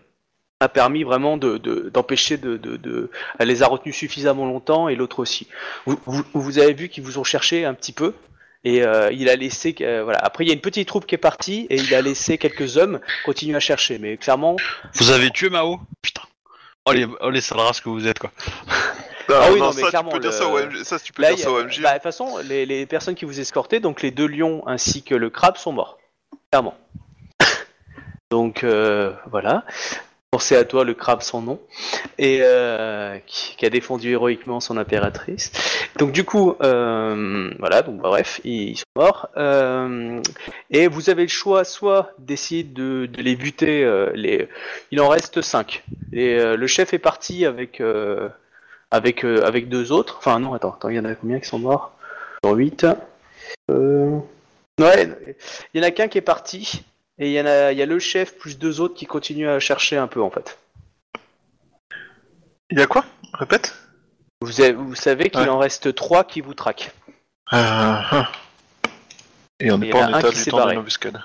a permis vraiment de- de- d'empêcher de, de, Elle les a retenus suffisamment longtemps, et l'autre aussi. Vous, vous, avez vu qu'ils vous ont cherché un petit peu. Et euh, il a laissé, euh, voilà. Après, il y a une petite troupe qui est partie et il a laissé quelques hommes continuer à chercher. Mais clairement, Vous avez tué Mao? Putain. Oh les, oh, les que vous êtes, quoi. Non, Ah oui, non, non, mais ça, clairement, tu peux dire ça au OMG. Ça, tu peux Là, dire ça a- bah, de toute façon, les, les personnes qui vous escortaient, donc les deux lions ainsi que le crabe, sont morts. Clairement. [LAUGHS] donc euh, voilà. Pensez à toi, le crabe sans nom, et euh, qui, qui a défendu héroïquement son impératrice. Donc du coup, euh, voilà, donc bah, bref, ils, ils sont morts. Euh, et vous avez le choix, soit d'essayer de, de les buter. les... Il en reste cinq. Et, le chef est parti avec avec euh, avec deux autres. Enfin non, attends, attends, il y en a combien qui sont morts? Sur 8. Euh... Ouais, il y en a qu'un qui est parti. Et il y en a, il y a le chef plus deux autres qui continuent à chercher un peu en fait. Il y a quoi? Répète. Vous, avez- vous savez qu'il Ouais. en reste trois qui vous traquent. Euh, hein. Et on n'est pas en état du temps barré. d'une embuscade.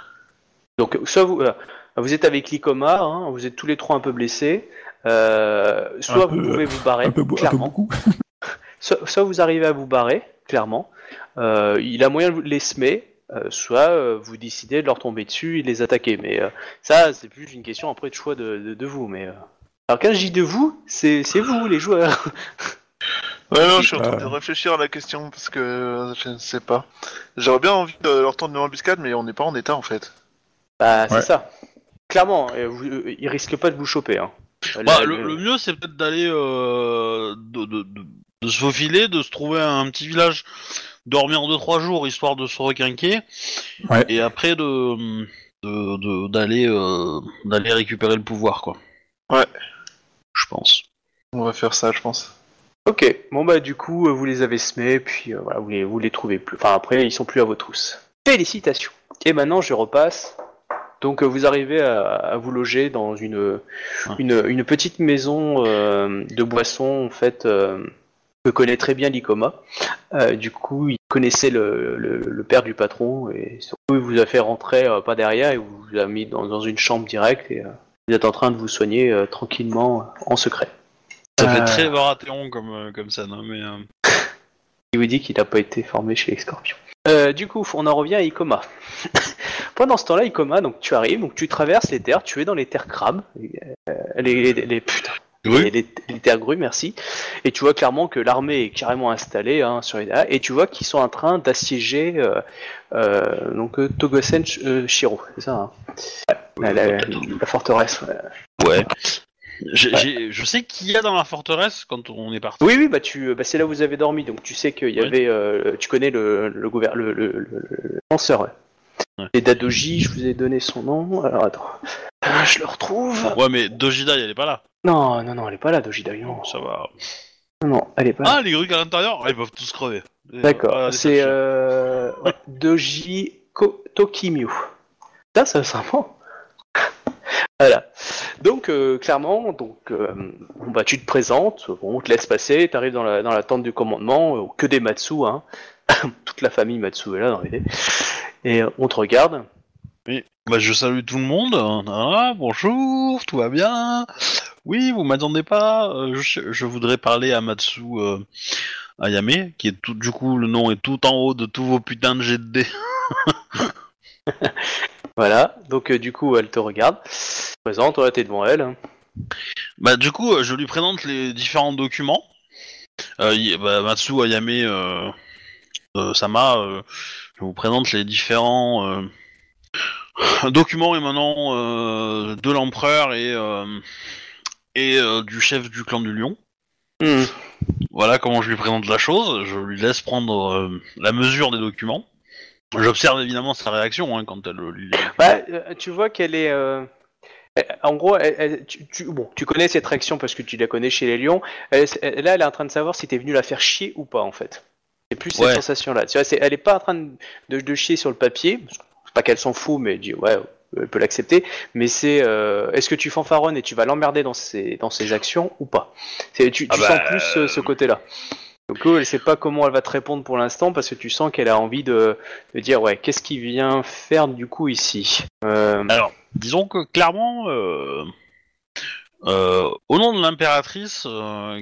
Donc soit vous, euh, vous êtes avec l'Icoma, hein, vous êtes tous les trois un peu blessés. Euh, soit Un vous peu, pouvez vous barrer, un peu, beau- un peu clairement. beaucoup. [LAUGHS] Soit, soit vous arrivez à vous barrer, clairement. Euh, il a moyen de les semer, euh, soit euh, vous décidez de leur tomber dessus et de les attaquer. Mais euh, ça, c'est plus une question après de choix de, de, de vous. Mais euh, alors quand je dis de vous, c'est vous les joueurs. Ouais, non, je suis en train Euh. de réfléchir à la question parce que je ne sais pas. J'aurais bien envie de leur tendre une embuscade, mais on n'est pas en état en fait. Bah c'est Ouais. ça. Clairement, vous, ils risquent pas de vous choper. Hein. Bah, La- le, le mieux, c'est peut-être d'aller euh, de, de, de, de se faufiler, de se trouver un petit village, dormir 2-3 jours histoire de se requinquer, Ouais. et après de de- de- d'aller euh, d'aller récupérer le pouvoir, quoi. Ouais. Je pense. On va faire ça, je pense. Ok, bon bah du coup euh, vous les avez semés, puis euh, voilà, vous les, vous les trouvez plus. Enfin après ils sont plus à vos trousses. Félicitations. Et maintenant je repasse. Donc euh, vous arrivez à, à vous loger dans une, une, une petite maison euh, de boissons en fait euh, que connaît très bien l'Icoma. Euh, du coup il connaissait le, le, le père du patron et surtout il vous a fait rentrer euh, pas derrière et vous a mis dans, dans une chambre directe et euh, vous êtes en train de vous soigner euh, tranquillement en secret. Ça fait très Baratheon comme comme ça, non mais. Il vous dit qu'il n'a pas été formé chez les scorpions. Euh, du coup, on en revient à Ikoma. [LAUGHS] Pendant ce temps-là, Ikoma, donc tu arrives, donc tu traverses les terres, tu es dans les terres crabes, euh, les, les, les- putain, Oui. les, les- les terres grues, merci. Et tu vois clairement que l'armée est carrément installée hein, sur les et tu vois qu'ils sont en train d'assiéger euh, euh, donc Togosen Shiro, c'est ça hein la, la- la forteresse. ouais. Ouais. J'ai- j'ai- je sais qu'il y a dans la forteresse quand on est parti. Oui, oui, bah tu, bah c'est là où vous avez dormi, donc tu sais qu'il y avait, euh, tu connais le le, gouver- le, le, le, le lanceur. Ouais. Ouais. Et Dadoji, je vous ai donné son nom. Alors attends, Ah, je le retrouve. Ouais, mais Dojida, elle est pas là. Non, non, non, elle est pas là, Doji Dai, non. Ça va. Non, non, elle est pas là. Ah, les grues à l'intérieur, ah, ils peuvent tous crever. D'accord, Ah, les c'est euh, ouais, Doji Ko- Tokimyu. Ça c'est un mot. Voilà. Donc euh, clairement, donc euh, bon, bah tu te présentes, bon, on te laisse passer, t'arrives dans la dans la tente du commandement, euh, que des Matsu, hein. [LAUGHS] Toute la famille Matsu est là dans l'idée. Et on te regarde. Oui. Bah, je salue tout le monde. Ah, bonjour, tout va bien? Oui, vous m'attendez pas? Je, je voudrais parler à Matsu Ayame, qui est tout, du coup, le nom est tout en haut de tous vos putains de dés. [LAUGHS] Voilà. Donc euh, du coup, elle te regarde. Te présente, toi, t'es devant elle. Bah, du coup, euh, je lui présente les différents documents. Euh, y- bah, Matsu Ayame euh, euh, Sama, euh, je vous présente les différents euh, [LAUGHS] documents émanant euh, de l'empereur et, euh, et euh, du chef du clan du lion. Hmm. Voilà comment je lui présente la chose. Je lui laisse prendre euh, la mesure des documents. J'observe évidemment sa réaction hein, quand elle lit. Bah, euh, tu vois qu'elle est. euh, elle- En gros, elle- elle- tu, tu- bon, tu connais cette réaction parce que tu la connais chez les lions. Elle- elle- là, elle est en train de savoir si t'es venu la faire chier ou pas, en fait. C'est plus cette Ouais. sensation-là. Tu vois, c'est- elle est pas en train de, de- de chier sur le papier. parce que C'est pas qu'elle s'en fout, mais elle dit ouais, elle peut l'accepter. Mais c'est euh, est-ce que tu fanfaronnes et tu vas l'emmerder dans ses dans ses actions ou pas? C'est tu, tu Ah sens bah, plus ce côté-là. Donc elle sait pas comment elle va te répondre pour l'instant parce que tu sens qu'elle a envie de, dire ouais qu'est-ce qu'il vient faire du coup ici? Euh, Alors, disons que clairement, euh, euh, au nom de l'impératrice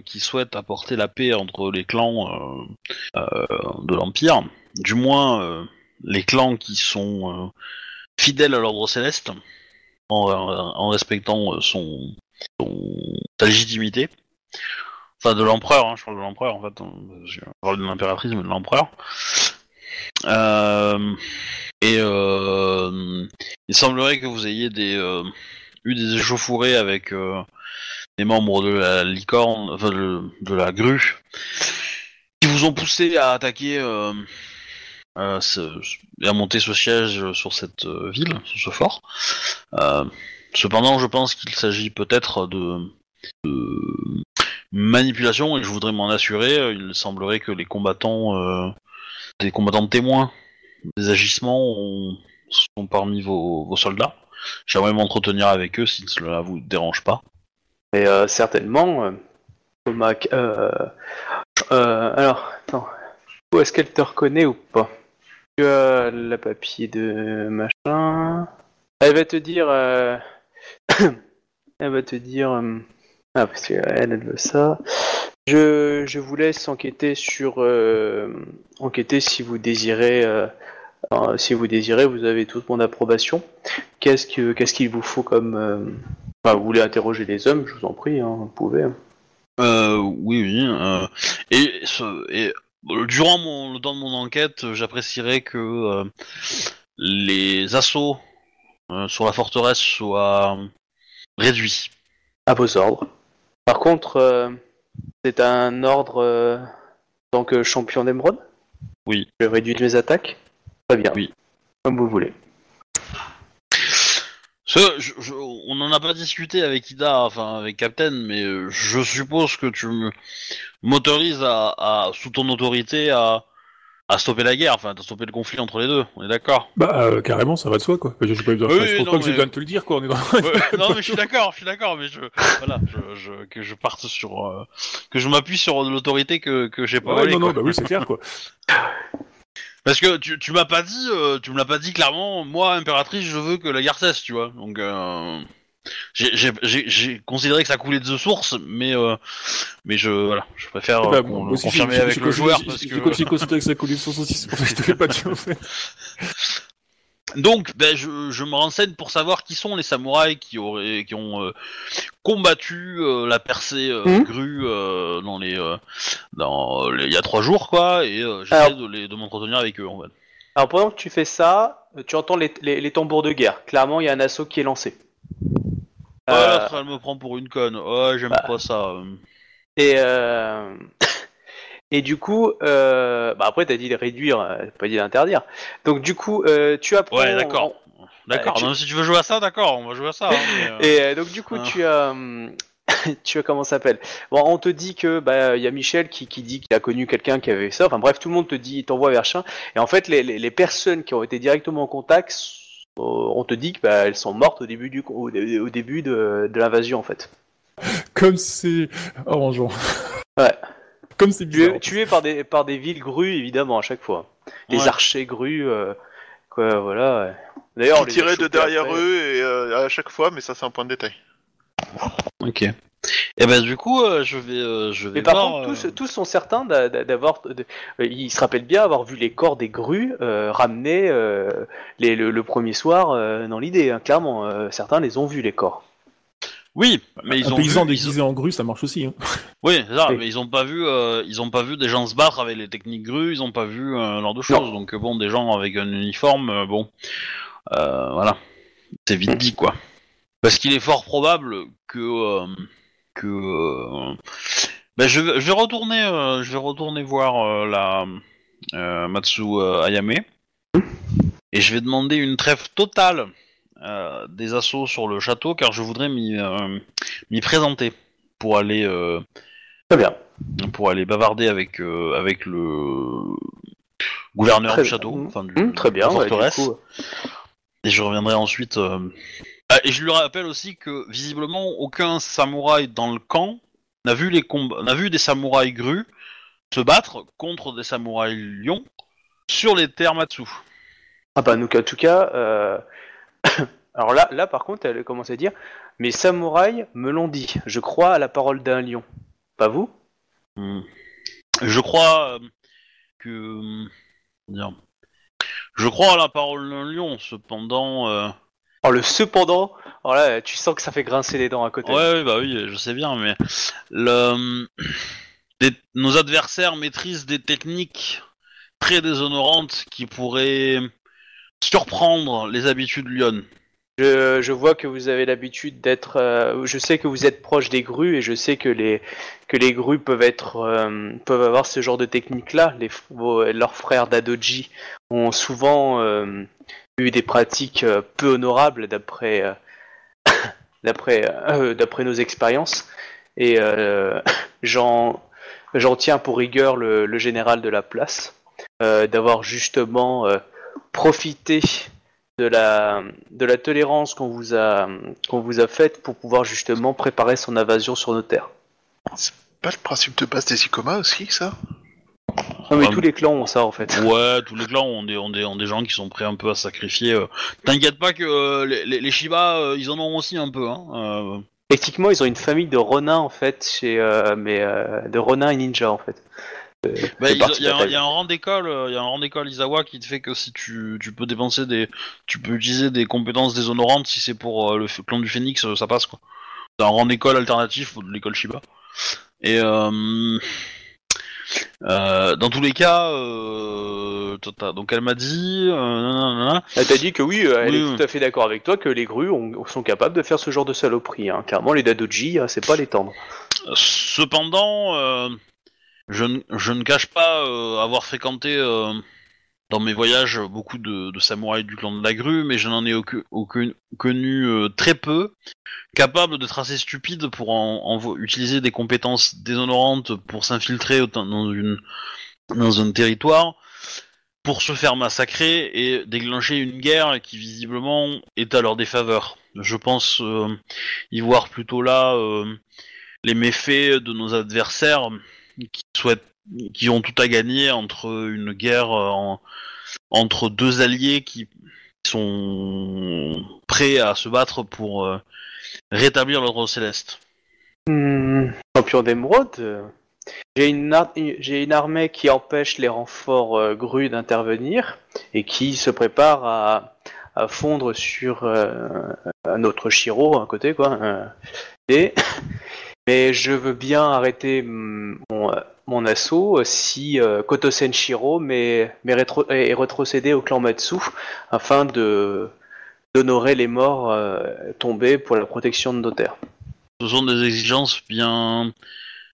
qui souhaite apporter la paix entre les clans de l'Empire, du moins les clans qui sont fidèles à l'ordre céleste, en, respectant son, ta légitimité. De l'empereur, hein, je parle de l'empereur en fait. Je parle de l'impératrice, mais de l'empereur. Euh, et euh, il semblerait que vous ayez des, euh, eu des échauffourées avec des membres de la licorne, de, la grue, qui vous ont poussé à attaquer et à monter ce siège sur cette ville, sur ce fort. Cependant, je pense qu'il s'agit peut-être de manipulation et je voudrais m'en assurer. Il semblerait que les combattants, euh, des combattants témoins des agissements ont- sont parmi vos, soldats. J'aimerais m'entretenir avec eux si cela vous dérange pas. Et euh, certainement, euh, Thomas. euh, euh, alors, attends. Où est-ce qu'elle te reconnaît ou pas? Tu as le papier de machin. Elle va te dire. euh, [COUGHS] elle va te dire. Ah, parce qu'elle elle veut ça. Je, je vous laisse enquêter sur. euh, enquêter si vous désirez. euh, si vous désirez, vous avez toute mon approbation. Qu'est-ce que qu'est-ce qu'il vous faut comme. euh, Enfin, vous voulez interroger les hommes, je vous en prie, hein, vous pouvez. hein. Euh, oui, oui. euh, et, ce- et durant mon, le temps de mon enquête, j'apprécierais que les assauts sur la forteresse soient réduits. À vos ordres. Par contre, euh, c'est un ordre euh, en tant que champion d'Emeraude Oui. Je réduis mes attaques? Très bien. Oui. Comme vous voulez. Ce- je- je- on n'en a pas discuté avec Ida, enfin avec Captain, mais euh, je suppose que tu m'autorises à, à, sous ton autorité, à, à stopper la guerre, enfin à stopper le conflit entre les deux. On est d'accord Bah, euh, carrément, ça va de soi, quoi. Enfin, j'ai pas besoin, Oui, enfin, je pense non, pas que j'ai mais- besoin de te le dire, quoi. On est dans... Ouais, [LAUGHS] non mais je suis d'accord, je suis d'accord, mais je voilà, je, je, que je parte sur euh, que je m'appuie sur l'autorité que que j'ai pas Ouais, volée, non, non, bah oui, c'est clair, quoi. [LAUGHS] Parce que tu, tu m'as pas dit, euh, tu me l'as pas dit clairement. Moi, impératrice, je veux que la guerre cesse, tu vois. Donc euh, j'ai- j'ai j'ai- j'ai considéré que ça coulait de source, mais euh, mais je voilà, je préfère Bah, bon, aussi, confirmer j'ai- avec j'ai le considéré- joueur j'ai- parce J'ai que de considérer [LAUGHS] que ça coulait de source aussi, c'est pour ça que je te l'ai pas dit, en fait. [LAUGHS] Donc, ben, je, je me renseigne pour savoir qui sont les samouraïs qui auraient, qui ont euh, combattu euh, la percée euh, Mhm. grue euh, dans les, euh, dans les- il y a trois jours, quoi, et euh, j'essaie de, les, de m'entretenir avec eux, en fait. Alors pendant que tu fais ça, tu entends les, les- les tambours de guerre. Clairement, il y a un assaut qui est lancé. Oh, Euh, elle me prend pour une conne. Oh, j'aime bah. pas ça. Et, euh, [COUGHS] et du coup, euh, bah après, t'as dit de réduire, euh, t'as pas dit d'interdire. Donc du coup, euh, tu apprends. Ouais, d'accord. D'accord. tu- Non, si tu veux jouer à ça, d'accord, on va jouer à ça. hein, [LAUGHS] mais, Et donc du coup, Ah. tu as, [COUGHS] tu as comment ça s'appelle? Bon, on te dit que bah il y a Michel qui, qui dit qu'il a connu quelqu'un qui avait ça. Enfin bref, tout le monde te dit, t'envoie vers chien. Et en fait, les, les, les personnes qui ont été directement en contact, on te dit que bah, elles sont mortes au début du au, dé- au début de, de l'invasion en fait. Comme c'est orangeant. Ouais. Comme c'est bizarre. Tuées tuées par des par des villes grues évidemment à chaque fois. Des Ouais. archers grues, euh, quoi, voilà. ouais. D'ailleurs, on les tirait de derrière après. eux et euh, à chaque fois, mais ça c'est un point de détail. Ok. Et ben du coup, euh, je vais, euh, je vais Mais par voir, contre, tous, euh, tous sont certains d'a- d'a- d'avoir. de- euh, ils se rappellent bien avoir vu les corps des grues euh, ramenés euh, les- le, le premier soir euh, dans l'idée, hein, clairement. euh, certains les ont vus, les corps. Oui, mais ils un ont paysan vu, ils ont- déguisé en grue, ça marche aussi. Hein. [LAUGHS] Oui, c'est ça, Oui. mais ils ont pas vu, euh, ils ont pas vu des gens se battre avec les techniques grues, ils ont pas vu euh, genre de choses. Donc euh, bon, des gens avec un uniforme, euh, bon, euh, voilà, c'est vite dit quoi. Parce qu'il est fort probable que euh, que euh, ben, je, vais- je vais retourner, euh, je vais retourner voir euh, la euh, Matsu euh, Ayame et je vais demander une trêve totale euh, des assauts sur le château car je voudrais m'y euh, m'y présenter pour aller euh, Très bien. pour aller bavarder avec euh, avec le gouverneur Très du bien. château, enfin du Hum, très bien. de la ouais, du forteresse. coup, Et je reviendrai ensuite. euh, ah, et je lui rappelle aussi que visiblement aucun samouraï dans le camp n'a vu les combats, n'a vu des samouraïs grues se battre contre des samouraïs lions sur les terres Matsu. Ah bah, donc, en tout cas. euh, [COUGHS] Alors là, là, par contre, elle commence à dire Mes samouraïs me l'ont dit. Je crois à la parole d'un lion. Pas vous? Hmm. Je crois euh, que comment dire, je crois à la parole d'un lion. Cependant, euh, Oh, le cependant, là, tu sens que ça fait grincer les dents à côté. Ouais, ouais, bah oui, je sais bien, mais le... des- nos adversaires maîtrisent des techniques très déshonorantes qui pourraient surprendre les habitudes Lyon. Je, je vois que vous avez l'habitude d'être. euh, je sais que vous êtes proche des grues et je sais que les que les grues peuvent être euh, peuvent avoir ce genre de technique-là. Les f- vos- leurs frères d'Adoji ont souvent euh, eu des pratiques euh, peu honorables d'après euh, [COUGHS] d'après euh, [COUGHS] d'après nos expériences et [COUGHS] j'en j'en tiens pour rigueur le, le général de la place d'avoir justement profité de la, de la tolérance qu'on vous a qu'on vous a faite pour pouvoir justement préparer son invasion sur nos terres. Pas le principe de base des Icoma aussi, ça? Non mais tous les clans ont ça en fait. Ouais, tous les clans ont des, ont, des, ont des gens qui sont prêts un peu à sacrifier. euh. T'inquiète pas que euh, les, les, les Shiba, euh, ils en ont aussi un peu. Hein. euh. Ils ont une famille de renins en fait, chez, euh, mais euh, de renins et ninjas en fait. Euh, Bah, il partie y, a un- bataille. il y a un rang d'école, euh, il y a un rang d'école Isawa qui te fait que si tu, tu peux dépenser des, tu peux utiliser des compétences déshonorantes si c'est pour euh, le f- clan du Phénix, euh, ça passe quoi. C'est un rang d'école alternatif de l'école Shiba. Et euh, dans tous les cas, euh, donc elle m'a dit, euh, Elle t'a dit que oui, euh, elle Oui, est oui. tout à fait d'accord avec toi que les grues ont- sont capables de faire ce genre de saloperie. Hein. Clairement, les Dadoji, hein, c'est pas les tendre. Cependant, euh, je, ne- je ne cache pas euh, avoir fréquenté euh, dans mes voyages beaucoup de, de samouraïs du clan de la grue, mais je n'en ai aucun- aucun- connu euh, très peu, capables d'être assez stupides pour en, en utiliser des compétences déshonorantes pour s'infiltrer dans, une, dans un territoire, pour se faire massacrer et déclencher une guerre qui visiblement est à leur défaveur. Je pense euh, y voir plutôt là euh, les méfaits de nos adversaires qui souhaitent, qui ont tout à gagner entre une guerre euh, en- entre deux alliés qui sont prêts à se battre pour euh, rétablir l'ordre céleste. Hmm, champion d'émeraude, euh, j'ai une, ar- j'ai une armée qui empêche les renforts euh, grues d'intervenir et qui se prépare à, à fondre sur euh, un autre Shiro à côté, quoi. euh, et, mais je veux bien arrêter mon, euh, assaut euh, si euh, Kotosen Shiro mais, mais rétro- est retrocédé au clan Matsu afin d'honorer les morts euh, tombés pour la protection de nos terres. Ce sont des exigences bien,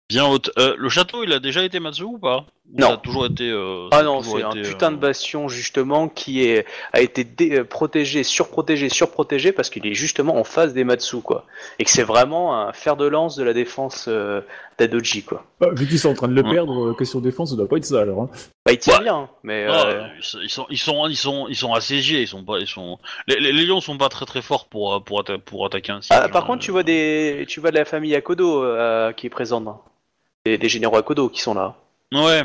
bien hautes. Euh, le château, il a déjà été Matsu ou pas? Non. Ça a toujours été. euh, Ah non, c'est un putain euh, de bastion justement qui est a été dé- euh, protégé, surprotégé, surprotégé parce qu'il est justement en face des Matsu quoi, et que c'est vraiment un fer de lance de la défense euh, d'Adoji quoi. Bah, vu qu'ils sont en train de le Ouais. perdre, question défense, ça doit pas être ça alors. hein. Bah il tient Ouais. bien, mais euh, ils sont, ils sont, ils sont, ils ils assiégés. Ils sont pas, ils sont. Les, les, les lions sont pas très très forts pour pour, atta- pour attaquer un siège. ah, par hein. contre tu vois des tu vois de la famille Akodo euh, qui est présente, hein. des, des généraux Akodo qui sont là. Ouais.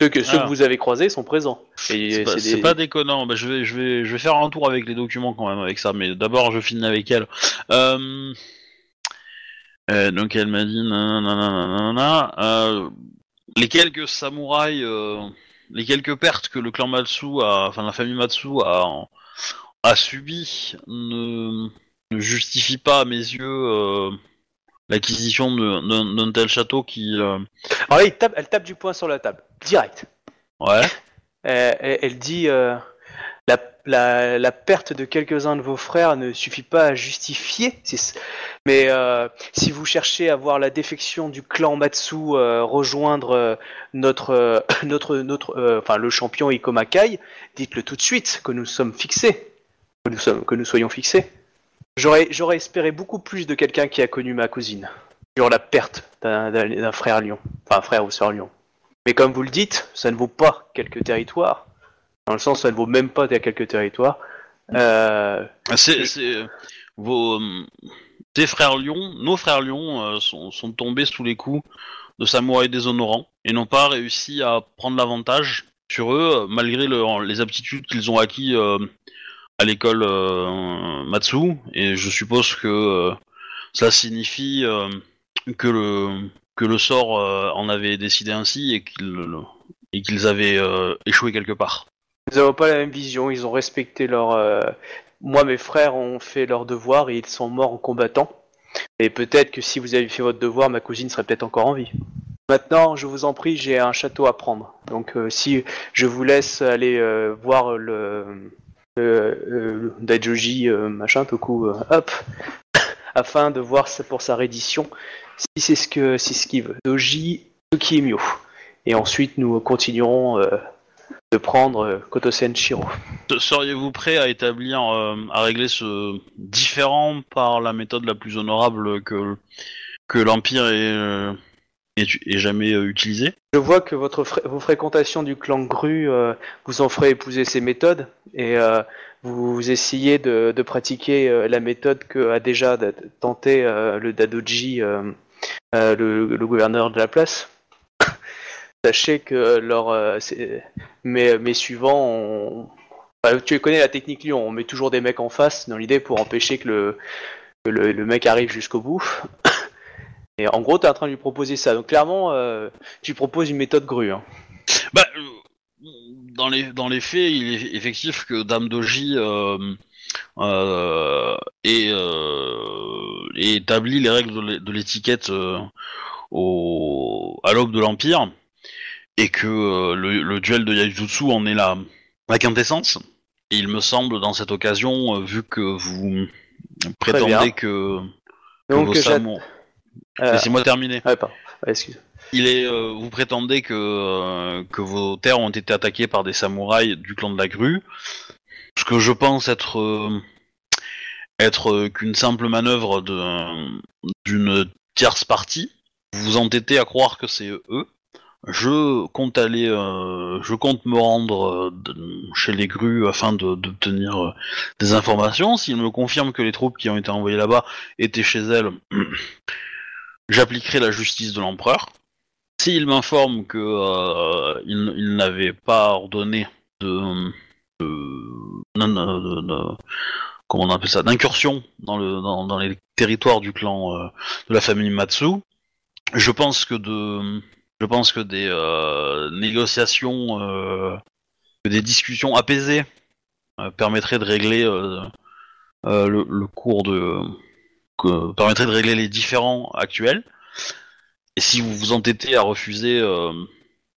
Ceux que ceux que vous avez croisés sont présents. Et C'est pas, c'est c'est des- pas déconnant. Bah, je vais, je vais, je vais faire un tour avec les documents quand même avec ça. Mais d'abord, je finis avec elle. Euh... euh, donc elle m'a dit nanana, nanana, euh, les quelques samouraïs, euh, les quelques pertes que le clan Matsu a, enfin la famille Matsu a, a subi ne, ne justifient pas à mes yeux euh, l'acquisition d'un tel château qui, euh, Alors là, il tape, elle tape du poing sur la table, direct. ouais. Euh, elle, elle dit euh, la, la, la perte de quelques-uns de vos frères ne suffit pas à justifier. Mais euh, si vous cherchez à voir la défection du clan Matsu rejoindre [COUGHS] notre, notre, notre, enfin le champion Ikomakai, dites-le tout de suite que nous sommes fixés, que nous sommes, que nous soyons fixés. J'aurais, j'aurais espéré beaucoup plus de quelqu'un qui a connu ma cousine sur la perte d'un, d'un- d'un frère lion, enfin un frère ou sœur lion. Mais comme vous le dites, ça ne vaut pas quelques territoires. Dans le sens, ça ne vaut même pas quelques territoires. Euh, C'est, c'est vos frères lions, nos frères lions euh, sont, tombés sous les coups de samouraïs déshonorants et n'ont pas réussi à prendre l'avantage sur eux euh, malgré les aptitudes qu'ils ont acquis euh, à l'école euh, Matsu et je suppose que euh, ça signifie euh, que le que le sort en avait décidé ainsi et qu'ils et qu'ils avaient échoué quelque part. Nous n'avons pas la même vision. Ils ont respecté leur, moi, mes frères ont fait leur devoir et ils sont morts en combattant. Et peut-être que si vous avez fait votre devoir, ma cousine serait peut-être encore en vie. Maintenant, je vous en prie, j'ai un château à prendre. Donc, si je vous laisse aller voir le, le, le Daijoji, euh, machin, euh, hop, [COUGHS] afin de voir pour sa reddition, si c'est ce que si ce qu'il veut. Doji Tsukimyo. Et ensuite, nous continuerons euh, de prendre euh, Kotosen. Seriez-vous prêt à établir, euh, à régler ce différent par la méthode la plus honorable que, que l'Empire ait, ait jamais euh, utilisée Je vois que votre vos fréquentations du clan Gru euh, vous en ferez épouser ces méthodes et euh, vous essayez de, pratiquer la méthode que a déjà tenté le Dadoji, le, gouverneur de la place. [LAUGHS] Sachez que leur, mes, mes suivants, tu connais la technique Lyon, on met toujours des mecs en face dans l'idée pour empêcher que que le, le mec arrive jusqu'au bout. Et en gros, tu es en train de lui proposer ça. Donc clairement, euh, tu proposes une méthode grue. Hein. Bah, euh, dans les dans les faits, il est effectif que Dame Doji euh, euh, ait, euh, ait établi les règles de l'é- de l'étiquette euh, au à l'aube de l'Empire et que euh, le, le duel de Yaijutsu en est la la quintessence. Et il me semble dans cette occasion, euh, vu que vous prétendez bien. que, que Donc, vos j'att- samouraïs- Laissez-moi terminer. ouais, pardon. Ouais, excuse. Il est, euh, vous prétendez que, euh, que vos terres ont été attaquées par des samouraïs du clan de la grue, ce que je pense être euh, être euh, qu'une simple manœuvre de d'une tierce partie. Vous vous entêtez à croire que c'est eux. Je compte aller, euh, je compte me rendre euh, de- chez les grues afin de- d'obtenir euh, des informations. S'ils me confirment que les troupes qui ont été envoyées là-bas étaient chez elles, [CLEARS THROAT] j'appliquerai la justice de l'empereur. S'il m'informe que euh, il, n'avait pas ordonné de, de- de- de- comment on appelle ça d'incursion dans le dans, les territoires du clan euh, de la famille Matsu, je pense que de je pense que des euh, négociations, euh, que des discussions apaisées euh, permettraient de régler euh, le, le cours de que, permettraient de régler les différends actuels. Et si vous vous entêtez à refuser euh,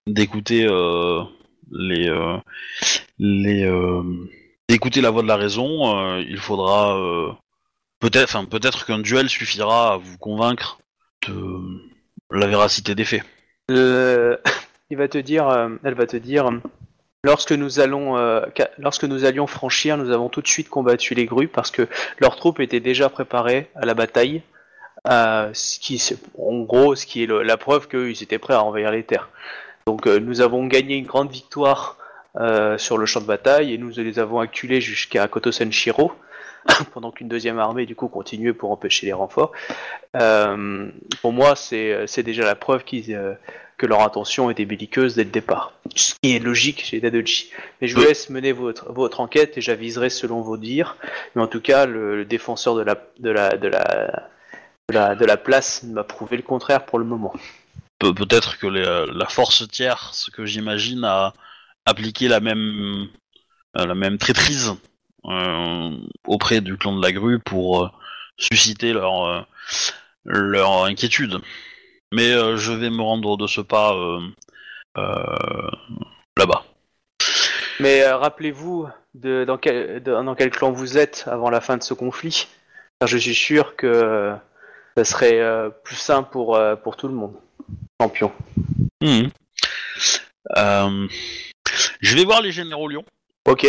d'écouter euh, les euh, euh, la voix de la raison, euh, il faudra euh, peut-être, qu'un duel suffira à vous convaincre de la véracité des faits. Euh, [LAUGHS] elle va te dire, lorsque nous allons, euh, lorsque nous allions franchir, nous avons tout de suite combattu les grues parce que leurs troupes étaient déjà préparées à la bataille. euh, ce qui, en gros, ce qui est la preuve qu'ils étaient prêts à envahir les terres. Donc, euh, nous avons gagné une grande victoire sur le champ de bataille et nous les avons acculés jusqu'à Kotosenshiro [LAUGHS] pendant qu'une deuxième armée du coup continuait pour empêcher les renforts. Pour moi, c'est déjà la preuve qu'ils que leur intention était belliqueuse dès le départ. Ce qui est logique chez Dadoji. Mais je vous laisse mener votre, votre enquête et j'aviserai selon vos dires. Mais en tout cas, le, le défenseur de la, de la, de la, de la, de la place m'a prouvé le contraire pour le moment. Pe- peut-être que les- la force tierce que j'imagine a appliqué la même euh, la même traîtrise euh, auprès du clan de la grue pour euh, susciter leur euh, leur inquiétude. Mais euh, je vais me rendre de ce pas euh, euh, là-bas. Mais rappelez-vous de, dans, quel, de- dans quel clan vous êtes avant la fin de ce conflit? Car je suis sûr que ça serait euh, plus simple pour, euh, pour tout le monde. Champion. Mhm. Euh, je vais voir les généraux Lyon. Ok.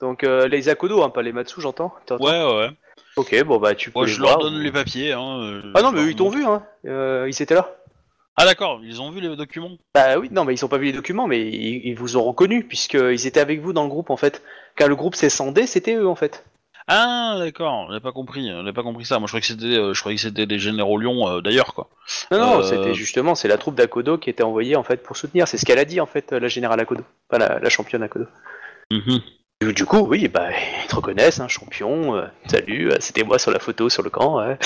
Donc euh, les Akodo, hein, pas les Matsu, j'entends. T'entends? Ouais, ouais. Ok, bon bah tu peux les je voir. leur donne les papiers. Hein, euh, Ah non, je mais leur eux, ils t'ont montre. vu, hein. Euh, ils étaient là. Ah d'accord, ils ont vu les documents. Bah oui, non, mais ils ont pas vu les documents, mais ils, ils vous ont reconnu, puisqu'ils étaient avec vous dans le groupe, en fait. Quand le groupe s'est scindé, c'était eux, en fait. Ah d'accord, j'ai pas compris, j'ai pas compris ça. Moi je croyais que c'était, euh, je croyais que c'était des généraux Lyon euh, d'ailleurs quoi. Non, non, Euh. c'était justement, c'est la troupe d'Akodo qui était envoyée, en fait, pour soutenir. C'est ce qu'elle a dit, en fait, la générale Akodo. Pas la, la championne Akodo. Du, coup, oui, bah, ils te reconnaissent, hein, champion, euh, salut, euh, c'était moi sur la photo, sur le camp, ouais.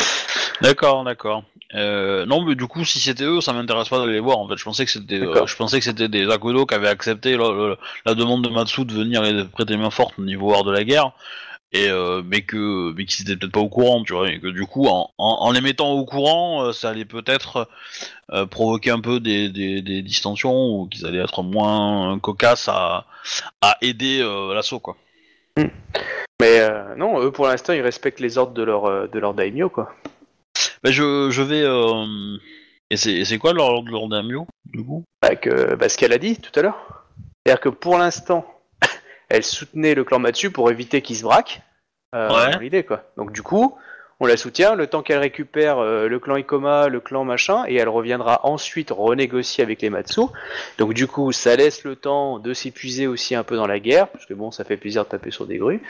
D'accord, d'accord. Euh, non mais du coup si c'était eux, ça m'intéresse pas d'aller les voir. En fait, je pensais que c'était, euh, je pensais que c'était des Akodo qui avaient accepté la demande de Matsu de venir et de prêter main forte au niveau hors de la guerre. Et euh, mais que mais qu'ils étaient peut-être pas au courant, tu vois, et que du coup en, en, en les mettant au courant, euh, ça allait peut-être euh, provoquer un peu des, des, des distensions ou qu'ils allaient être moins cocasses à, à aider l'assaut quoi. Mais euh, non, eux pour l'instant ils respectent les ordres de leur de leur daimyo quoi. Bah, je, je vais et c'est quoi leur leur daimyo du coup? Bah, que, bah, ce qu'elle a dit tout à l'heure. C'est-à-dire que pour l'instant, elle soutenait le clan Matsu pour éviter qu'il se braque. Euh, Ouais. l'idée quoi. Donc du coup, on la soutient le temps qu'elle récupère euh, le clan Ikoma, le clan machin, et elle reviendra ensuite renégocier avec les Matsu. Donc du coup, ça laisse le temps de s'épuiser aussi un peu dans la guerre, parce que bon, ça fait plaisir de taper sur des grues.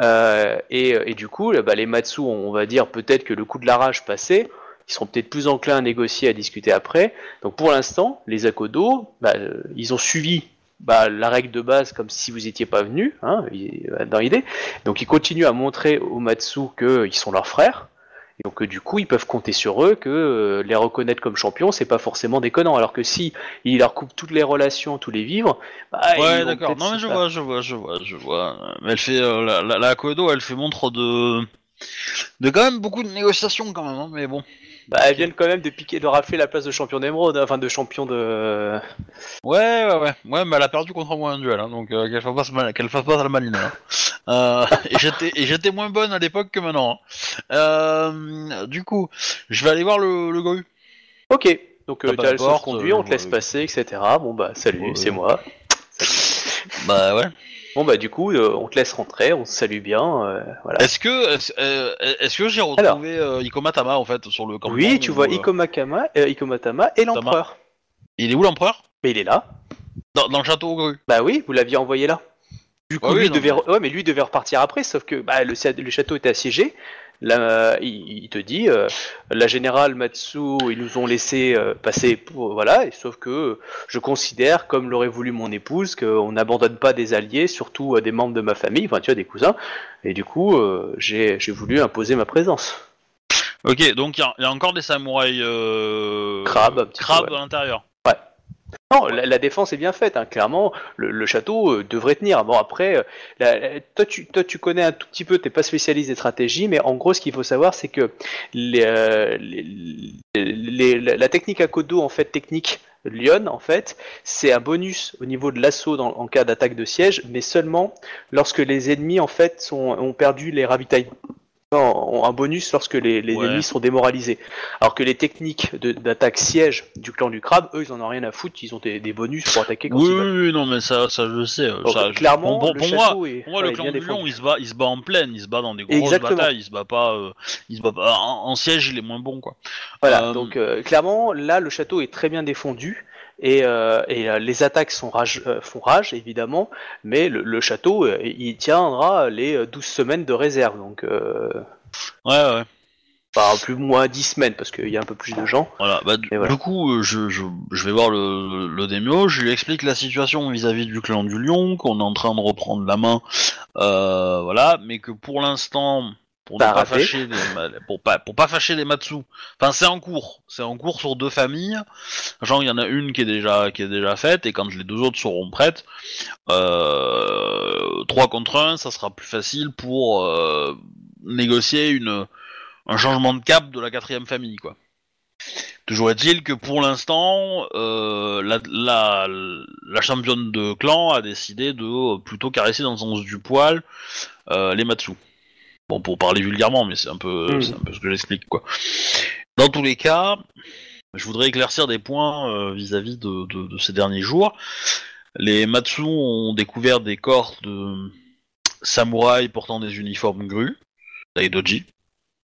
Euh, et, et du coup, bah, les Matsu, on va dire peut-être que le coup de la rage passé, ils seront peut-être plus enclins à négocier, à discuter après. Donc pour l'instant, les Akodo, bah, ils ont suivi bah, la règle de base comme si vous étiez pas venu, hein, il- dans l'idée. Donc ils continuent à montrer aux Matsu qu'ils sont leurs frères. Et donc euh, du coup, ils peuvent compter sur eux que euh, les reconnaître comme champions, c'est pas forcément déconnant. Alors que si ils leur coupent toutes les relations, tous les vivres, bah, Ouais, d'accord. Non, mais je vois, je vois, je vois, je vois. Mais elle fait euh, la, la, la Kodo, elle fait montre de de quand même beaucoup de négociations quand même. hein, mais bon. Bah, elles viennent quand même de piquer, de rafler la place de champion d'émeraude, hein, enfin de champion de. Ouais, ouais, ouais. Ouais, mais elle a perdu contre moi un duel, hein, donc euh, qu'elle fasse pas, ce mal- qu'elle fasse pas la maline. hein. Euh, [LAUGHS] et j'étais, et j'étais moins bonne à l'époque que maintenant. hein. Euh, du coup, je vais aller voir le, le Gohu. Ok. Donc euh, Ah bah, t'as le porte, conduit, on te euh, laisse passer, etc. Bon bah salut, Ouais, c'est moi. Bah ouais. Bon bah du coup, euh, on te laisse rentrer, on se salue bien, euh, voilà. Est-ce que, est-ce, euh, que j'ai retrouvé euh, Ikoma Tama en fait sur le campement Oui, tu ou, vois euh, Ikoma Kama, euh, Ikoma Tama et l'empereur. Il est où l'empereur? Mais il est là. dans, dans le château au Gohu. Bah oui, vous l'aviez envoyé là. Du coup, Ah oui, lui non, devait, mais- re- ouais, mais lui devait repartir après, sauf que bah, le château était assiégé. Là, il, il te dit, euh, la générale Matsu, ils nous ont laissé euh, passer, pour, voilà, et sauf que je considère, comme l'aurait voulu mon épouse, qu'on n'abandonne pas des alliés, surtout euh, des membres de ma famille, enfin tu vois, des cousins, et du coup, j'ai voulu imposer ma présence. Ok, donc il y, a- il y a encore des samouraïs. Crabes, ouais. à l'intérieur. Non, la, défense est bien faite, hein. clairement, le, château euh, devrait tenir. Bon, après, euh, toi, tu, connais un tout petit peu, t'es pas spécialiste des stratégies, mais en gros, ce qu'il faut savoir, c'est que les, euh, la, technique à Kodo, en fait, technique Lyon, en fait, c'est un bonus au niveau de l'assaut en cas d'attaque de siège, mais seulement lorsque les ennemis, en fait, sont, ont perdu les ravitaillements. Ont un bonus lorsque les, les Ouais. ennemis sont démoralisés. Alors que les techniques d'attaque siège du clan du crabe, eux, ils en ont rien à foutre, ils ont des, des bonus pour attaquer quand Oui, ils oui, veulent. oui, non, mais ça, ça je sais. Donc, ça, je- clairement, pour, le pour moi, château est, pour moi, ouais, le clan du lion, il se bat, il se bat en plaine, il se bat dans des grosses Exactement. batailles, il se bat pas, euh, il se bat pas en, en siège, il est moins bon, quoi. Voilà, Euh, donc euh, clairement, là, le château est très bien défendu. Et, euh, et euh, les attaques sont rage, euh, font rage, évidemment, mais le, le château, il tiendra les euh, 12 semaines de réserve, donc Ouais, ouais. enfin, plus ou moins 10 semaines, parce qu'il y a un peu plus de gens. Voilà, bah, du, Et voilà. du coup, je, je, je vais voir le, le démio, je lui explique la situation vis-à-vis du clan du lion, qu'on est en train de reprendre la main, voilà, mais que pour l'instant, pour ne pas raté. fâcher ma- pour pas, pour pas fâcher Matsu, enfin c'est en cours, c'est en cours sur deux familles, genre il y en a une qui est déjà, qui est déjà faite, et quand les deux autres seront prêtes, euh, 3 contre 1, ça sera plus facile pour euh, négocier une, un changement de cap de la quatrième famille, quoi. Toujours est-il que pour l'instant, euh, la, la, la championne de clan a décidé de euh, plutôt caresser dans le sens du poil euh, les Matsu. Bon, pour parler vulgairement, mais c'est un peu, c'est un peu ce que j'explique, quoi. Dans tous les cas, je voudrais éclaircir des points euh, vis-à-vis de, de- de ces derniers jours. Les Matsu ont découvert des corps de samouraïs portant des uniformes grues, Daidoji.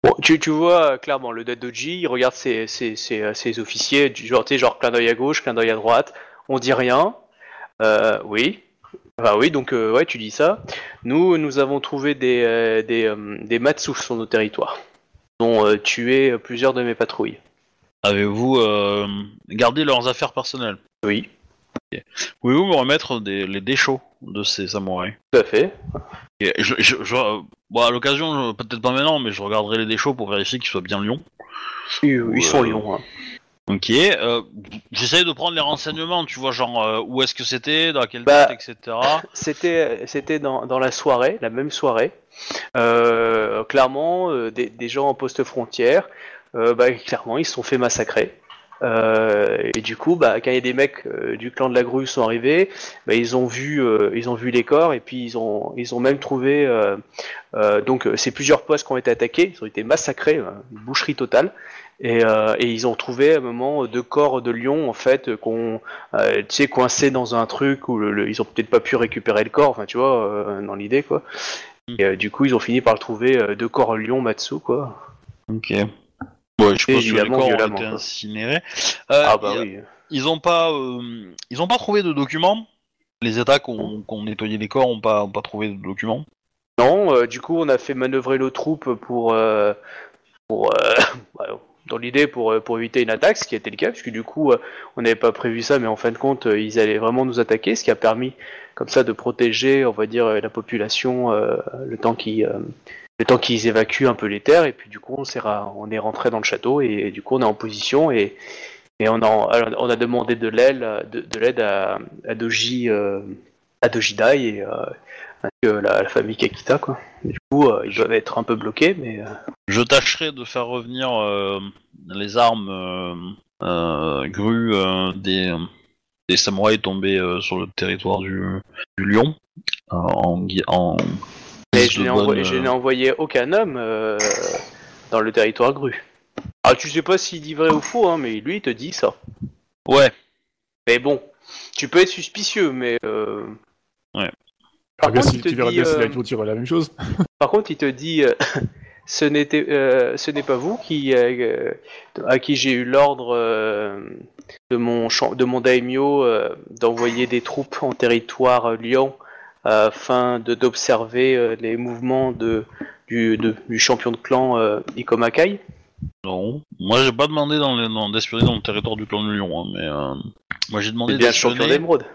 Bon, tu, tu vois euh, clairement le Doji, il regarde ses, ses, ses, euh, ses officiers, du genre, tu sais, genre clin d'œil à gauche, clin d'œil à droite, on dit rien. Euh, oui. Enfin oui, donc euh, ouais, tu dis ça. Nous, nous avons trouvé des, euh, des, euh, des Matsu sur nos territoires. Ils ont euh, tué plusieurs de mes patrouilles. Avez-vous gardé leurs affaires personnelles? Oui, Pouvez-vous me remettre des, les déchaux de ces samouraïs? Tout à fait. Et je, je- je- euh, bon, à l'occasion, je- peut-être pas maintenant, mais je regarderai les déchaux pour vérifier qu'ils soient bien lions. Ils, ils sont lions. hein. Ok, euh, de prendre les renseignements, tu vois, genre euh, où est-ce que c'était, dans quelle Bah, date, etc. C'était, c'était dans, dans la soirée, la même soirée. Euh, clairement, euh, des, des gens en poste frontière, bah, clairement, ils se sont fait massacrer. Et du coup, bah, quand il y a des mecs du clan de la grue sont arrivés, bah, ils ont vu, ils ont vu les corps et puis ils ont, ils ont même trouvé. donc, c'est plusieurs postes qui ont été attaqués, ils ont été massacrés, euh, une boucherie totale. Et, euh, et ils ont trouvé à un moment deux corps de lions en fait qu'on, euh, tu sais, coincés dans un truc où le, le- ils ont peut-être pas pu récupérer le corps, enfin tu vois, euh, dans l'idée quoi. Et euh, du coup, ils ont fini par le trouver euh, deux corps lions Matsu quoi. Ok. Ouais, je pense que les corps ont été incinérés. Euh, ah bah oui. Ils ont pas, euh, ils ont pas trouvé de documents. Les États qui ont, ont nettoyé les corps ont pas, ont pas trouvé de documents. Non, euh, du coup, on a fait manœuvrer nos troupes pour, euh, pour [LAUGHS] dans l'idée pour, euh, pour éviter une attaque, ce qui été le cas, puisque du coup, euh, on n'avait pas prévu ça, mais en fin de compte, euh, ils allaient vraiment nous attaquer, ce qui a permis, comme ça, de protéger, on va dire, la population le temps qu'ils le temps qu'ils évacuent un peu les terres, et puis du coup, on, s'est ra- on est rentré dans le château, et, du coup, on est en position, et, et on, a, on a demandé de l'aide, de, à, Doji, euh, à que la, la famille Kakita, quoi. Du coup, euh, ils doivent être un peu bloqués, mais euh, Je tâcherai de faire revenir euh, les armes grues des, des samouraïs tombés sur le territoire du, du Lion. en, en mais je n'ai envoyé, aucun homme dans le territoire gru. Ah, tu sais pas s'il dit vrai ou faux, hein, mais lui, il te dit ça. Ouais, Mais bon, tu peux être suspicieux, mais... Euh... Ah, bien, contre, si, il te tu verras dit, bien si euh, la clôture est la même chose. [LAUGHS] Par contre, il te dit, euh, [LAUGHS] ce n'était, euh, ce n'est pas vous qui, euh, à qui j'ai eu l'ordre euh, de mon de mon daimyo euh, d'envoyer des troupes en territoire euh, Lyon afin de d'observer euh, les mouvements de du, de- du champion de clan euh, Ikomakai. non. Moi j'ai pas demandé dans d'espionner dans le territoire du clan du Lion, hein, mais euh, moi j'ai demandé le champion d'espionner. d'émeraude.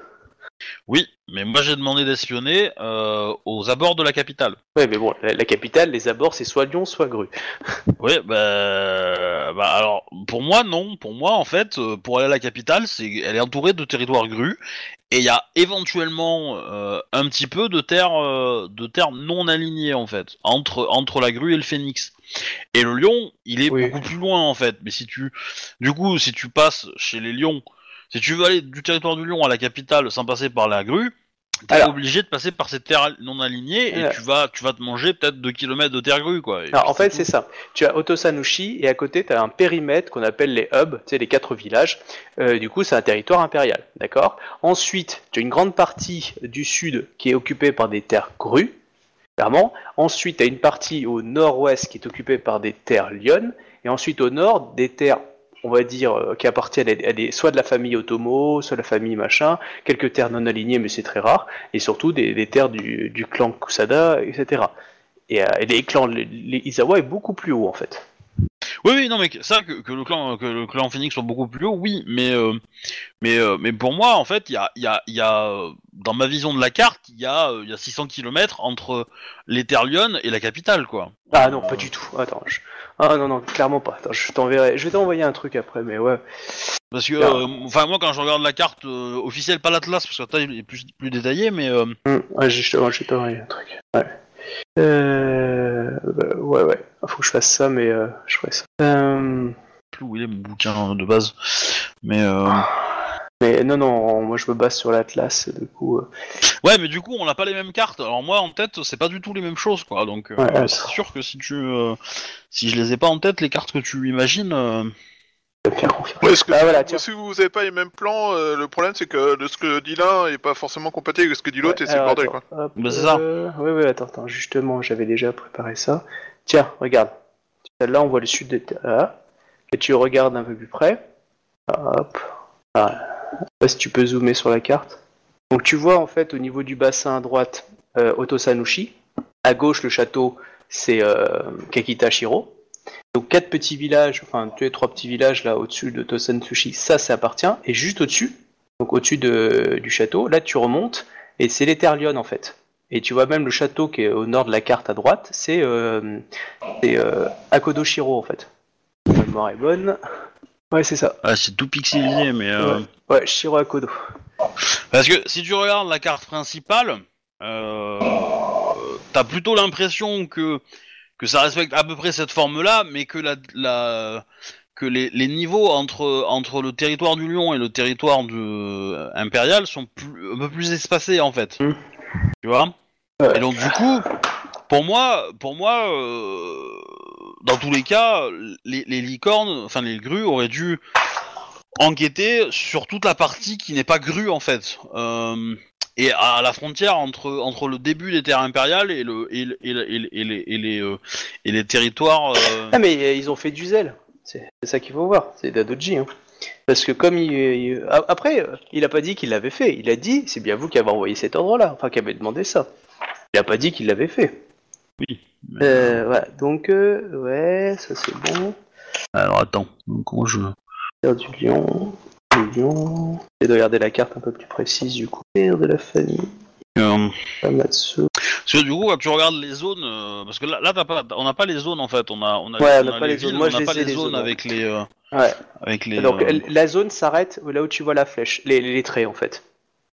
Oui, mais moi j'ai demandé d'espionner euh, aux abords de la capitale. Ouais, mais bon, la, la capitale, les abords, c'est soit Lyon, soit Gru. [LAUGHS] Oui, bah, bah alors pour moi non, pour moi en fait, euh, pour aller à la capitale, c'est elle est entourée de territoires grus et il y a éventuellement euh, un petit peu de terres euh, de terres non alignées en fait entre entre la grue et le phénix. Et le lion, il est Oui. beaucoup plus loin en fait. Mais si tu, du coup, si tu passes chez les lions, si tu veux aller du territoire du lion à la capitale sans passer par la grue, t'es Alors. obligé de passer par ces terres non alignées et tu vas tu vas te manger peut-être 2 km de terre grue quoi. Et Alors, puis en fait, tout. c'est ça. Tu as Otosanushi et à côté, tu as un périmètre qu'on appelle les hubs, tu sais, les quatre villages. Euh, du coup, c'est un territoire impérial, d'accord? Ensuite, tu as une grande partie du sud qui est occupée par des terres grues, clairement. Ensuite, tu as une partie au nord-ouest qui est occupée par des terres lionnes. Et ensuite, au nord, des terres, on va dire, euh, qui appartiennent à des, à des- soit de la famille Otomo, soit de la famille machin, quelques terres non alignées, mais c'est très rare. Et surtout, des, des terres du, du clan Kusada, etc. Et, euh, et les clans, les, les Izawa est beaucoup plus haut en fait. Oui, oui, non, mais ça, que, que le clan, que le clan Phoenix soit beaucoup plus haut, oui, mais, euh, mais, euh, mais pour moi, en fait, il y a, il y a, il y a, dans ma vision de la carte, il y a, il y a 600 km entre les terres lyonnes et la capitale, quoi. Ah non, pas du tout. Attends, je... ah non non, clairement pas. Attends, je t'enverrai, je vais t'envoyer un truc après, mais ouais. Parce que, Ah. euh, enfin, moi, quand je regarde la carte euh, officielle, pas l'Atlas, parce que la taille est plus, plus détaillée, mais euh, ouais, je je- t'envoyer un truc. Ouais. Euh... bah, ouais ouais. Faut que je fasse ça, mais je ferai ça. Euh... plus où il est mon bouquin de base. Mais euh, Mais non non, moi je me base sur l'Atlas, du coup. euh, ouais, mais du coup, on n'a pas les mêmes cartes. Alors moi, en tête, c'est pas du tout les mêmes choses, quoi. Donc, euh, Ouais, ouais. c'est sûr que si tu, euh, si je les ai pas en tête, les cartes que tu imagines. euh. Ouais, que Ah, si, voilà, si vous avez pas les mêmes plans, euh, le problème c'est que de ce que dit l'un est pas forcément compatible avec ce que dit l'autre et c'est le bordel quoi. hop, Bah, c'est ça. Oui, oui, attends, attends, justement, j'avais déjà préparé ça. Tiens, regarde. Là, on voit le sud de là. Et tu regardes un peu plus près. Hop. Ah, je sais pas si tu peux zoomer sur la carte. Donc, tu vois, en fait, au niveau du bassin à droite, euh, Otosanushi. À gauche, le château, c'est euh, Kakitashiro. Donc, quatre petits villages, enfin, deux, trois petits villages là au-dessus de Otosanushi, ça, ça appartient. Et juste au-dessus, donc au-dessus de- du château, là, tu remontes. Et c'est lyonnes en fait. Et tu vois même le château qui est au nord de la carte à droite, c'est euh, c'est, euh, Akodoshiro en fait. La mémoire est bonne. Ouais, c'est ça. Ah, c'est tout pixelisé, mais euh, Ouais, Shiro Akodo. parce que si tu regardes la carte principale, euh, t'as plutôt l'impression que que ça respecte à peu près cette forme-là, mais que la, la que les, les niveaux entre entre le territoire du lion et le territoire euh, impérial sont plus, un peu plus espacés en fait. Mm. Tu vois? Ouais. Et donc du coup, pour moi, pour moi, euh, dans tous les cas, les, licornes, enfin les grues auraient dû enquêter sur toute la partie qui n'est pas grue en fait. Euh, et à la frontière entre entre le début des terres impériales et le et, le- et, le- et, le- et les et les euh, et les territoires. euh, Ah mais euh, ils ont fait du zèle. C'est ça qu'il faut voir. C'est Dadoji. Hein. Parce que comme il, après, il a pas dit qu'il l'avait fait. Il a dit, c'est bien vous qui avez envoyé cet ordre-là, enfin qui avez demandé ça. Il a pas dit qu'il l'avait fait. Oui. Euh, voilà. Donc euh, ouais, ça c'est bon. Alors attends, comment je. Terre du lion, du lion. Et de regarder la carte un peu plus précise du coup. Terre de la famille. Euh, Amatsu. parce que du coup, quand tu regardes les zones, euh, parce que là, là t'as pas, on n'a pas les zones en fait, on a, on a, Ouais, on on n'a pas les zones. Moi, on je les pas ai, les les zones zones, avec les, euh, Ouais. avec les. Donc euh, la zone s'arrête là où tu vois la flèche, les, les traits en fait,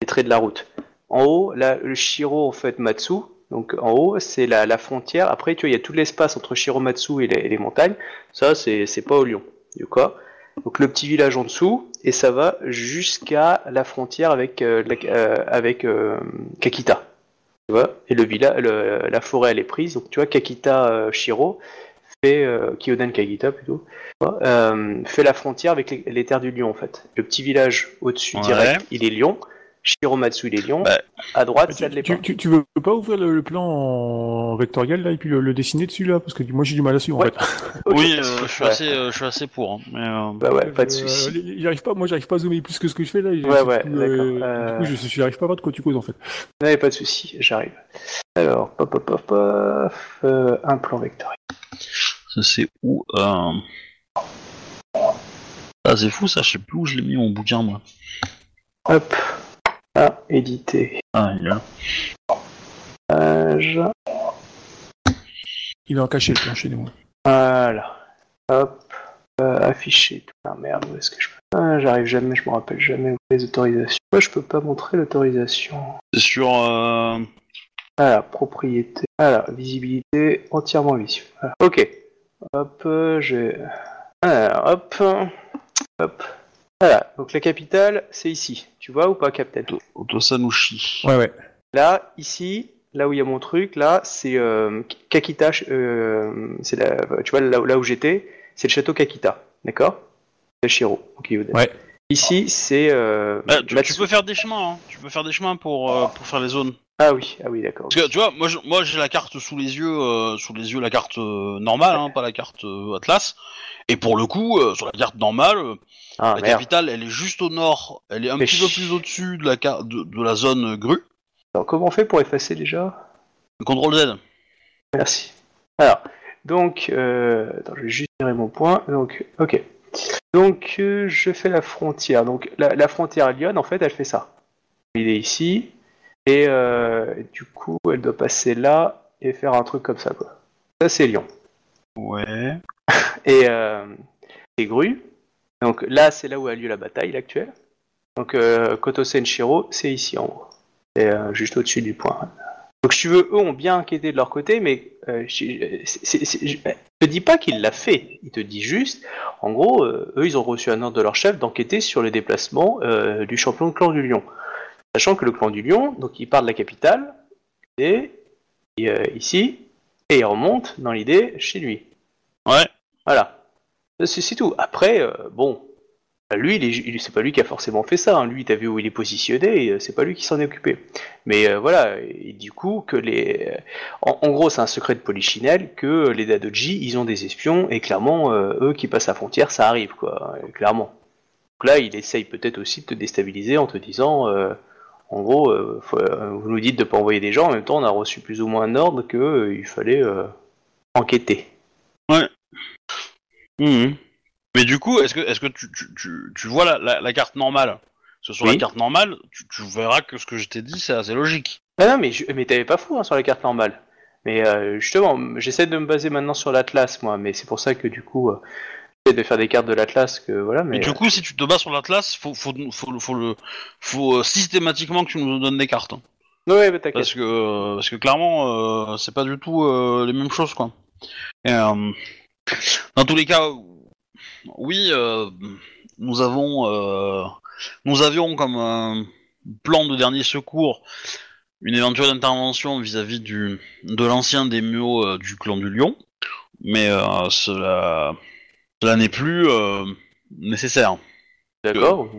les traits de la route. En haut, là, le Shiro en fait Matsu. Donc en haut, c'est la, la frontière. Après, tu vois, il y a tout l'espace entre Shiromatsu et les, et les montagnes. Ça, c'est c'est pas au lion. Du coup. Donc le petit village en dessous, et ça va jusqu'à la frontière avec euh, la- euh, avec euh, Kakita. Tu vois? Et le village, la forêt elle est prise. Donc tu vois, Kakita Shiro fait Kyodan Kakita plutôt fait la frontière avec les, les terres du lion en fait. Le petit village au-dessus Ouais. direct, il est lion. Shiromatsu, il est lion. Bah, à droite, ça Tu, ne l'est tu, pas. tu- tu veux pas ouvrir le, le plan en vectoriel là et puis le, le dessiner dessus là? Parce que moi j'ai du mal à suivre Ouais. en fait. [LAUGHS] Oui, euh, je suis Ouais. assez, euh, je suis assez pour. hein, mais, euh, Bah ouais, pas de Euh, souci. j'arrive pas, moi j'arrive pas à zoomer plus que ce que je fais là. Ouais, ouais, d'accord. Du Euh, coup, je pas à voir de quoi tu causes en fait. Ouais, pas de souci, j'arrive. Alors, pop, pop, pop, pop, euh, un plan vectoriel. ça c'est où euh... Ah, c'est fou ça, je sais plus où je l'ai mis mon bouquin moi. Hop. Ah, éditer. Ah, il est là. Page. Il est en caché le plan chez nous. Voilà. Hop. Euh, afficher. Ah merde, où est-ce que je peux ah, J'arrive jamais, je me rappelle jamais où les autorisations. Pourquoi je peux pas montrer l'autorisation C'est sur. Euh... Voilà, propriété. Voilà, visibilité entièrement visible. Voilà. Ok. Hop, euh, j'ai. Alors, hop. Hop. Voilà, donc la capitale, c'est ici. Tu vois ou pas, Captain? Otosanushi. Ouais ouais. Là, ici, là où il y a mon truc, là, c'est euh, Kakita. euh, c'est la, tu vois, là, où- là où j'étais, c'est le château Kakita. D'accord? C'est Shiro. Ok. Ouais. Ici, c'est. Euh, Ah, tu, peux faire des chemins, hein. tu peux faire des chemins pour, euh, pour faire les zones. Ah oui, ah oui, d'accord. Parce que tu vois, moi, je- moi j'ai la carte sous les yeux, euh, sous les yeux la carte normale, hein, pas la carte euh, Atlas. Et pour le coup, euh, sur la carte normale, euh, Ah la merde. capitale, elle est juste au nord, elle est un Mais petit peu plus au-dessus de la carte de, de la zone grue. Alors, comment on fait pour effacer déjà Contrôle Z. Merci. Alors, donc, euh, attends, je vais juste tirer mon point. Donc, ok. Donc, euh, je fais la frontière. Donc, la, la frontière à Lyon, en fait, elle fait ça. Il est ici. Et euh, du coup, elle doit passer là et faire un truc comme ça, quoi. Ça, c'est Lyon. Ouais. Et euh. Donc, là, c'est là où a lieu la bataille, l'actuelle. Donc, euh, Kotosen Shiro, c'est ici, en haut. Et euh, juste au-dessus du point. Donc, si tu veux, eux ont bien enquêté de leur côté, mais euh, je, c'est- c'est- je te dis pas qu'il l'a fait. Il te dit juste, en gros, euh, eux, ils ont reçu un ordre de leur chef d'enquêter sur le déplacement euh, du champion de clan du Lion. Sachant que le clan du Lion, donc il part de la capitale, et, et, euh, ici, et il remonte dans l'idée chez lui. Ouais. Voilà. C'est tout. Après, euh, bon, lui, est, il- c'est pas lui qui a forcément fait ça. hein. Lui, t'as vu où il est positionné, euh, c'est pas lui qui s'en est occupé. Mais euh, voilà, et du coup, que les, en, gros, c'est un secret de polichinelle que les Dadoji, ils ont des espions, et clairement, eux qui passent la frontière, ça arrive, quoi, clairement. Donc là, il essaye peut-être aussi de te déstabiliser en te disant, en gros, vous nous dites de pas envoyer des gens, en même temps, on a reçu plus ou moins un ordre que il fallait enquêter. Mhm. Mais du coup, est-ce que, est-ce que tu, tu, tu, tu vois la, la, la carte normale? Parce que sur Oui. la carte normale, tu, verras que ce que je t'ai dit, c'est assez logique. Ah non, mais, je- mais t'avais pas fou hein, sur la carte normale. Mais euh, justement, j'essaie de me baser maintenant sur l'Atlas, moi, mais c'est pour ça que du coup, euh, j'essaie de faire des cartes de l'Atlas, que voilà, mais... Du coup, si tu te bases sur l'Atlas, faut, faut, faut, faut, le, faut euh, systématiquement que tu nous donnes des cartes. hein. Ouais, t'inquiète. Parce que, parce que clairement, euh, c'est pas du tout euh, les mêmes choses, quoi. Et, euh, dans tous les cas, oui, euh, nous avons, euh, nous avions comme un plan de dernier secours une éventuelle intervention vis-à-vis du de l'ancien démio euh, du clan du Lion, mais euh, cela, cela n'est plus euh, nécessaire D'accord.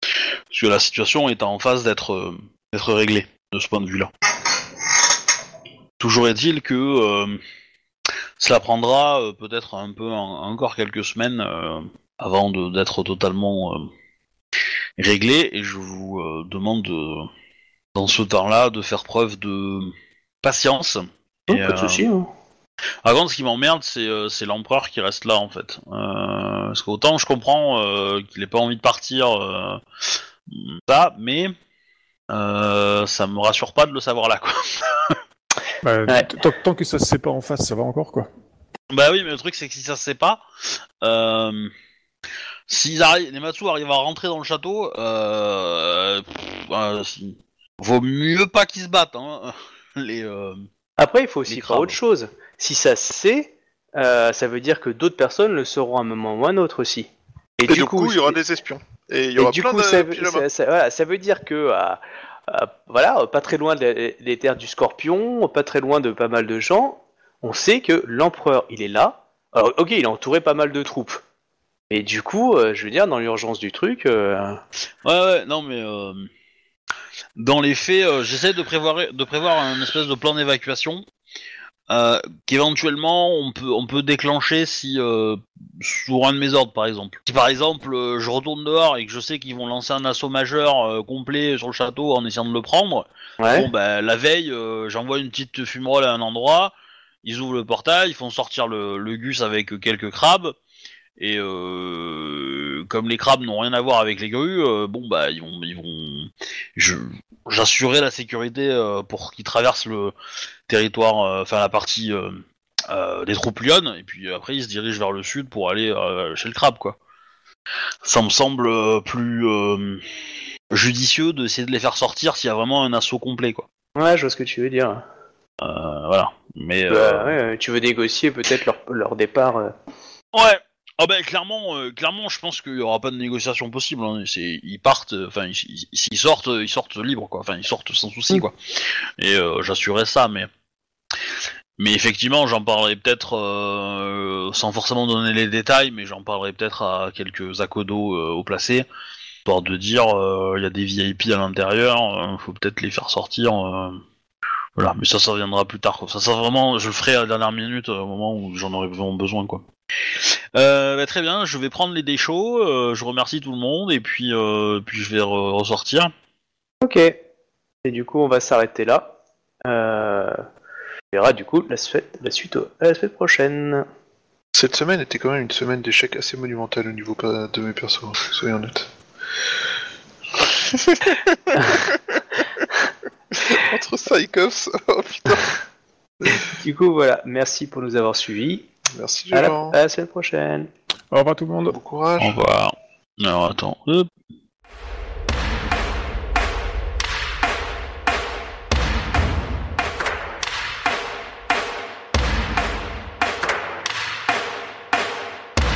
parce que la situation est en phase d'être euh, d'être réglée de ce point de vue-là. Toujours est-il que euh, cela prendra euh, peut-être un peu en- encore quelques semaines euh, avant de- d'être totalement euh, réglé et je vous euh, demande de- dans ce temps-là de faire preuve de patience. Oh, Et, pas de euh, soucis. hein. par contre, ce qui m'emmerde, c'est euh, c'est l'empereur qui reste là, en fait. Euh, parce qu'autant je comprends euh, qu'il ait pas envie de partir, euh, ça, mais euh, ça me rassure pas de le savoir là, quoi. [LAUGHS] Bah, Ouais. tant, tant que ça se sépare en face, ça va encore, quoi. bah oui, mais le truc, c'est que si ça se sait pas, euh, s'ils arrivent, les Matsu arrivent à rentrer dans le château, euh, pff, euh, si- vaut mieux pas qu'ils se battent, hein. [LAUGHS] Les, euh, Après, il faut aussi faire autre chose. Si ça se sait, euh, ça veut dire que d'autres personnes le sauront à un moment ou à un autre aussi. Et, du coup, il y aura des espions. Et il y Et aura du plein coup, de ça, veut- ça- ça- voilà, ça veut dire que, voilà, pas très loin des terres du Scorpion, pas très loin de pas mal de gens, on sait que l'empereur, il est là. Alors, ok, il a entouré pas mal de troupes. Et du coup, euh, je veux dire, dans l'urgence du truc, euh, Ouais, ouais, non, mais euh, dans les faits, euh, j'essaie de prévoir, de prévoir un espèce de plan d'évacuation euh, qu'éventuellement on peut, on peut déclencher si euh, sous un de mes ordres, par exemple. Si par exemple euh, je retourne dehors et que je sais qu'ils vont lancer un assaut majeur euh, complet sur le château en essayant de le prendre, ouais. bon bah la veille, j'envoie une petite fumerole à un endroit, ils ouvrent le portail, ils font sortir le, le gus avec quelques crabes. Et euh, comme les crabes n'ont rien à voir avec les grues, euh, bon bah ils vont, ils vont, je, j'assurerai la sécurité euh, pour qu'ils traversent le territoire, enfin la partie des troupes lionnes, et puis après ils se dirigent vers le sud pour aller chez le crabe quoi. Ça me semble plus judicieux d'essayer de les faire sortir s'il y a vraiment un assaut complet quoi. ouais, je vois ce que tu veux dire. Voilà. Mais Bah, ouais, tu veux négocier peut-être leur, leur départ. Ouais. Ah ben clairement, euh, clairement, je pense qu'il y aura pas de négociation possible. hein. C'est, ils partent, euh, enfin, ils, sortent, ils sortent libres, quoi. Enfin, ils sortent sans souci, Mm. quoi. Et euh, j'assurerai ça, mais, mais effectivement, j'en parlerai peut-être euh, sans forcément donner les détails, mais j'en parlerai peut-être à quelques accodos au placé, histoire de dire, il y a des VIP à l'intérieur, faut peut-être les faire sortir. voilà, mais ça, ça viendra plus tard. quoi. Ça, ça vraiment, je le ferai à la dernière minute, au moment où j'en aurai vraiment besoin, quoi. Euh, bah, très bien, je vais prendre les dés chauds, euh, je remercie tout le monde et puis, euh, puis je vais re- ressortir. Ok. Et du coup, on va s'arrêter là. Euh... On verra du coup la suite, la suite au- à la semaine prochaine. Cette semaine était quand même une semaine d'échecs assez monumentale au niveau de mes persos, soyons honnêtes. [LAUGHS] Entre Psychos, oh putain. Du coup, voilà. Merci pour nous avoir suivis. Merci À la, Jean. à la semaine prochaine. Au revoir tout le monde. Bon courage. Au revoir. Alors attends. Hop.